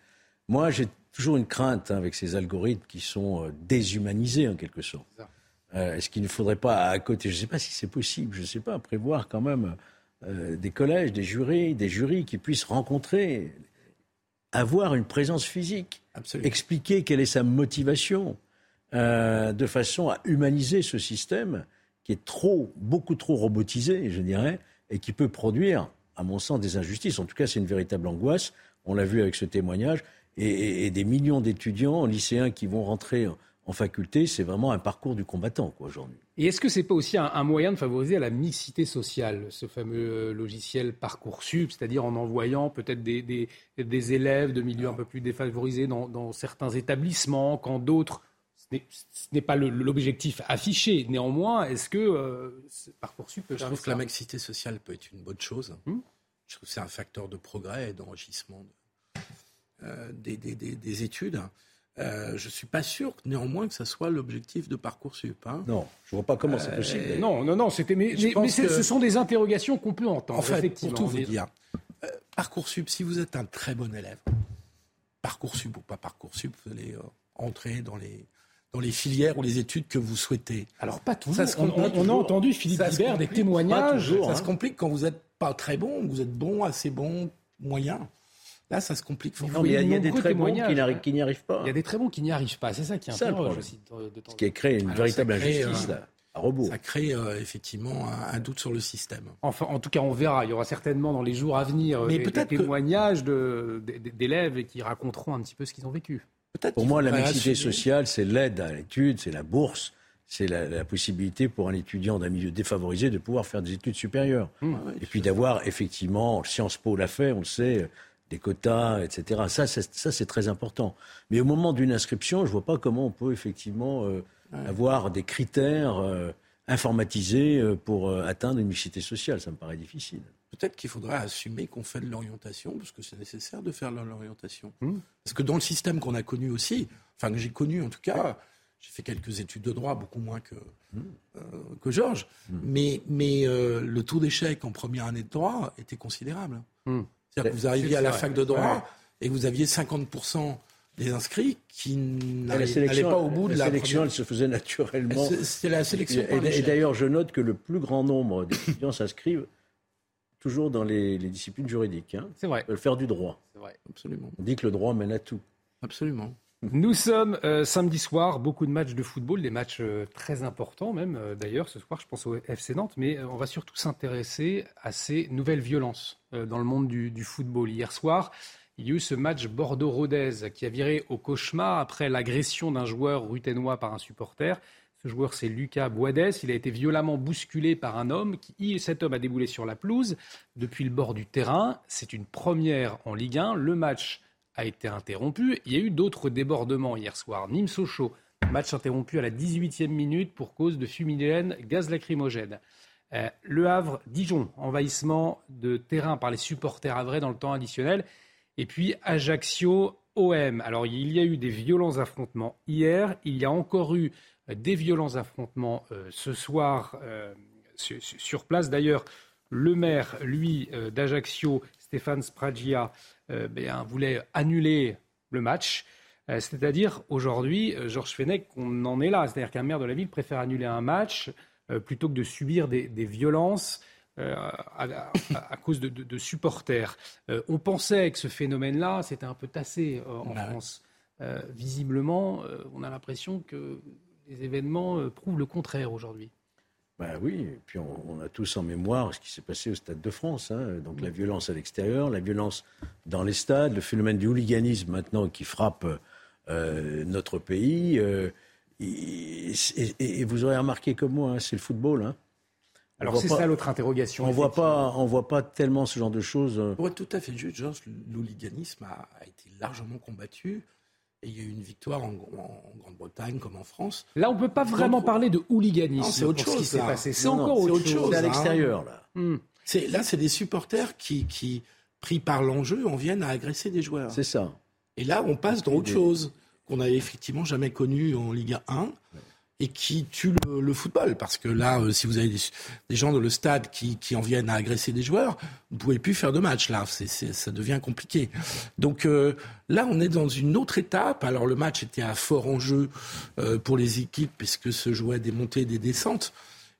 Moi, j'ai toujours une crainte hein, avec ces algorithmes qui sont déshumanisés en quelque sorte. est-ce qu'il ne faudrait pas, à côté, je ne sais pas si c'est possible, je ne sais pas, prévoir quand même euh, des collèges, des jurys, des jurys qui puissent rencontrer, avoir une présence physique expliquer quelle est sa motivation, euh, de façon à humaniser ce système qui est trop, beaucoup trop robotisé, je dirais, et qui peut produire, à mon sens, des injustices. En tout cas, c'est une véritable angoisse. On l'a vu avec ce témoignage. Et, des millions d'étudiants, lycéens qui vont rentrer en faculté, c'est vraiment un parcours du combattant aujourd'hui. Et est-ce que ce n'est pas aussi un, moyen de favoriser la mixité sociale, ce fameux logiciel Parcoursup, c'est-à-dire en envoyant peut-être des, élèves de milieux un peu plus défavorisés dans certains établissements, quand d'autres ce n'est pas l'objectif affiché. Néanmoins, est-ce que euh, Parcoursup peut Je trouve que la mixité sociale peut être une bonne chose. Hmm. Je trouve que c'est un facteur de progrès et d'enrichissement euh, des, études. Euh, je ne suis pas sûr néanmoins que ce soit l'objectif de Parcoursup. Hein. Non, je ne vois pas comment c'est possible. Non, non, non, c'était mais, ce sont des interrogations qu'on peut entendre. En fait, pour tout vous dire, Parcoursup, si vous êtes un très bon élève, Parcoursup ou pas Parcoursup, vous allez entrer dans les dans les filières ou les études que vous souhaitez. Alors pas toujours. on, a entendu Philippe Hibert des témoignages. ça se hein. complique quand vous n'êtes pas très bon, vous êtes bon, assez bon, moyen. Là, ça se complique. Non, il, y a, des très bons qui n'y arrivent pas. Il y a des très bons qui n'y arrivent pas. C'est ça qui est important. Ce qui a créé une véritable injustice. là. À rebours. Ça crée euh, effectivement un, doute sur le système. Enfin, en tout cas, on verra. Il y aura certainement dans les jours à venir des, témoignages d'élèves qui raconteront un petit peu ce qu'ils ont vécu. Pour moi, la mixité sociale, c'est l'aide à l'étude, c'est la bourse, c'est la, possibilité pour un étudiant d'un milieu défavorisé de pouvoir faire des études supérieures. Mmh. et puis d'avoir effectivement, Sciences Po l'a fait, on le sait, des quotas, etc. Ça, c'est très important. Mais au moment d'une inscription, je ne vois pas comment on peut effectivement euh, avoir des critères euh, informatisés euh, pour atteindre une mixité sociale. Ça me paraît difficile peut-être qu'il faudrait assumer qu'on fait de l'orientation, parce que c'est nécessaire de faire de l'orientation. Mmh. Parce que dans le système qu'on a connu aussi, enfin que j'ai connu en tout cas, j'ai fait quelques études de droit, beaucoup moins que, mmh. euh, que Georges, mmh. mais, mais euh, le taux d'échec en première année de droit était considérable. C'est-à-dire que vous arriviez à la fac de droit et vous aviez 50% des inscrits qui n'allaient pas au bout de la, sélection. Elle se faisait naturellement. C'est la sélection. et d'ailleurs, je note que le plus grand nombre d'étudiants s'inscrivent toujours dans les, disciplines juridiques. Hein. C'est vrai. Le faire du droit. C'est vrai. Absolument. On dit que le droit mène à tout. Absolument. Nous sommes euh, samedi soir, beaucoup de matchs de football, des matchs euh, très importants même euh, d'ailleurs ce soir, je pense au FC Nantes, mais on va surtout s'intéresser à ces nouvelles violences dans le monde du, football. Hier soir, il y a eu ce match Bordeaux-Rodez qui a viré au cauchemar après l'agression d'un joueur ruténois par un supporter. Ce joueur, c'est Lucas Boades. Il a été violemment bousculé par un homme. Qui, cet homme a déboulé sur la pelouse depuis le bord du terrain. C'est une première en Ligue 1. Le match a été interrompu. Il y a eu d'autres débordements hier soir. Nîmes-Sochaux, match interrompu à la 18e minute pour cause de fumigène, gaz lacrymogène. Euh, le Havre, Dijon, envahissement de terrain par les supporters havrais dans le temps additionnel. Et puis Ajaccio, OM. Alors il y a eu des violents affrontements hier. Il y a encore eu des violents affrontements euh, ce soir euh, sur, place. D'ailleurs, le maire, lui, d'Ajaccio, Stéphane Spragia, ben, voulait annuler le match. C'est-à-dire, aujourd'hui, Georges Fenech, on en est là. C'est-à-dire qu'un maire de la ville préfère annuler un match plutôt que de subir des, violences à, cause de, supporters. on pensait que ce phénomène-là, c'était un peu tassé en bah France. visiblement, on a l'impression que les événements euh, prouvent le contraire aujourd'hui. Ben oui, et puis on, a tous en mémoire ce qui s'est passé au Stade de France. Hein. Donc la violence à l'extérieur, la violence dans les stades, le phénomène du hooliganisme maintenant qui frappe euh, notre pays. Euh, et, vous aurez remarqué comme moi, hein, c'est le football. Hein. Alors c'est ça l'autre interrogation. On voit pas, on voit pas tellement ce genre de choses. Pour être tout à fait juste, Georges, l'hooliganisme a, été largement combattu et il y a eu une victoire en, Grande-Bretagne comme en France. Là, on ne peut pas vraiment parler de hooliganisme. C'est autre chose. qui s'est passé. C'est encore autre, chose. C'est à l'extérieur, là. Hmm. Là, c'est des supporters qui, qui, pris par l'enjeu, en viennent à agresser des joueurs. C'est ça. Et là, on passe dans autre chose qu'on n'avait effectivement jamais connu en Ligue 1 et qui tue le, football. Parce que là, euh, si vous avez des, gens dans le stade qui, en viennent à agresser des joueurs, vous ne pouvez plus faire de match. Là, ça devient compliqué. Donc euh, là, on est dans une autre étape. Alors le match était à fort enjeu euh, pour les équipes puisque se jouaient des montées et des descentes.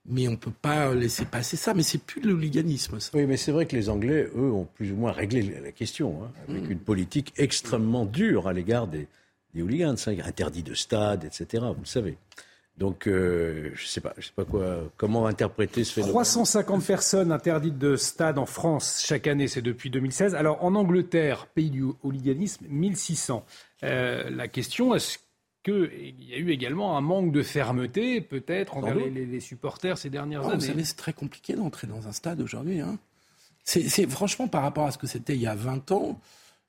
Mais on ne peut pas laisser passer ça. Mais c'est plus le hooliganisme. Oui, mais c'est vrai que les Anglais, eux, ont plus ou moins réglé la question, hein, avec mm. une politique extrêmement dure à l'égard des, des hooligans, hein, interdit de stade, etc. Vous le savez. Donc, euh, je ne sais pas, je sais pas quoi, comment interpréter ce phénomène. 350 personnes interdites de stade en France chaque année, c'est depuis 2016. Alors, en Angleterre, pays du hooliganisme, 1600. Euh, la question, est-ce qu'il y a eu également un manque de fermeté, peut-être, envers les, supporters ces dernières années Vous savez, c'est très compliqué d'entrer dans un stade aujourd'hui. Hein. C'est franchement par rapport à ce que c'était il y a 20 ans.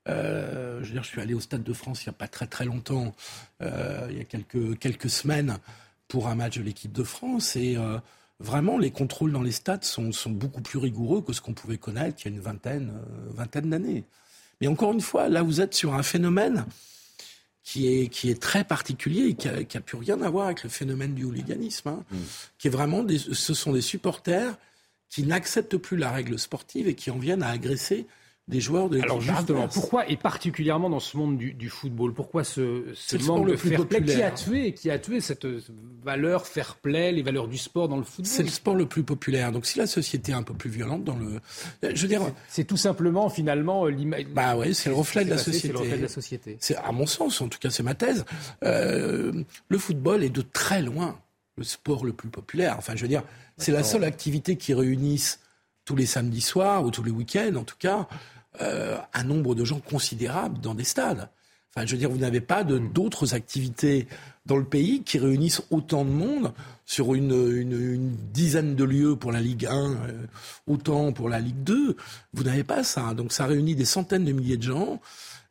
Euh, je veux dire, je suis allé au Stade de France il n'y a pas très très longtemps, il y a quelques, quelques semaines pour un match de l'équipe de France. Et euh, vraiment, les contrôles dans les stades sont, beaucoup plus rigoureux que ce qu'on pouvait connaître il y a une vingtaine, euh, vingtaine d'années. Mais encore une fois, là, vous êtes sur un phénomène qui est, qui est très particulier et qui n'a plus rien à voir avec le phénomène du hooliganisme. Hein, mm. Qui est vraiment ce sont des supporters qui n'acceptent plus la règle sportive et qui en viennent à agresser des joueurs de Alors justement, pourquoi, et particulièrement dans ce monde du, football, pourquoi ce, ce manque de fair play qui a tué, qui a tué cette valeur fair play, les valeurs du sport dans le football? C'est le sport le plus populaire. Donc si la société est un peu plus violente dans le, je veux dire, c'est tout simplement finalement l'image. Bah ouais, c'est le reflet de la société. C'est le reflet de la société. C'est à mon sens, en tout cas, c'est ma thèse. Euh, le football est de très loin le sport le plus populaire. Enfin, je veux dire, c'est la seule activité qui réunisse tous les samedis soirs ou tous les week-ends, en tout cas, euh, un nombre de gens considérable dans des stades. Enfin, je veux dire, vous n'avez pas d'autres activités dans le pays qui réunissent autant de monde sur une, une, dizaine de lieux pour la Ligue 1, euh, autant pour la Ligue 2. Vous n'avez pas ça. Donc ça réunit des centaines de milliers de gens.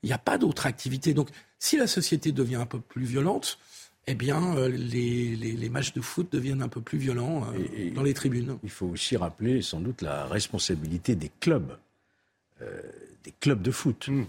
Il n'y a pas d'autres activités. Donc si la société devient un peu plus violente, eh bien, euh, les, les, matchs de foot deviennent un peu plus violents dans les tribunes. Il faut aussi rappeler sans doute la responsabilité des clubs. Euh, des clubs de foot. Mm.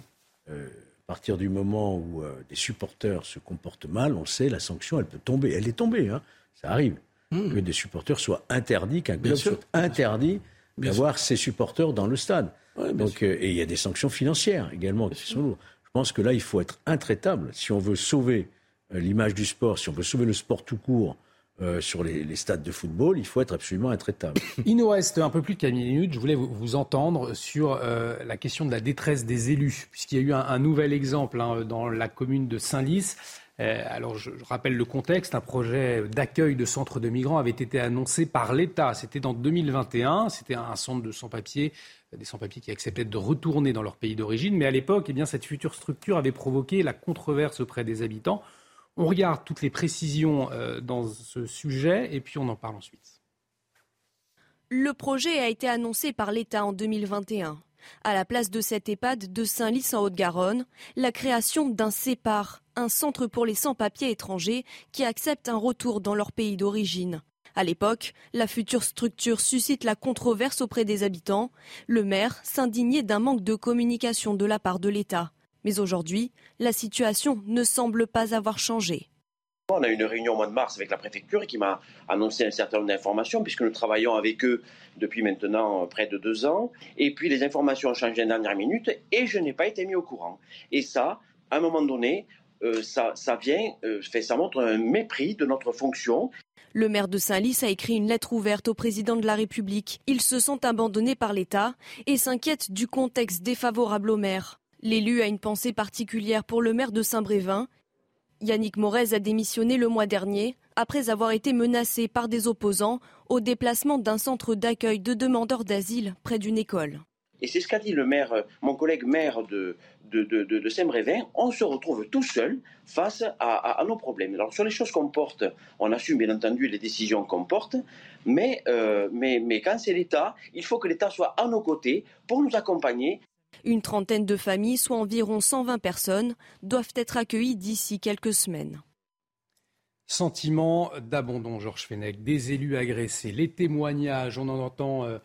Euh, à partir du moment où euh, des supporters se comportent mal, on sait, la sanction, elle peut tomber. Elle est tombée, hein. ça arrive. Mm. Que des supporters soient interdits, qu'un club soit interdit d'avoir ses supporters dans le stade. Donc, et il y a des sanctions financières également qui sont lourdes. Je pense que là, il faut être intraitable. Si on veut sauver l'image du sport, si on veut sauver le sport tout court, euh, sur les, stades de football, il faut être absolument intraitable. *coughs* Il nous reste un peu plus de 4 minutes. Je voulais vous, entendre sur euh, la question de la détresse des élus, puisqu'il y a eu un, nouvel exemple hein, dans la commune de Saint-Lys. Euh, alors, je, rappelle le contexte. Un projet d'accueil de centres de migrants avait été annoncé par l'État. C'était dans 2021. C'était un centre de sans-papiers, des sans-papiers qui acceptaient de retourner dans leur pays d'origine. Mais à l'époque, eh bien, cette future structure avait provoqué la controverse auprès des habitants. On regarde toutes les précisions euh, dans ce sujet et puis on en parle ensuite. Le projet a été annoncé par l'État en 2021. À la place de cet EHPAD de Saint-Lys en Haute-Garonne, la création d'un CEPAR, un centre pour les sans-papiers étrangers qui acceptent un retour dans leur pays d'origine. À l'époque, la future structure suscite la controverse auprès des habitants. Le maire s'indignait d'un manque de communication de la part de l'État. Mais aujourd'hui, la situation ne semble pas avoir changé. On a eu une réunion au mois de mars avec la préfecture qui m'a annoncé un certain nombre d'informations, puisque nous travaillons avec eux depuis maintenant près de deux ans. Et puis les informations ont changé en dernière minute et je n'ai pas été mis au courant. Et ça, à un moment donné, euh, ça, vient, euh, ça montre un mépris de notre fonction. Le maire de Saint-Lys a écrit une lettre ouverte au président de la République. Ils se sont abandonnés par l'État et s'inquiètent du contexte défavorable au maire. L'élu a une pensée particulière pour le maire de Saint-Brévin. Yannick Morez a démissionné le mois dernier après avoir été menacé par des opposants au déplacement d'un centre d'accueil de demandeurs d'asile près d'une école. Et c'est ce qu'a dit le maire, mon collègue maire de, Saint-Brévin. On se retrouve tout seul face à, nos problèmes. Alors sur les choses qu'on porte, on assume bien entendu les décisions qu'on porte, mais, euh, quand c'est l'État, il faut que l'État soit à nos côtés pour nous accompagner une trentaine de familles, soit environ 120 personnes, doivent être accueillies d'ici quelques semaines. Sentiment d'abandon, Georges Fenech, des élus agressés, les témoignages, on en entend euh,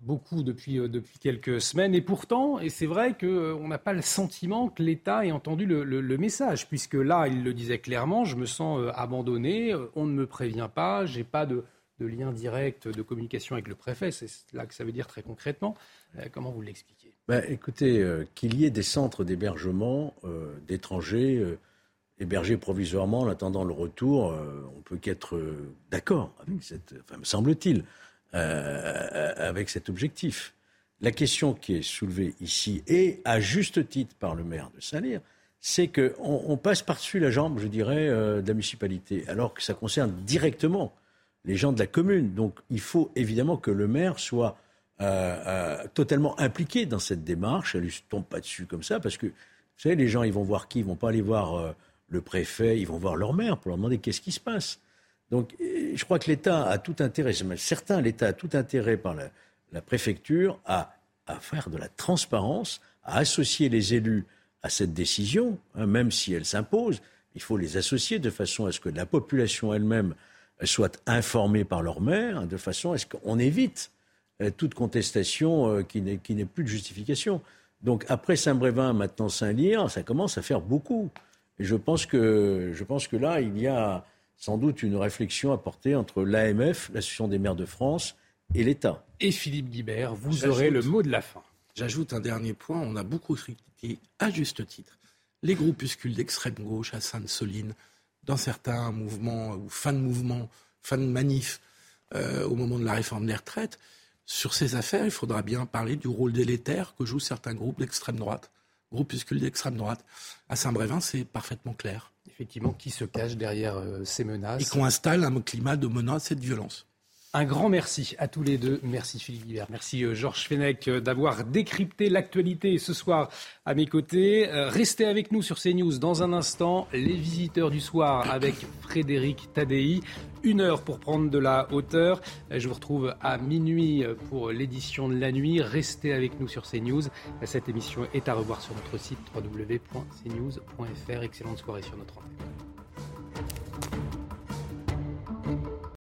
beaucoup depuis, euh, depuis quelques semaines. Et pourtant, et c'est vrai qu'on euh, n'a pas le sentiment que l'État ait entendu le, message, puisque là, il le disait clairement, je me sens abandonné, on ne me prévient pas, j'ai pas de, de lien direct de communication avec le préfet. C'est là que ça veut dire très concrètement. Euh, comment vous l'expliquez? Ben, Écoutez, euh, qu'il y ait des centres d'hébergement euh, d'étrangers hébergés provisoirement en attendant le retour, on peut qu'être d'accord avec cette, enfin, me semble-t-il, avec cet objectif. La question qui est soulevée ici, et à juste titre par le maire de Saint-Lire, c'est qu'on on passe par-dessus la jambe, je dirais, de la municipalité, alors que ça concerne directement les gens de la commune. Donc il faut évidemment que le maire soit euh, euh, totalement impliqué dans cette démarche. Elle ne tombe pas dessus comme ça, parce que, vous savez, les gens, ils vont voir qui? Ils vont pas aller voir le préfet, ils vont voir leur maire pour leur demander qu'est-ce qui se passe. Donc je crois que l'État a tout intérêt, certain, l'État a tout intérêt par la, préfecture à, à faire de la transparence, à associer les élus à cette décision, hein, même si elle s'impose. Il faut les associer de façon à ce que la population elle-même soit informée par leur maire, hein, de façon à ce qu'on évite euh, toute contestation euh, qui n'est plus de justification. Donc après Saint-Brévin, maintenant Saint-Lyre, ça commence à faire beaucoup. Et je pense que, je pense que là, il y a sans doute une réflexion à porter entre l'AMF, l'Association des maires de France, et l'État. Et Philippe Guibert, vous aurez le mot de la fin. J'ajoute un dernier point. On a beaucoup critiqué, à juste titre, les groupuscules d'extrême gauche à Sainte-Soline, dans certains mouvements ou fin de mouvement, fin de manif euh, au moment de la réforme des retraites. Sur ces affaires, il faudra bien parler du rôle délétère que jouent certains groupes d'extrême droite, groupuscules d'extrême droite. À Saint-Brévin, c'est parfaitement clair. Effectivement, qui se cache derrière euh, ces menaces? Et qu'on installe un climat de menace et de violence. Un grand merci à tous les deux. Merci Philippe Guibert. Merci euh, Georges Fenech euh, d'avoir décrypté l'actualité ce soir à mes côtés. Euh, restez avec nous sur CNews dans un instant. Les visiteurs du soir avec Frédéric Tadei. Une heure pour prendre de la hauteur. Je vous retrouve à minuit pour l'édition de la nuit. Restez avec nous sur CNews. Cette émission est à revoir sur notre site www.cnews.fr. Excellente soirée sur notre antenne.